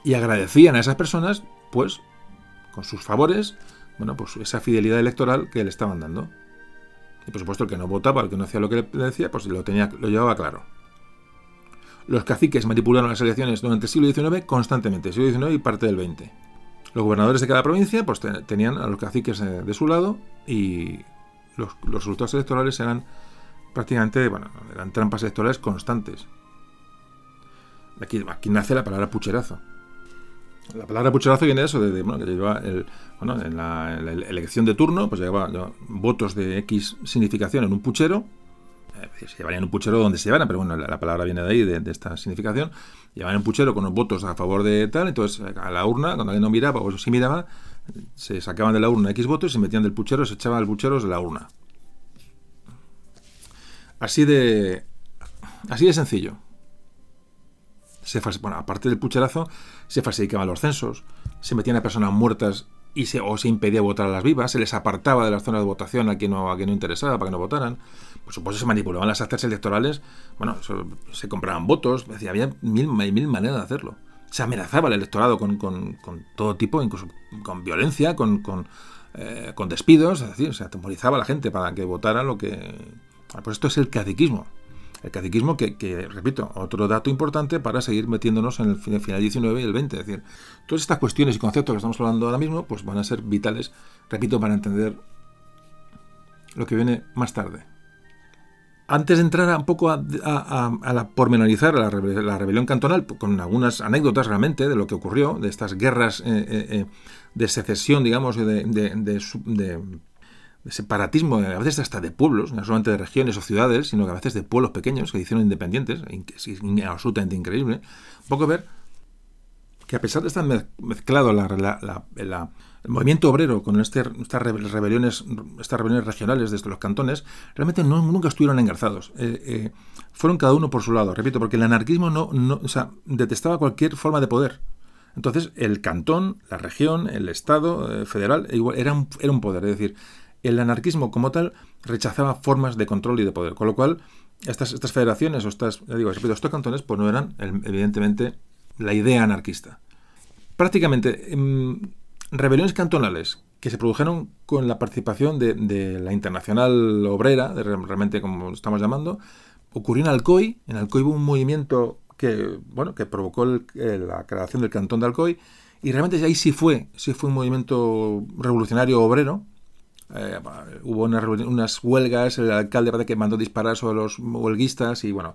[SPEAKER 1] Y agradecían a esas personas, pues, con sus favores, bueno, pues esa fidelidad electoral que le estaban dando. Y por supuesto el que no votaba, el que no hacía lo que le decía, pues lo, tenía, lo llevaba claro. Los caciques manipularon las elecciones durante el siglo XIX constantemente, siglo XIX y parte del XX. Los gobernadores de cada provincia pues, tenían a los caciques eh, de su lado y los, resultados electorales eran prácticamente, bueno, eran trampas electorales constantes. Aquí, aquí nace la palabra pucherazo. La palabra pucherazo viene de eso, de, bueno, que lleva el, bueno, en, la, elección de turno, pues llevaba votos de X significación en un puchero. Eh, se llevarían un puchero donde se llevaran, pero bueno, la, palabra viene de ahí, de, esta significación. Llevaban un puchero con los votos a favor de tal, entonces a la urna, cuando alguien no miraba, o si miraba, se sacaban de la urna X votos y se metían del puchero, se echaban el puchero de la urna. Así de. Así de sencillo. Se, bueno, aparte del pucherazo, se falsificaban los censos, se metían a personas muertas y se, o se impedía votar a las vivas, se les apartaba de las zonas de votación a quien no, a quien no interesaba para que no votaran. Por supuesto, se manipulaban las actas electorales, bueno, se compraban votos, había mil, mil maneras de hacerlo. Se amenazaba al electorado con, todo tipo, incluso con violencia, con, eh, con, despidos, es decir, se atemorizaba a la gente para que votara lo que. Pues esto es el catequismo. El catequismo que, repito, otro dato importante para seguir metiéndonos en el final 19 y el 20. Es decir, todas estas cuestiones y conceptos que estamos hablando ahora mismo, pues van a ser vitales, repito, para entender lo que viene más tarde. Antes de entrar un poco a, la pormenorizar la, rebelión cantonal, con algunas anécdotas realmente de lo que ocurrió, de estas guerras eh, eh, eh, de secesión, digamos, de, de separatismo, a veces hasta de pueblos, no solamente de regiones o ciudades, sino que a veces de pueblos pequeños que hicieron independientes, es absolutamente increíble. Poco ver que a pesar de estar mezclado el movimiento obrero con este, estas rebeliones estas rebeliones regionales desde los cantones, realmente nunca estuvieron engarzados. Eh, eh, fueron cada uno por su lado, repito, porque el anarquismo no, detestaba cualquier forma de poder. Entonces, el cantón, la región, el Estado eh, federal, igual, era, un, era un poder. Es decir, el anarquismo como tal rechazaba formas de control y de poder, con lo cual estas, federaciones o estas, digo, estos cantones pues no eran evidentemente la idea anarquista. Prácticamente em, rebeliones cantonales que se produjeron con la participación de, la internacional obrera, realmente como estamos llamando, ocurrió en Alcoy. En Alcoy hubo un movimiento que, bueno, que provocó la creación del cantón de Alcoy y realmente ahí sí fue, sí fue un movimiento revolucionario obrero eh, hubo unas, huelgas, el alcalde parece que mandó disparar sobre los huelguistas y bueno,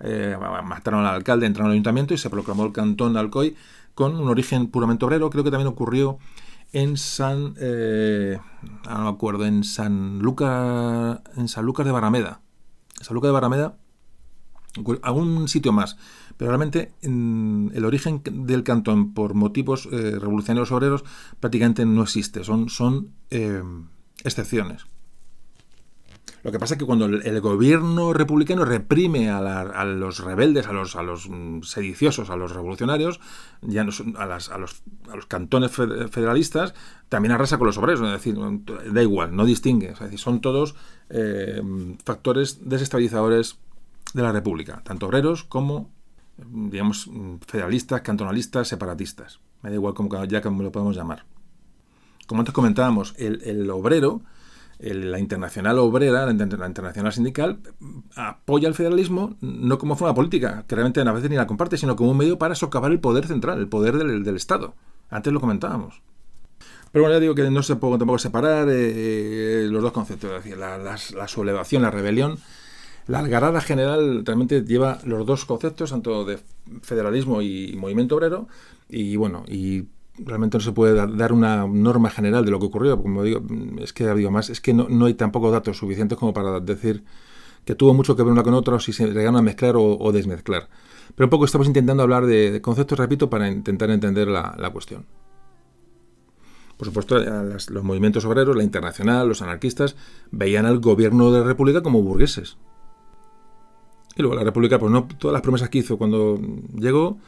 [SPEAKER 1] eh, mataron al alcalde, entraron al ayuntamiento y se proclamó el cantón de Alcoy con un origen puramente obrero. Creo que también ocurrió en San, eh, no me acuerdo, en San Lucas, en San Lucas de Barrameda. En San Lucas de Barrameda, algún sitio más. Pero realmente el origen del cantón por motivos revolucionarios obreros prácticamente no existe. Son, son excepciones. Lo que pasa es que cuando el, gobierno republicano reprime a, los rebeldes, a los, a los mm, sediciosos, a los revolucionarios, ya no a, las, a, los, a, los, cantones federalistas, también arrasa con los obreros. Es decir, da igual, no distingue. Es decir, son todos eh, factores desestabilizadores de la República, tanto obreros como, digamos, federalistas, cantonalistas, separatistas. Me da igual como, ya como lo podemos llamar como antes comentábamos, el, obrero, la internacional obrera, la, internacional sindical, apoya el federalismo no como forma política, que realmente a veces ni la comparte, sino como un medio para socavar el poder central, el poder del, Estado. Antes lo comentábamos. Pero bueno, ya digo que no se puede tampoco separar eh, los dos conceptos, la, la, sublevación, la rebelión. La algarada general realmente lleva los dos conceptos, tanto de federalismo y movimiento obrero, y bueno, y realmente no se puede dar una norma general de lo que ocurrió, como digo, es que digo más, es que no, hay tampoco datos suficientes como para decir que tuvo mucho que ver una con otra o si se llegaron a mezclar o, desmezclar. Pero un poco estamos intentando hablar de, conceptos, repito, para intentar entender la, cuestión. Por supuesto, los movimientos obreros, la internacional, los anarquistas, veían al gobierno de la República como burgueses. Y luego la República, pues no, todas las promesas que hizo cuando llegó,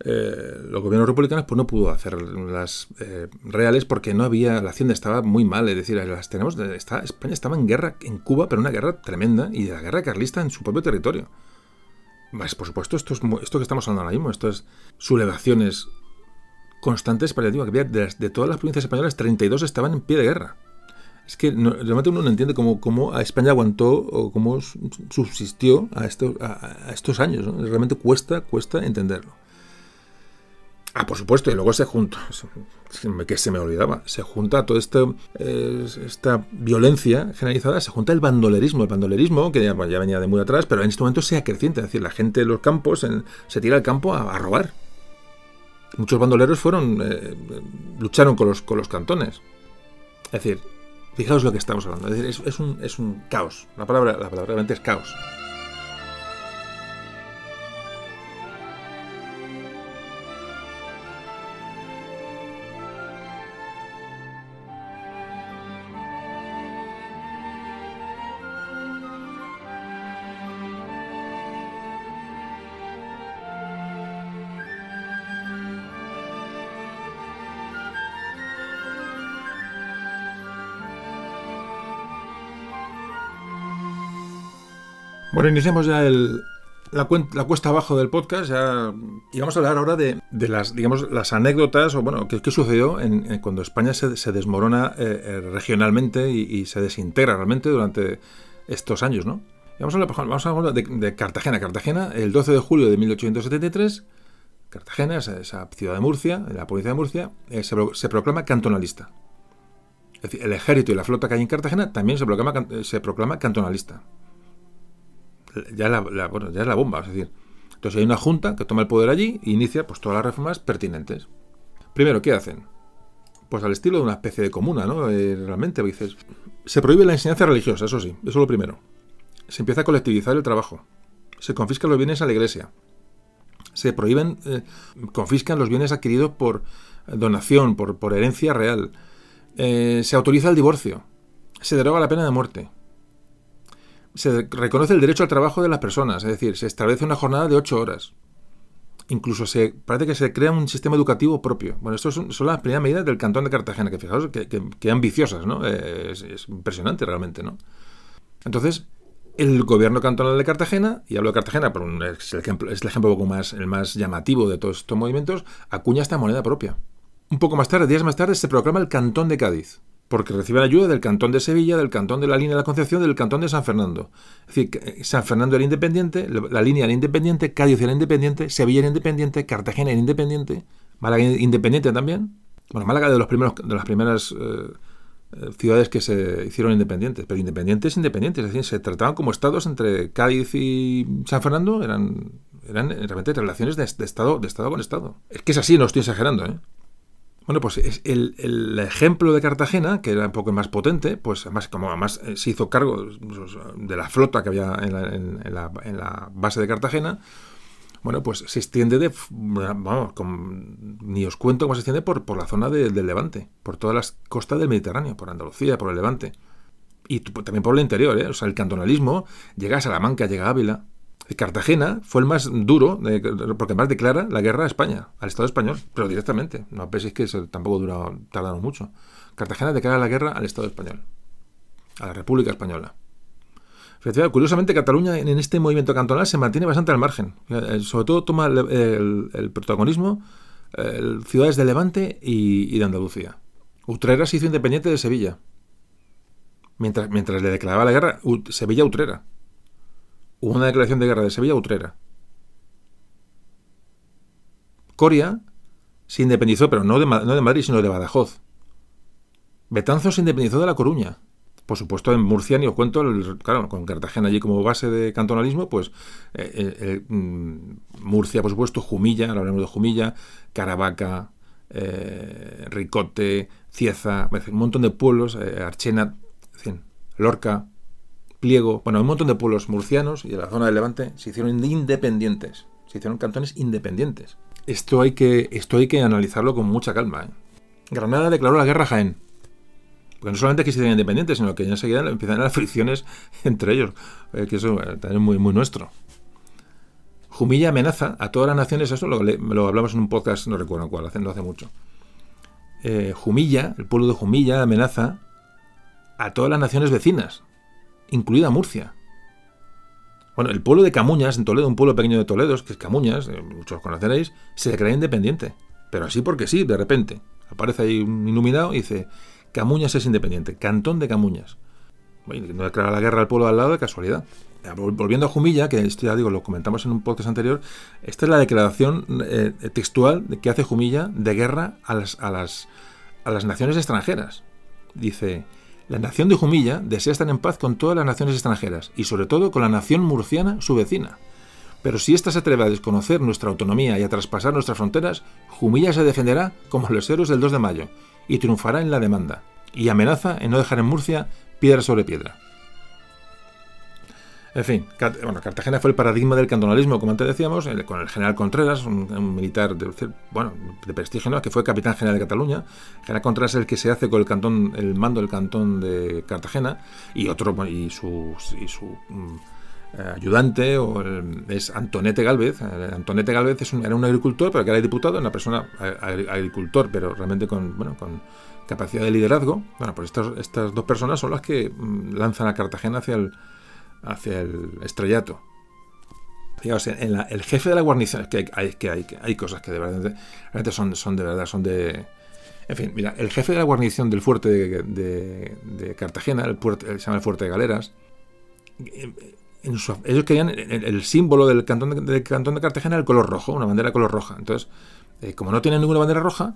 [SPEAKER 1] eh, los gobiernos republicanos pues no pudo hacer las eh, reales porque no había, la hacienda estaba muy mal, es decir, las tenemos, está, España estaba en guerra en Cuba, pero una guerra tremenda, y de la guerra carlista en su propio territorio. Más, por supuesto, esto, es, esto que estamos hablando ahora mismo, esto es sublevaciones constantes, para digo, que había de, de, todas las provincias españolas, 32 estaban en pie de guerra. Es que realmente uno no entiende cómo, cómo España aguantó o cómo subsistió a, esto, a, estos años. Realmente cuesta, cuesta entenderlo. Ah, por supuesto, y luego se junta, que se me olvidaba, se junta toda esta, esta violencia generalizada, se junta el bandolerismo, el bandolerismo que ya, venía de muy atrás, pero en este momento se acrecienta, es decir, la gente de los campos se tira al campo a, robar. Muchos bandoleros fueron, eh, lucharon con los, con los cantones. Es decir, Fijaos lo que estamos hablando. Es es, un, es un caos. La palabra, la palabra realmente es caos. Bueno, iniciamos ya la, cuesta abajo del podcast ya, y vamos a hablar ahora de, las, digamos, las anécdotas o bueno, qué, sucedió cuando España se, desmorona eh, eh, regionalmente y, se desintegra realmente durante estos años, ¿no? vamos a hablar, vamos a hablar de, Cartagena. Cartagena, el 12 de julio de 1873, Cartagena, esa, ciudad de Murcia, la provincia de Murcia, eh, se, proclama cantonalista. Es decir, el ejército y la flota que hay en Cartagena también se proclama, se proclama cantonalista ya, la, bueno, ya es la bomba. Es decir, entonces hay una junta que toma el poder allí e inicia pues, todas las reformas pertinentes. Primero, ¿qué hacen? Pues al estilo de una especie de comuna, ¿no? Eh, realmente, dices, se prohíbe la enseñanza religiosa, eso sí, eso es lo primero. Se empieza a colectivizar el trabajo. Se confiscan los bienes a la iglesia. Se prohíben, eh, confiscan los bienes adquiridos por donación, por, por herencia real. Eh, se autoriza el divorcio. Se deroga la pena de muerte se reconoce el derecho al trabajo de las personas, es decir, se establece una jornada de ocho horas. Incluso se parece que se crea un sistema educativo propio. Bueno, esto son, las primeras medidas del Cantón de Cartagena, que fijaos que, ambiciosas, ¿no? Es, impresionante realmente, ¿no? Entonces, el gobierno cantonal de Cartagena, y hablo de Cartagena, pero es el ejemplo, es el ejemplo poco más, el más llamativo de todos estos movimientos, acuña esta moneda propia. Un poco más tarde, días más tarde, se proclama el Cantón de Cádiz porque reciben ayuda del Cantón de Sevilla, del Cantón de la Línea de la Concepción, del Cantón de San Fernando. Es decir, eh, San Fernando era independiente, la línea era independiente, Cádiz era independiente, Sevilla era independiente, Cartagena era independiente, Málaga independiente también. Bueno, Málaga de, los primeros, de las primeras eh, eh, ciudades que se hicieron independientes, pero independientes, independientes, es decir, se trataban como estados entre Cádiz y San Fernando, eran, realmente relaciones de, estado, de estado con estado. Es que es así, no estoy exagerando, ¿eh? Bueno, pues el, ejemplo de Cartagena, que era un poco más potente, pues además, como además eh, se hizo cargo pues, de la flota que había en la, base de Cartagena, bueno, pues se extiende de, vamos, ni os cuento cómo se extiende por, por la zona del Levante, por todas las costas del Mediterráneo, por Andalucía, por el Levante. Y también por el interior, ¿eh? o sea, el cantonalismo llega a Salamanca, llega a Ávila, Cartagena fue el más duro, porque más declara la guerra a España, al Estado español, pero directamente. No penséis que tampoco duró, tardaron mucho. Cartagena declara la guerra al Estado español, a la República Española. Curiosamente, Cataluña en este movimiento cantonal se mantiene bastante al margen. Eh, sobre todo toma el, protagonismo ciudades de Levante y, de Andalucía. Utrera se hizo independiente de Sevilla. Mientras, mientras le declaraba la guerra, Sevilla-Utrera hubo una declaración de guerra de Sevilla Utrera. Coria se independizó, pero no de, Madrid, sino de Badajoz. Betanzo se independizó de La Coruña. Por supuesto, en Murcia ni os cuento, claro, con Cartagena allí como base de cantonalismo, pues eh, eh, eh, mm, Murcia, por supuesto, Jumilla, ahora hablamos de Jumilla, Caravaca, Ricote, Cieza, un montón de pueblos, Archena, Lorca, Pliego, bueno, un montón de pueblos murcianos y de la zona del Levante se hicieron independientes, se hicieron cantones independientes. Esto hay que, esto hay que analizarlo con mucha calma. ¿eh? Granada declaró la guerra a Jaén. Porque no solamente que se hicieron independientes, sino que ya enseguida empiezan las fricciones entre ellos, eh, que eso eh, también es muy, muy nuestro. Jumilla amenaza a todas las naciones, eso lo, hablamos en un podcast, no recuerdo cuál, hace, no hace mucho. Jumilla, el pueblo de Jumilla amenaza a todas las naciones vecinas, incluida Murcia. Bueno, el pueblo de Camuñas, en Toledo, un pueblo pequeño de Toledo, que es Camuñas, eh, muchos conoceréis, se declara independiente. Pero así porque sí, de repente. Aparece ahí un iluminado y dice, Camuñas es independiente, cantón de Camuñas. No declara la guerra al pueblo al lado de casualidad. Volviendo a Jumilla, que esto ya digo, lo comentamos en un podcast anterior, esta es la declaración eh, textual que hace Jumilla de guerra a las, a las, a las naciones extranjeras. Dice, la nación de Jumilla desea estar en paz con todas las naciones extranjeras y sobre todo con la nación murciana, su vecina. Pero si ésta se atreve a desconocer nuestra autonomía y a traspasar nuestras fronteras, Jumilla se defenderá como los héroes del 2 de mayo y triunfará en la demanda. y amenaza en no dejar en Murcia piedra sobre piedra. En fin, bueno, Cartagena fue el paradigma del cantonalismo, como antes decíamos, con el general Contreras, un, militar de, bueno, de prestigio, ¿no? que fue capitán general de Cataluña. El general Contreras es el que se hace con el cantón, el mando del cantón de Cartagena, y otro, y su, y su mm, ayudante o es Antonete Galvez. Eh, Antonete Galvez es un, era un agricultor, pero que era diputado, una persona agricultor, pero realmente con, bueno, con capacidad de liderazgo. Bueno, pues estas, estas dos personas son las que mm, lanzan a Cartagena hacia el hacia el estrellato. Digamos, en el jefe de la guarnición, es que hay, que hay, hay cosas que de verdad son, son de verdad, son de... En fin, mira, el jefe de la guarnición del fuerte de, Cartagena, el se llama el fuerte de Galeras, ellos querían el, símbolo del cantón de, cantón de Cartagena el color rojo, una bandera de color roja. Entonces, eh, como no tienen ninguna bandera roja,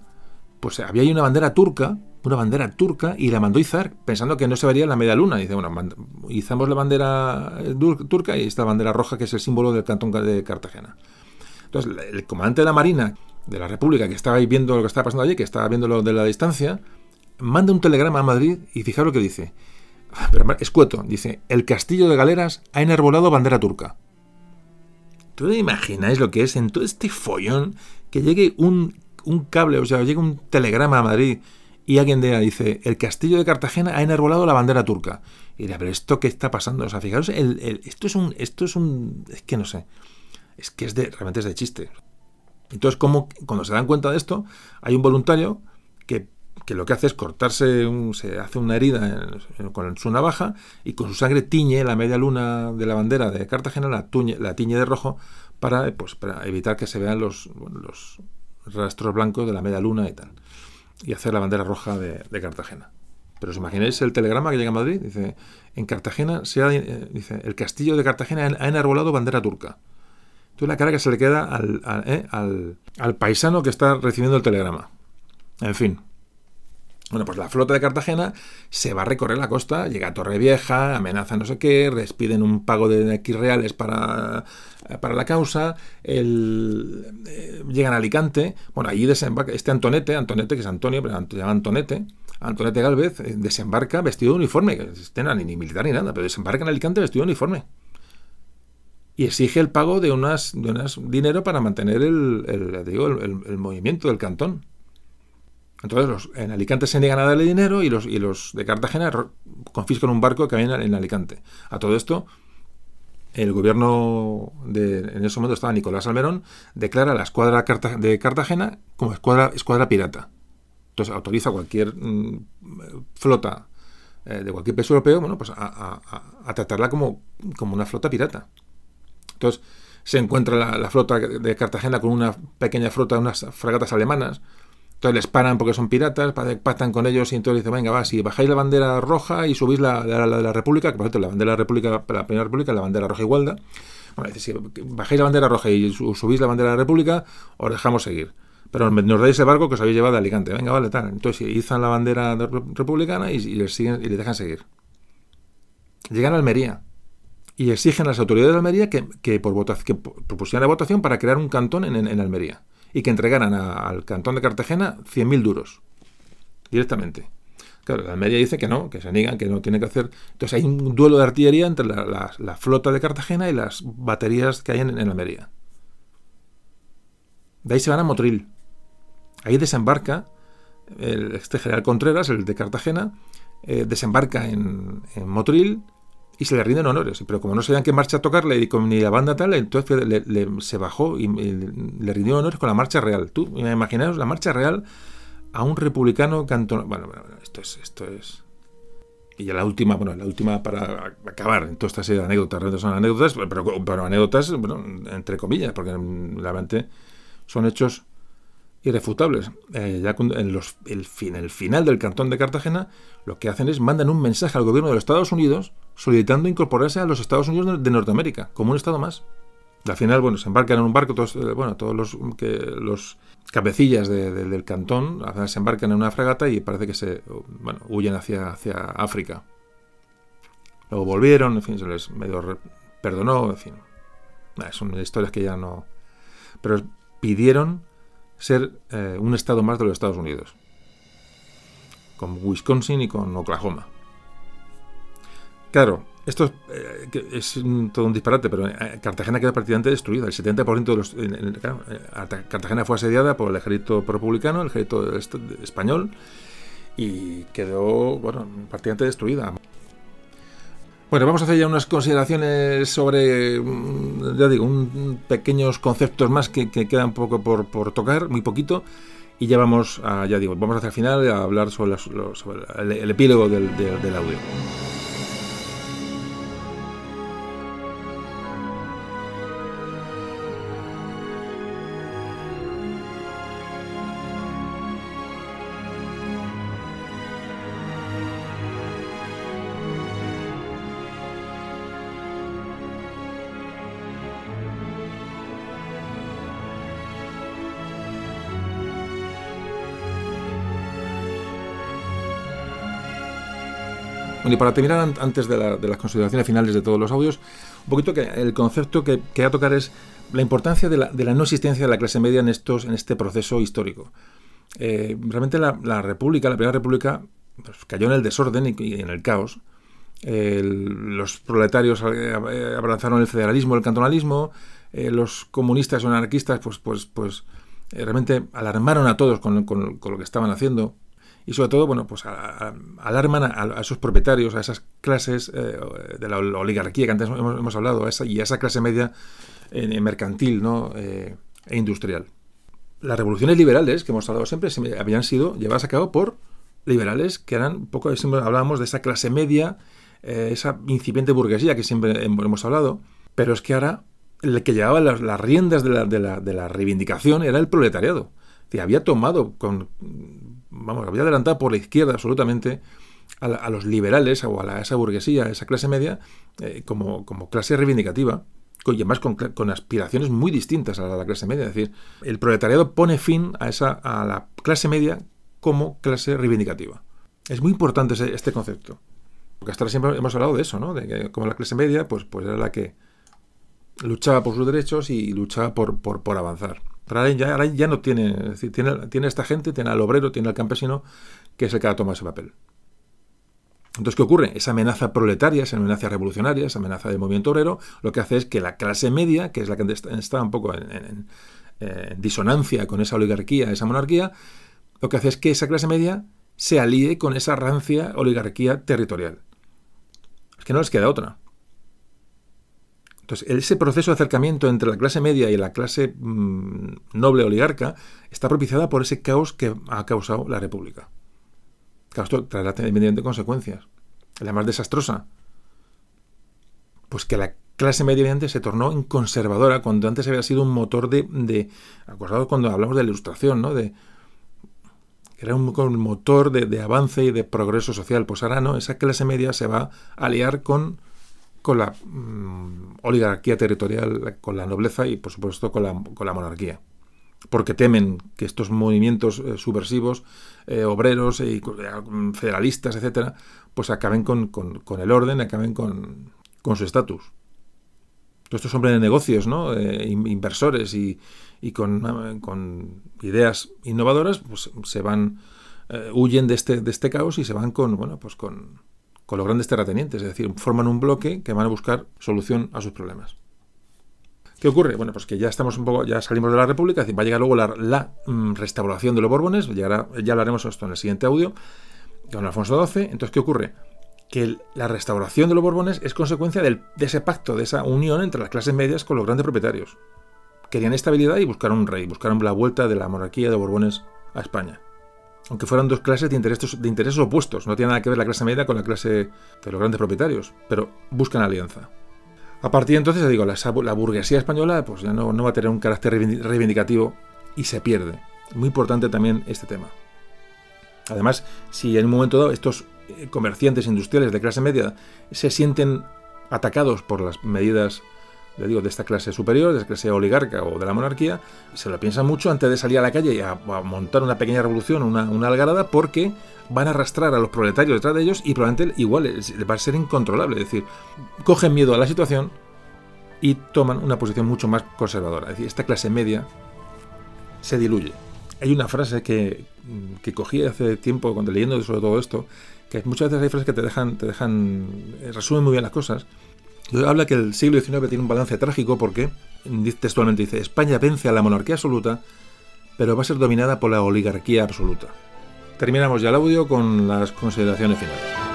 [SPEAKER 1] pues había ahí una bandera turca, una bandera turca, y la mandó izar, pensando que no se vería la media luna. dice, bueno, izamos la bandera eh, turca y esta bandera roja que es el símbolo del cantón de Cartagena. Entonces, el comandante de la Marina de la República, que estaba ahí viendo lo que estaba pasando allí, que estaba viendo lo de la distancia, manda un telegrama a Madrid y fijaros lo que dice. Pero escueto, dice, el castillo de Galeras ha enarbolado bandera turca. ¿Tú imagináis lo que es en todo este follón que llegue un un cable, o sea, llega un telegrama a Madrid y alguien de dice, el castillo de Cartagena ha enarbolado la bandera turca. Y dirá, pero ¿esto qué está pasando? O sea, fijaros, esto es un, esto es un, es que no sé, es que es de, realmente es de chiste. Entonces, como cuando se dan cuenta de esto, hay un voluntario que, lo que hace es cortarse, se hace una herida con su navaja y con su sangre tiñe la media luna de la bandera de Cartagena, la, la tiñe de rojo para, pues, para evitar que se vean los, los, rastros blancos de la media luna y tal. Y hacer la bandera roja de, Cartagena. Pero os imagináis el telegrama que llega a Madrid, dice, en Cartagena se ha, eh, el castillo de Cartagena ha enarbolado bandera turca. Entonces la cara que se le queda al, eh, al, al paisano que está recibiendo el telegrama. En fin, bueno, pues la flota de Cartagena se va a recorrer la costa, llega a Torrevieja, amenaza no sé qué, despiden un pago de X reales para, para la causa, el, eh, llegan a Alicante, bueno, allí desembarca este Antonete, Antonete que es Antonio, pero se llama Antonete, Antonete Galvez, eh, desembarca vestido de uniforme, que no ni militar ni nada, pero desembarca en Alicante vestido de uniforme. Y exige el pago de unas, dinero para mantener el, movimiento del cantón. Entonces los, en Alicante se niegan a darle dinero y los, de Cartagena confiscan un barco que había en, Alicante. A todo esto, el gobierno de, en ese momento estaba Nicolás Almerón, declara la escuadra de Cartagena como escuadra, escuadra pirata. Entonces autoriza a cualquier mm, flota eh, de cualquier país europeo bueno, pues a, tratarla como, como, una flota pirata. Entonces se encuentra la, la, flota de Cartagena con una pequeña flota unas fragatas alemanas entonces les paran porque son piratas, pactan con ellos y entonces dicen, venga, va, si bajáis la bandera roja y subís la, de la República, que por cierto, la bandera de la República, la Primera República la bandera roja igualda, bueno, si bajáis la bandera roja y subís la bandera de la República, os dejamos seguir. Pero nos dais ese barco que os habéis llevado de Alicante, venga, vale, tal. Entonces izan la bandera republicana y, les siguen y les dejan seguir. Llegan a Almería y exigen a las autoridades de Almería que, por que propusieran la votación para crear un cantón en Almería y que entregaran al cantón de Cartagena 100.000 duros directamente. Claro, la Almería dice que no, que se niegan, que no tiene que hacer. Entonces hay un duelo de artillería entre la, flota de Cartagena y las baterías que hay en, en, Almería. De ahí se van a Motril. Ahí desembarca el este general Contreras, el de Cartagena, eh, desembarca en Motril y se le rinden honores. Pero como no sabían qué marcha tocarle ni la banda tal, entonces se bajó y, le rindió honores con la marcha real. Tú, imaginaos la marcha real a un republicano cantón. Bueno, bueno, esto es, esto es. Y ya la última, bueno, la última para acabar en toda esta serie de anécdotas, son anécdotas, pero, pero anécdotas, bueno, entre comillas, porque realmente son hechos irrefutables. Eh, ya en los, el, fin, el final del cantón de Cartagena, lo que hacen es mandan un mensaje al gobierno de los Estados Unidos solicitando incorporarse a los Estados Unidos de Norteamérica, como un estado más. Al final, bueno, se embarcan en un barco, todos, eh, los, que, cabecillas del cantón se embarcan en una fragata y parece que se huyen hacia, hacia África. Luego volvieron, en fin, se les medio perdonó, en fin. son historias que ya no... Pero pidieron ser eh, un estado más de los Estados Unidos. con Wisconsin y con Oklahoma. Claro, esto es, eh, todo un disparate, pero eh, Cartagena quedó prácticamente destruida. El 70% de los. Cartagena fue asediada por el ejército republicano, el ejército español, y quedó, bueno, prácticamente destruida. Bueno, vamos a hacer ya unas consideraciones sobre, mm, ya digo, un, pequeños conceptos más que, quedan poco por, tocar, muy poquito, y ya vamos a, ya digo, vamos hacia el final a hablar sobre, el, epílogo del audio. Y para terminar, antes de, las consideraciones finales de todos los audios, un poquito que el concepto que quería tocar es la importancia de la, no existencia de la clase media en, estos, en este proceso histórico. Eh, realmente la, República, la Primera República, pues, cayó en el desorden y, en el caos. los proletarios eh, abrazaron el federalismo, el cantonalismo, eh, los comunistas o anarquistas, pues, pues, pues realmente alarmaron a todos con, lo que estaban haciendo y sobre todo, bueno, pues alarman a, esos propietarios, a esas clases eh, de la oligarquía que antes hemos, hablado, y a esa clase media eh, mercantil ¿no? Eh, e industrial. Las revoluciones liberales que hemos hablado siempre habían sido llevadas a cabo por liberales que eran un poco, siempre hablábamos de esa clase media, esa incipiente burguesía que siempre hemos hablado, pero es que ahora el que llevaba las, riendas de la, de, la, de la reivindicación era el proletariado. Había tomado con vamos, había adelantado por la izquierda absolutamente a, los liberales o a, esa burguesía, a esa clase media, eh, como, como, clase reivindicativa, y además con, aspiraciones muy distintas a la, clase media. Es decir, el proletariado pone fin a, esa, a la clase media como clase reivindicativa. Es muy importante este concepto. Porque hasta ahora siempre hemos hablado de eso, ¿no? De que como la clase media, pues, pues era la que luchaba por sus derechos y luchaba por, por avanzar. Pero ahora ya, no tiene, tiene, tiene esta gente, tiene al obrero, tiene al campesino, que es el que ha tomado ese papel. Entonces, ¿qué ocurre? Esa amenaza proletaria, esa amenaza revolucionaria, esa amenaza del movimiento obrero, lo que hace es que la clase media, que es la que está un poco en, disonancia con esa oligarquía, esa monarquía, lo que hace es que esa clase media se alíe con esa rancia oligarquía territorial. Es que no les queda otra. Entonces, ese proceso de acercamiento entre la clase media y la clase mm, noble oligarca está propiciada por ese caos que ha causado la República. Caos esto traerá evidentemente consecuencias. La más desastrosa, pues que la clase media se tornó en conservadora cuando antes había sido un motor de, de cuando hablamos de la ilustración, ¿no? De, era un, un motor de, de, avance y de progreso social. Pues ahora no, esa clase media se va a aliar con con la mm, oligarquía territorial, con la nobleza y por supuesto con la, con la monarquía. Porque temen que estos movimientos eh, subversivos, eh, obreros y eh, federalistas, etcétera, pues acaben con, el orden, acaben con, su estatus. Todos estos hombres de negocios, ¿no? inversores y, con, ideas innovadoras, pues se van, huyen de este, de este caos y se van con, bueno, pues con, con los grandes terratenientes, es decir, forman un bloque que van a buscar solución a sus problemas. ¿Qué ocurre? Bueno, pues que ya estamos un poco, ya salimos de la República, va a llegar luego la, mm, restauración de los Borbones, ya hablaremos esto en el siguiente audio, con Alfonso XII. Entonces, ¿qué ocurre? Que la restauración de los Borbones es consecuencia de ese pacto, de esa unión entre las clases medias con los grandes propietarios. Querían estabilidad y buscaron un rey, buscaron la vuelta de la monarquía de Borbones a España aunque fueran dos clases de intereses, opuestos. No tiene nada que ver la clase media con la clase de los grandes propietarios, pero buscan alianza. A partir de entonces, digo, la, la burguesía española pues ya no, no, va a tener un carácter reivindicativo y se pierde. Muy importante también este tema. Además, si en un momento dado estos eh, comerciantes industriales de clase media se sienten atacados por las medidas le digo, de esta clase superior, de esta clase oligarca o de la monarquía, se lo piensan mucho antes de salir a la calle y a, montar una pequeña revolución, una, una, algarada, porque van a arrastrar a los proletarios detrás de ellos y probablemente igual va a ser incontrolable. Es decir, cogen miedo a la situación y toman una posición mucho más conservadora. Es decir, esta clase media se diluye. Hay una frase que, que cogí hace tiempo cuando leyendo sobre todo esto, que muchas veces hay frases que te dejan, te dejan, eh, resumen muy bien las cosas. Habla que el siglo XIX tiene un balance trágico porque, textualmente dice, España vence a la monarquía absoluta, pero va a ser dominada por la oligarquía absoluta. Terminamos ya el audio con las consideraciones finales.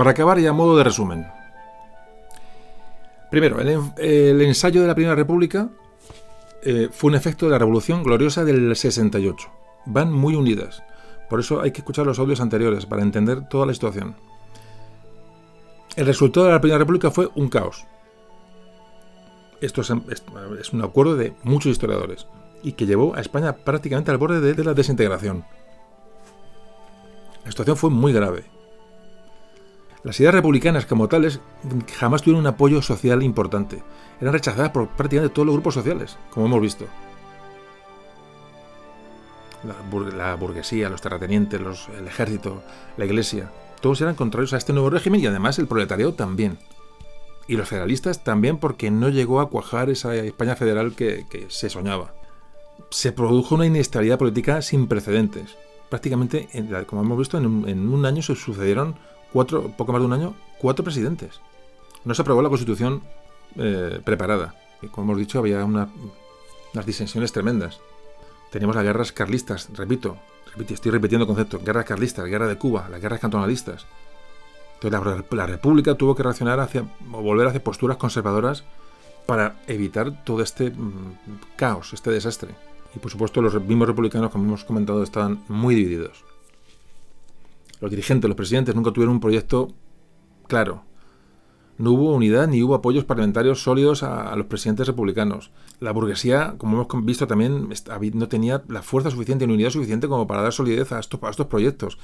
[SPEAKER 1] Para acabar y a modo de resumen. Primero, el, ensayo de la Primera República eh, fue un efecto de la Revolución Gloriosa del 68. Van muy unidas. Por eso hay que escuchar los audios anteriores para entender toda la situación. El resultado de la Primera República fue un caos. Esto es, un acuerdo de muchos historiadores y que llevó a España prácticamente al borde de la desintegración. La situación fue muy grave las ideas republicanas como tales jamás tuvieron un apoyo social importante. Eran rechazadas por prácticamente todos los grupos sociales, como hemos visto. La, burguesía, los terratenientes, el ejército, la iglesia, todos eran contrarios a este nuevo régimen y además el proletariado también. Y los federalistas también porque no llegó a cuajar esa España federal que, se soñaba. Se produjo una inestabilidad política sin precedentes. Prácticamente, como hemos visto, en un año se sucedieron cuatro, poco más de un año, cuatro presidentes. No se aprobó la constitución eh, preparada. Y como hemos dicho, había unas disensiones tremendas. Teníamos las guerras carlistas, repito, estoy repitiendo el concepto, guerras carlistas, guerra de Cuba, las guerras cantonalistas. Entonces la, República tuvo que reaccionar hacia, o volver hacia posturas conservadoras para evitar todo este mm, caos, este desastre. Y por supuesto los mismos republicanos, como hemos comentado, estaban muy divididos los dirigentes, los presidentes nunca tuvieron un proyecto claro. No hubo unidad ni hubo apoyos parlamentarios sólidos a, los presidentes republicanos. La burguesía, como hemos visto también, no tenía la fuerza suficiente ni unidad suficiente como para dar solidez a estos, proyectos.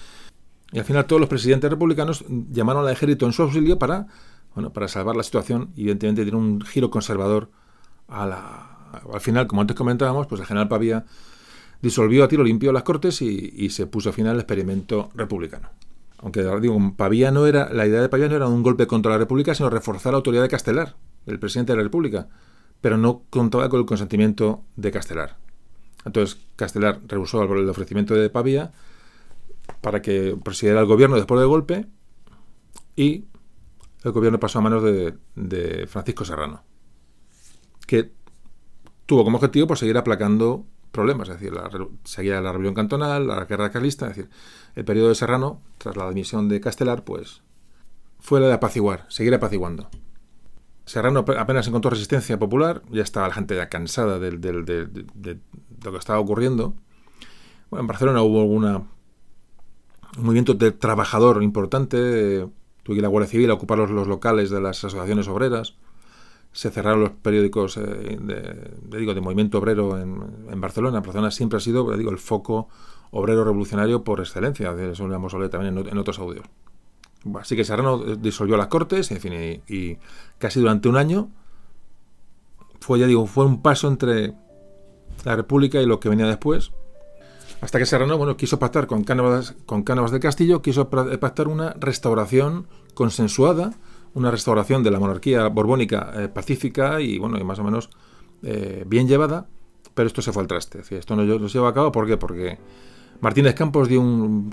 [SPEAKER 1] Y al final todos los presidentes republicanos llamaron al ejército en su auxilio para, bueno, para salvar la situación evidentemente dieron un giro conservador a la... Al final, como antes comentábamos, pues el general Pavía disolvió a tiro limpio las Cortes y, se puso fin al experimento republicano. Aunque digo, Pavía no era, la idea de Pavía no era un golpe contra la República, sino reforzar la autoridad de Castelar, el presidente de la República, pero no contaba con el consentimiento de Castelar. Entonces Castelar rehusó el ofrecimiento de Pavía para que presidiera el gobierno después del golpe y el gobierno pasó a manos de, Francisco Serrano, que tuvo como objetivo pues, seguir aplacando problemas, es decir, la, seguía la rebelión cantonal, la guerra carlista, es decir, el periodo de Serrano, tras la dimisión de Castelar, pues fue la de apaciguar, seguir apaciguando. Serrano apenas encontró resistencia popular, ya estaba la gente ya cansada de, lo que estaba ocurriendo. Bueno, en Barcelona hubo alguna, un movimiento de trabajador importante, tuvo que ir la Guardia Civil a ocupar los locales de las asociaciones obreras se cerraron los periódicos eh, de, digo, de movimiento obrero en, Barcelona. Barcelona siempre ha sido digo, el foco obrero revolucionario por excelencia. Eso lo hemos hablado también en, otros audios. Así que Serrano disolvió las Cortes en fin, y, casi durante un año fue, ya digo, fue un paso entre la República y lo que venía después. Hasta que Serrano bueno, quiso pactar con Cánovas, con Cánovas del Castillo, quiso pactar una restauración consensuada una restauración de la monarquía borbónica eh, pacífica y bueno, y más o menos eh, bien llevada, pero esto se fue al traste. esto no, se llevó a cabo ¿por qué? porque Martínez Campos dio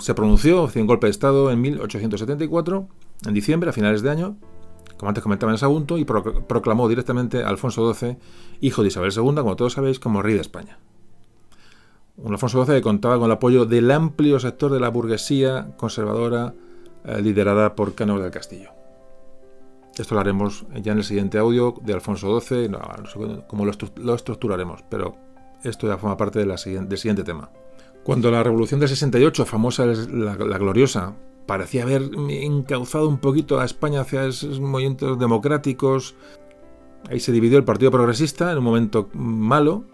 [SPEAKER 1] se pronunció, hizo un golpe de Estado en 1874, en diciembre, a finales de año, como antes comentaba en Sagunto, y proclamó directamente a Alfonso XII, hijo de Isabel II, como todos sabéis, como rey de España. Un Alfonso XII que contaba con el apoyo del amplio sector de la burguesía conservadora eh, liderada por Cano del Castillo. Esto lo haremos ya en el siguiente audio de Alfonso XII, no, sé cómo lo, estructuraremos, pero esto ya forma parte del siguiente tema. Cuando la Revolución del 68, famosa la, gloriosa, parecía haber encauzado un poquito a España hacia esos movimientos democráticos, ahí se dividió el Partido Progresista en un momento malo,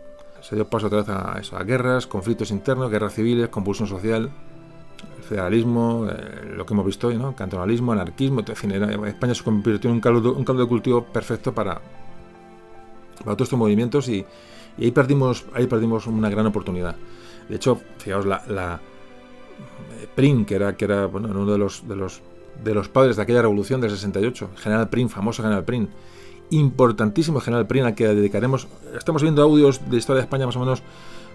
[SPEAKER 1] se dio paso otra vez a, eso, a guerras, conflictos internos, guerras civiles, convulsión social, federalismo, eh, lo que hemos visto hoy, ¿no? cantonalismo, anarquismo, en España se convirtió en un caldo, un caldo de cultivo perfecto para, para todos estos movimientos y, ahí perdimos ahí perdimos una gran oportunidad. De hecho, fijaos, la, la eh, Prin, que era, que era bueno, uno de los, de, los, de los padres de aquella revolución del 68, General Prin, famoso General Prin, importantísimo General Prin al que dedicaremos, estamos viendo audios de historia de España más o menos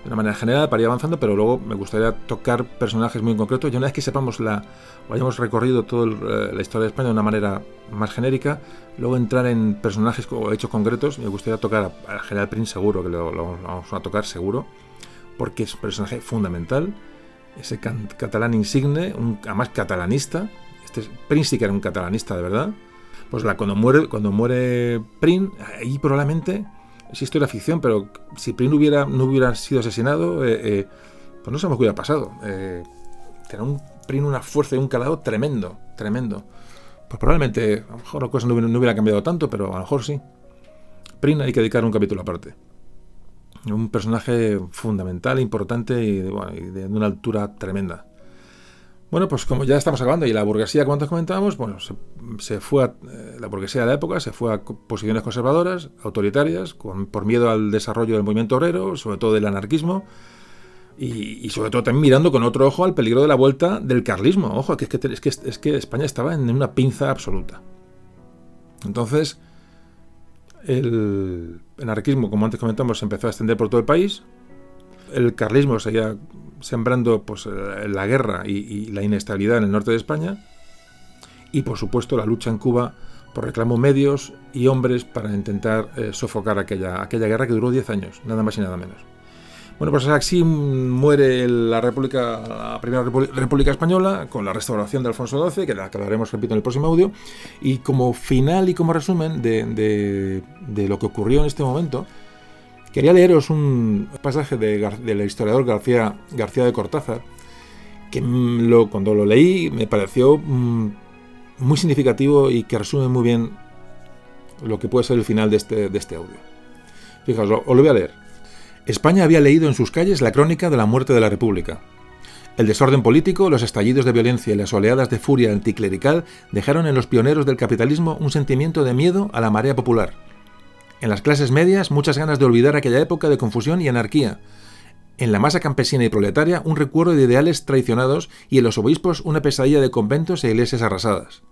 [SPEAKER 1] de una manera general para ir avanzando, pero luego me gustaría tocar personajes muy concretos y una vez que sepamos la, o hayamos recorrido toda eh, la historia de España de una manera más genérica, luego entrar en personajes o hechos concretos, me gustaría tocar al General Prin seguro, que lo, vamos a tocar seguro, porque es un personaje fundamental, ese catalán insigne, un, además catalanista, este Prin sí que era un catalanista de verdad, pues la, cuando muere, cuando muere Prin, ahí probablemente es historia ficción, pero si Prin hubiera, no hubiera sido asesinado, eh, eh, pues no sabemos qué hubiera pasado. Eh, un Prin una fuerza y un calado tremendo, tremendo. Pues probablemente, a lo mejor la cosa no hubiera, cambiado tanto, pero a lo mejor sí. Prin hay que dedicar un capítulo aparte. Un personaje fundamental, importante y de una altura tremenda. Bueno, pues como ya estamos acabando y la burguesía, como antes comentábamos, bueno, se, fue a, eh, la burguesía de la época se fue a posiciones conservadoras, autoritarias, por miedo al desarrollo del movimiento obrero, sobre todo del anarquismo, y, sobre todo también mirando con otro ojo al peligro de la vuelta del carlismo. Ojo, que es que, es que, es que España estaba en una pinza absoluta. Entonces, el anarquismo, como antes comentamos, se empezó a extender por todo el país. El carlismo seguía sembrando pues, eh, la guerra y, la inestabilidad en el norte de España. Y por supuesto la lucha en Cuba por reclamo medios y hombres para intentar eh, sofocar aquella, aquella guerra que duró 10 años, nada más y nada menos. Bueno, pues así muere la República, la primera República Española con la restauración de Alfonso XII, que la hablaremos, repito, en el próximo audio. Y como final y como resumen de, de lo que ocurrió en este momento, Quería leeros un pasaje de, del historiador García, García de Cortázar, que lo, cuando lo leí me pareció mm, muy significativo y que resume muy bien lo que puede ser el final de este, de este audio. Fijaos, os lo voy a leer. España había leído en sus calles la crónica de la muerte de la República. El desorden político, los estallidos de violencia y las oleadas de furia anticlerical dejaron en los pioneros del capitalismo un sentimiento de miedo a la marea popular en las clases medias, muchas ganas de olvidar aquella época de confusión y anarquía. En la masa campesina y proletaria, un recuerdo de ideales traicionados y en los obispos una pesadilla de conventos e iglesias arrasadas.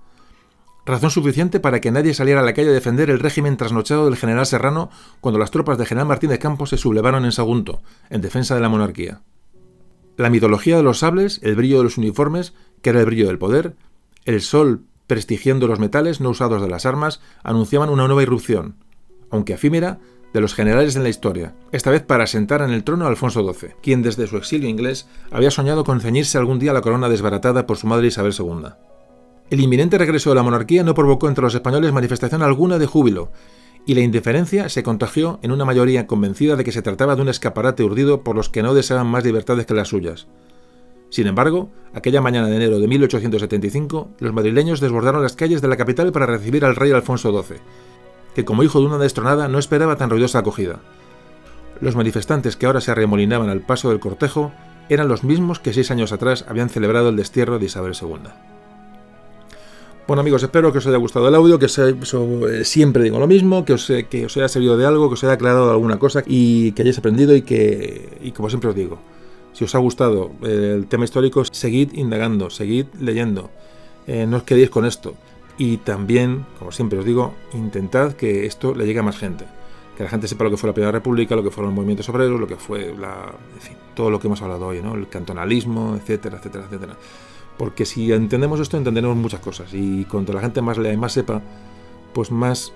[SPEAKER 1] Razón suficiente para que nadie saliera a la calle a defender el régimen trasnochado del general Serrano cuando las tropas de general Martín de Campos se sublevaron en Sagunto, en defensa de la monarquía. La mitología de los sables, el brillo de los uniformes, que era el brillo del poder, el sol prestigiando los metales no usados de las armas, anunciaban una nueva irrupción, aunque efímera, de los generales en la historia, esta vez para sentar en el trono a Alfonso XII, quien desde su exilio inglés había soñado con ceñirse algún día la corona desbaratada por su madre Isabel II. El inminente regreso de la monarquía no provocó entre los españoles manifestación alguna de júbilo, y la indiferencia se contagió en una mayoría convencida de que se trataba de un escaparate urdido por los que no deseaban más libertades que las suyas. Sin embargo, aquella mañana de enero de 1875, los madrileños desbordaron las calles de la capital para recibir al rey Alfonso XII, que como hijo de una destronada no esperaba tan ruidosa acogida. Los manifestantes que ahora se arremolinaban al paso del cortejo eran los mismos que seis años atrás habían celebrado el destierro de Isabel II. Bueno amigos, espero que os haya gustado el audio, que eh, siempre digo lo mismo, que os, que os haya servido de algo, que os haya aclarado alguna cosa y que hayáis aprendido y que, y como siempre os digo, si os ha gustado el tema histórico, seguid indagando, seguid leyendo, eh, no os quedéis con esto. Y también, como siempre os digo, intentad que esto le llegue a más gente. Que la gente sepa lo que fue la Primera República, lo que fueron los movimientos obreros, lo que fue la, en fin, todo lo que hemos hablado hoy, ¿no? el cantonalismo, etcétera, etcétera, etcétera. Porque si entendemos esto, entenderemos muchas cosas. Y cuanto la gente más lea y más sepa, pues más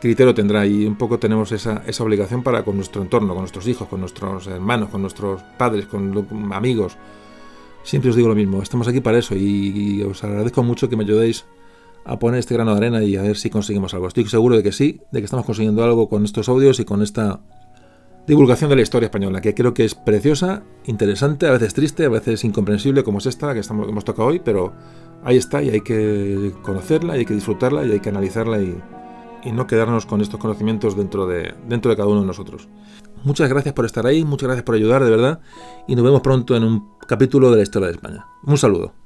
[SPEAKER 1] criterio tendrá. Y un poco tenemos esa, esa obligación para con nuestro entorno, con nuestros hijos, con nuestros hermanos, con nuestros padres, con amigos. Siempre os digo lo mismo, estamos aquí para eso y os agradezco mucho que me ayudéis a poner este grano de arena y a ver si conseguimos algo. Estoy seguro de que sí, de que estamos consiguiendo algo con estos audios y con esta divulgación de la historia española, que creo que es preciosa, interesante, a veces triste, a veces incomprensible como es esta que, estamos, hemos tocado hoy, pero ahí está y hay que conocerla y hay que disfrutarla y hay que analizarla y, no quedarnos con estos conocimientos dentro de, dentro de cada uno de nosotros. Muchas gracias por estar ahí, muchas gracias por ayudar, de verdad, y nos vemos pronto en un capítulo de la historia de España. Un saludo.